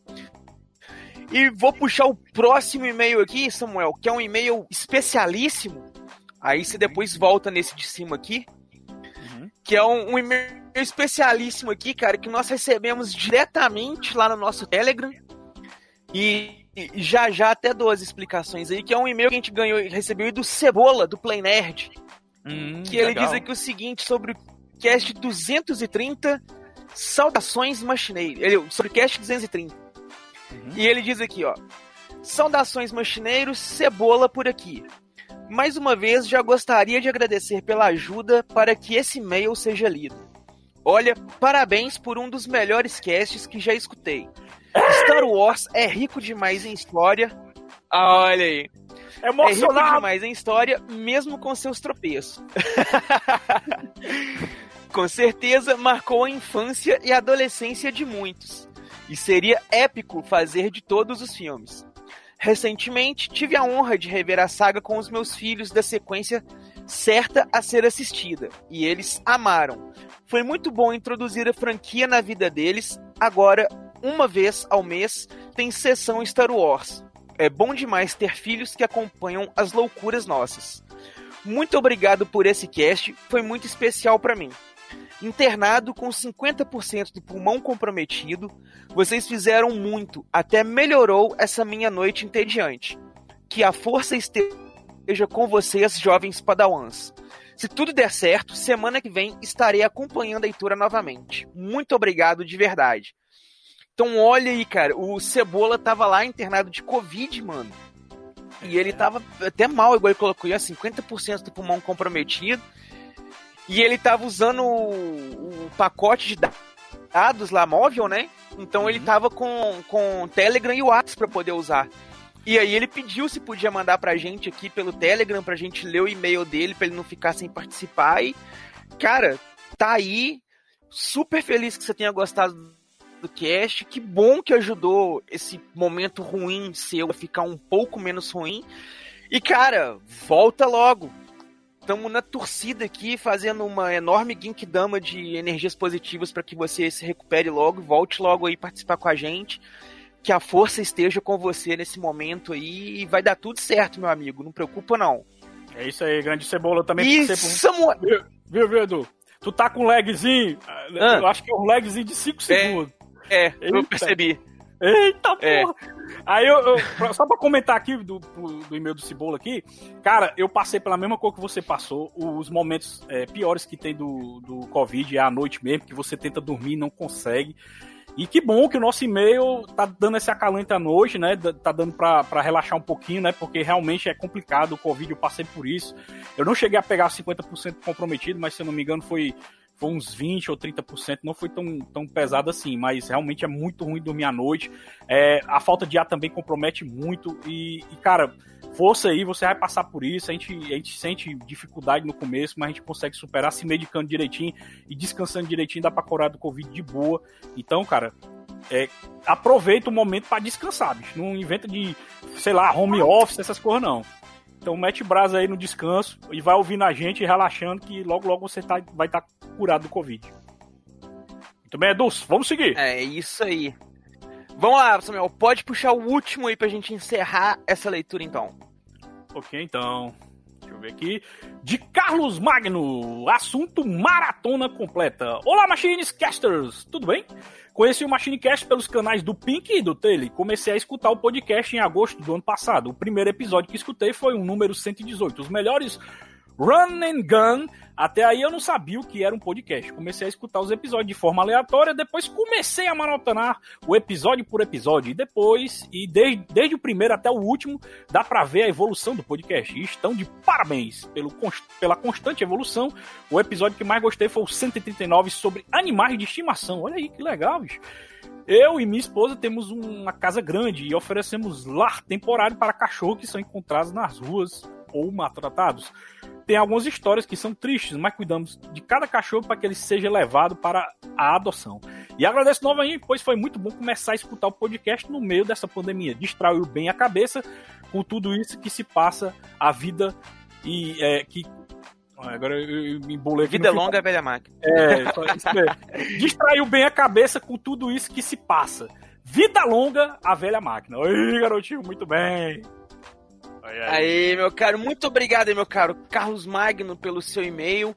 E vou puxar o próximo e-mail aqui, Samuel, que é um e-mail especialíssimo. Aí você depois volta nesse de cima aqui. Que é um, um e-mail especialíssimo aqui, cara, que nós recebemos diretamente lá no nosso Telegram. E, já já até dou as explicações aí, que é um e-mail que a gente ganhou e recebeu do Cebola, do Play Nerd. Hum, que ele legal. diz aqui o seguinte sobre cast 230, Saudações Machineiros. Ele, sobre cast 230. Uhum. E ele diz aqui, ó. Saudações Machineiros, Cebola por aqui. Mais uma vez, já gostaria de agradecer pela ajuda para que esse e-mail seja lido. Olha, parabéns por um dos melhores casts que já escutei. Star Wars é rico demais em história. Ah, olha aí. É rico demais em história, mesmo com seus tropeços. com certeza marcou a infância e a adolescência de muitos. E seria épico fazer de todos os filmes. Recentemente, tive a honra de rever a saga com os meus filhos da sequência certa a ser assistida, e eles amaram. Foi muito bom introduzir a franquia na vida deles. Agora, uma vez ao mês, tem sessão Star Wars. É bom demais ter filhos que acompanham as loucuras nossas. Muito obrigado por esse cast, foi muito especial para mim internado com 50% do pulmão comprometido, vocês fizeram muito, até melhorou essa minha noite entediante. Que a força esteja com vocês, jovens padawans. Se tudo der certo, semana que vem estarei acompanhando a leitura novamente. Muito obrigado de verdade. Então olha aí, cara, o Cebola tava lá internado de Covid, mano. E ele tava até mal, igual ele colocou, 50% do pulmão comprometido. E ele tava usando o, o pacote de dados lá móvel, né? Então uhum. ele tava com, com Telegram e WhatsApp para poder usar. E aí ele pediu se podia mandar pra gente aqui pelo Telegram pra gente ler o e-mail dele pra ele não ficar sem participar e cara, tá aí. Super feliz que você tenha gostado do cast. Que bom que ajudou esse momento ruim seu a ficar um pouco menos ruim. E cara, volta logo estamos na torcida aqui, fazendo uma enorme Ginkdama de energias positivas para que você se recupere logo, volte logo aí participar com a gente. Que a força esteja com você nesse momento aí e vai dar tudo certo, meu amigo. Não preocupa, não. É isso aí, grande cebola também. E Samuel... Viu, viu, viu, Edu? Tu tá com um lagzinho? Ah. Eu acho que é um lagzinho de 5 segundos. É, é eu percebi. Eita é. Aí eu, eu, só pra comentar aqui do, do e-mail do Cebola aqui, cara, eu passei pela mesma coisa que você passou, os momentos é, piores que tem do, do Covid é à noite mesmo, que você tenta dormir e não consegue. E que bom que o nosso e-mail tá dando esse acalento à noite, né? Tá dando pra relaxar um pouquinho, né? Porque realmente é complicado. O Covid, eu passei por isso. Eu não cheguei a pegar 50% comprometido, mas se eu não me engano foi foi uns 20 ou 30%, não foi tão, tão pesado assim, mas realmente é muito ruim dormir à noite. É, a falta de ar também compromete muito e, e, cara, força aí, você vai passar por isso. A gente, a gente sente dificuldade no começo, mas a gente consegue superar se medicando direitinho e descansando direitinho, dá pra curar do Covid de boa. Então, cara, é, aproveita o momento para descansar, bicho. Não inventa de, sei lá, home office, essas coisas não. Então mete brasa aí no descanso e vai ouvindo a gente relaxando que logo logo você tá, vai estar tá curado do Covid. Muito bem, Edus, vamos seguir. É isso aí. Vamos lá, Samuel, pode puxar o último aí pra gente encerrar essa leitura então. Ok, então. Deixa eu ver aqui. De Carlos Magno, assunto maratona completa. Olá, Machines Casters, tudo bem? Conheci o MachineCast pelos canais do Pink e do Taylor. Comecei a escutar o podcast em agosto do ano passado. O primeiro episódio que escutei foi o número 118, os melhores Run and Gun. Até aí eu não sabia o que era um podcast. Comecei a escutar os episódios de forma aleatória, depois comecei a maratonar o episódio por episódio. E depois, e desde, desde o primeiro até o último, dá pra ver a evolução do podcast. E estão de parabéns pelo, pela constante evolução. O episódio que mais gostei foi o 139 sobre animais de estimação. Olha aí que legal, bicho. Eu e minha esposa temos uma casa grande e oferecemos lar temporário para cachorros que são encontrados nas ruas ou maltratados. Tem algumas histórias que são tristes, mas cuidamos de cada cachorro para que ele seja levado para a adoção. E agradeço novamente, pois foi muito bom começar a escutar o podcast no meio dessa pandemia. Distraiu bem a cabeça com tudo isso que se passa, a vida e é, que Agora eu me embolei aqui. Vida longa, velha máquina. É, isso mesmo. Distraiu bem a cabeça com tudo isso que se passa. Vida longa, a velha máquina. Oi, garotinho, muito bem. Aí, meu caro, muito obrigado, meu caro Carlos Magno, pelo seu e-mail.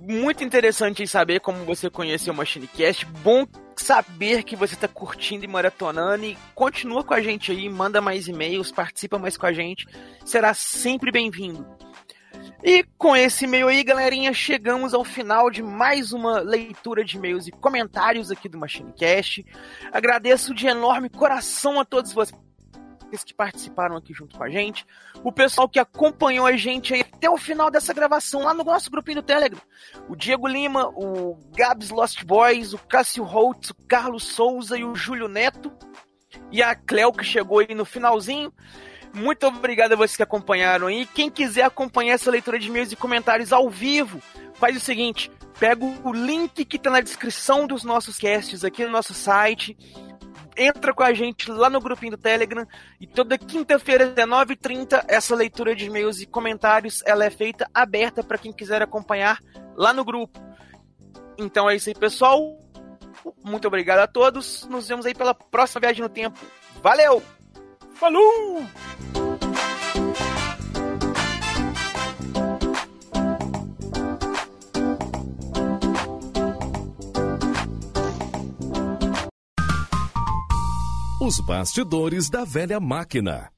Muito interessante em saber como você conheceu o MachineCast. Bom saber que você está curtindo e maratonando. E continua com a gente aí, manda mais e-mails, participa mais com a gente. Será sempre bem-vindo. E com esse e-mail aí, galerinha, chegamos ao final de mais uma leitura de e-mails e comentários aqui do MachineCast. Agradeço de enorme coração a todos vocês que participaram aqui junto com a gente, o pessoal que acompanhou a gente até o final dessa gravação lá no nosso grupinho do Telegram. O Diego Lima, o Gabs Lost Boys, o Cássio Holtz, o Carlos Souza e o Júlio Neto. E a Cleo que chegou aí no finalzinho. Muito obrigado a vocês que acompanharam aí. Quem quiser acompanhar essa leitura de e-mails e comentários ao vivo, faz o seguinte: pega o link que está na descrição dos nossos casts aqui no nosso site. Entra com a gente lá no grupinho do Telegram e toda quinta-feira, às 19h30, essa leitura de e-mails e comentários ela é feita aberta para quem quiser acompanhar lá no grupo. Então é isso aí, pessoal. Muito obrigado a todos. Nos vemos aí pela próxima viagem no tempo. Valeu! Falou! Os bastidores da velha máquina.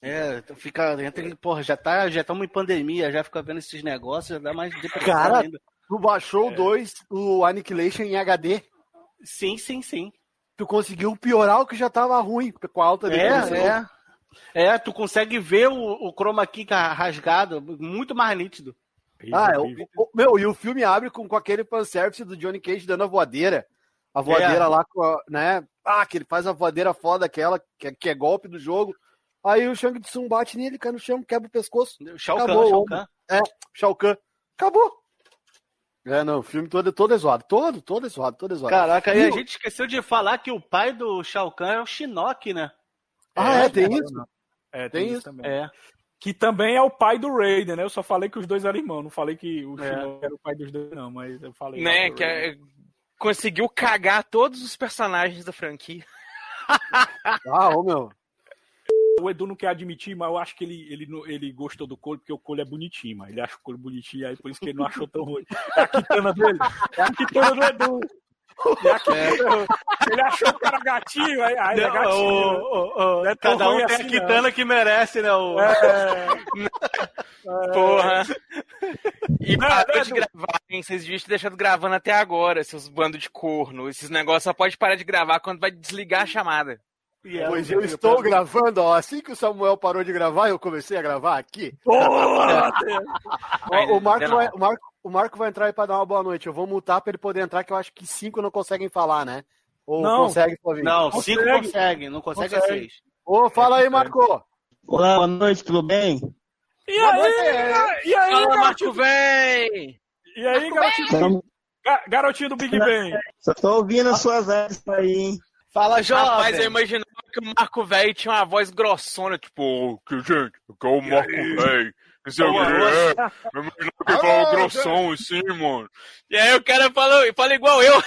É, fica. Entra, porra, já tá, já estamos em pandemia, já fica vendo esses negócios, já dá mais depressão Cara, ainda. tu baixou o 2, o Annihilation em HD. Sim, sim, sim. Tu conseguiu piorar o que já tava ruim com a alta definição. É, é. É, tu consegue ver o, o chroma key rasgado, muito mais nítido. Ah, é, o, o- meu, e o filme abre com, com aquele fanservice do Johnny Cage dando a voadeira. A voadeira É. lá né? Ah, que ele faz a voadeira foda aquela, que, é- que é golpe do jogo. Aí o Shang Tsung bate nele, cai no chão, quebra o pescoço. Shao Kahn, Acabou o Shao. Kahn. É, Shao Kahn. Acabou. É, não, o filme todo, todo é zoado. Todo, todo é zoado, todo é zoado. Caraca, e E a o- gente esqueceu de falar que o pai do Shao Kahn é o Shinnok, né? Ah, é, tem é, isso? É, tem, Tem isso também. É. Que também é o pai do Raiden, né? Eu só falei que os dois eram irmãos, não falei que o É. Shinnok era o pai dos dois, não, mas eu falei. Né, que é, conseguiu cagar todos os personagens da franquia. Ah, ô meu. O Edu não quer admitir, mas eu acho que ele, ele, ele gostou do Cole porque o Cole é bonitinho, mas ele acha o Cole bonitinho, aí por isso que ele não achou tão ruim. É a quitana dele. É a quitana do Edu. É. Ele achou o cara gatinho, aí, aí ele é Não, gatinho. o- o- o- Não é cada um tem assim, a quitana que merece, né? O... É. Porra. E Não, parou não, de não. gravar, hein? Vocês deviam ter deixado gravando até agora, seus bandos de corno. Esses negócios só pode parar de gravar quando vai desligar a chamada. É Pois eu estou gravando, ó. Assim que o Samuel parou de gravar, eu comecei a gravar aqui. Ó, o, Marco vai, o, Marco, o Marco vai entrar aí pra dar uma boa noite. Eu vou multar pra ele poder entrar, que eu acho que cinco não conseguem falar, né? Ou Não. consegue, Flavinho? Não, Consegue. cinco consegue, não consegue, é Consegue. seis. Ô, fala aí, Marco. Olá, boa noite, tudo bem? E aí, e aí, Fala, Marco, garotinho? vem! E aí, garotinho, ga- garotinho do Big Bang? só tô ouvindo as suas ads aí, hein? Fala, Rapaz, eu jovem. imaginava que o Marco Velho tinha uma voz grossona, tipo, "Ô, que gente, que é o Marco Velho. Não sei o que é. Eu imaginava que ele falava grossão assim, mano. E aí o cara falou, fala igual eu.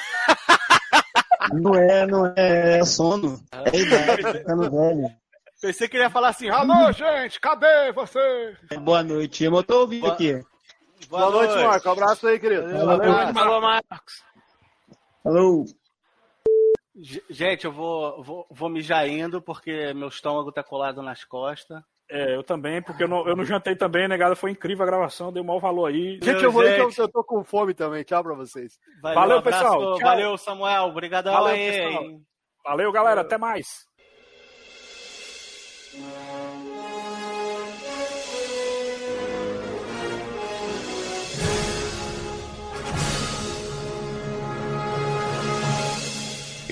Não é, não é, é sono. É idade, tô ficando velho. Pensei que ele ia falar assim, alô, gente, cadê você? Boa noite, eu tô ouvindo Boa- aqui. Boa, noite, Marco. Abraço aí, querido. Boa noite. Falou, Marcos. Alô? Gente, eu vou, vou, vou mijar indo porque meu estômago tá colado nas costas. É, eu também, porque eu não, eu não jantei também, negada. Foi incrível a gravação, deu mau valor aí. Gente, eu vou ir que eu, gente. tô com fome também. Tchau pra vocês. Valeu, abraço, pessoal. Tchau. Valeu, Samuel. Obrigadão Valeu, aí. pessoal. Valeu, galera. Até mais.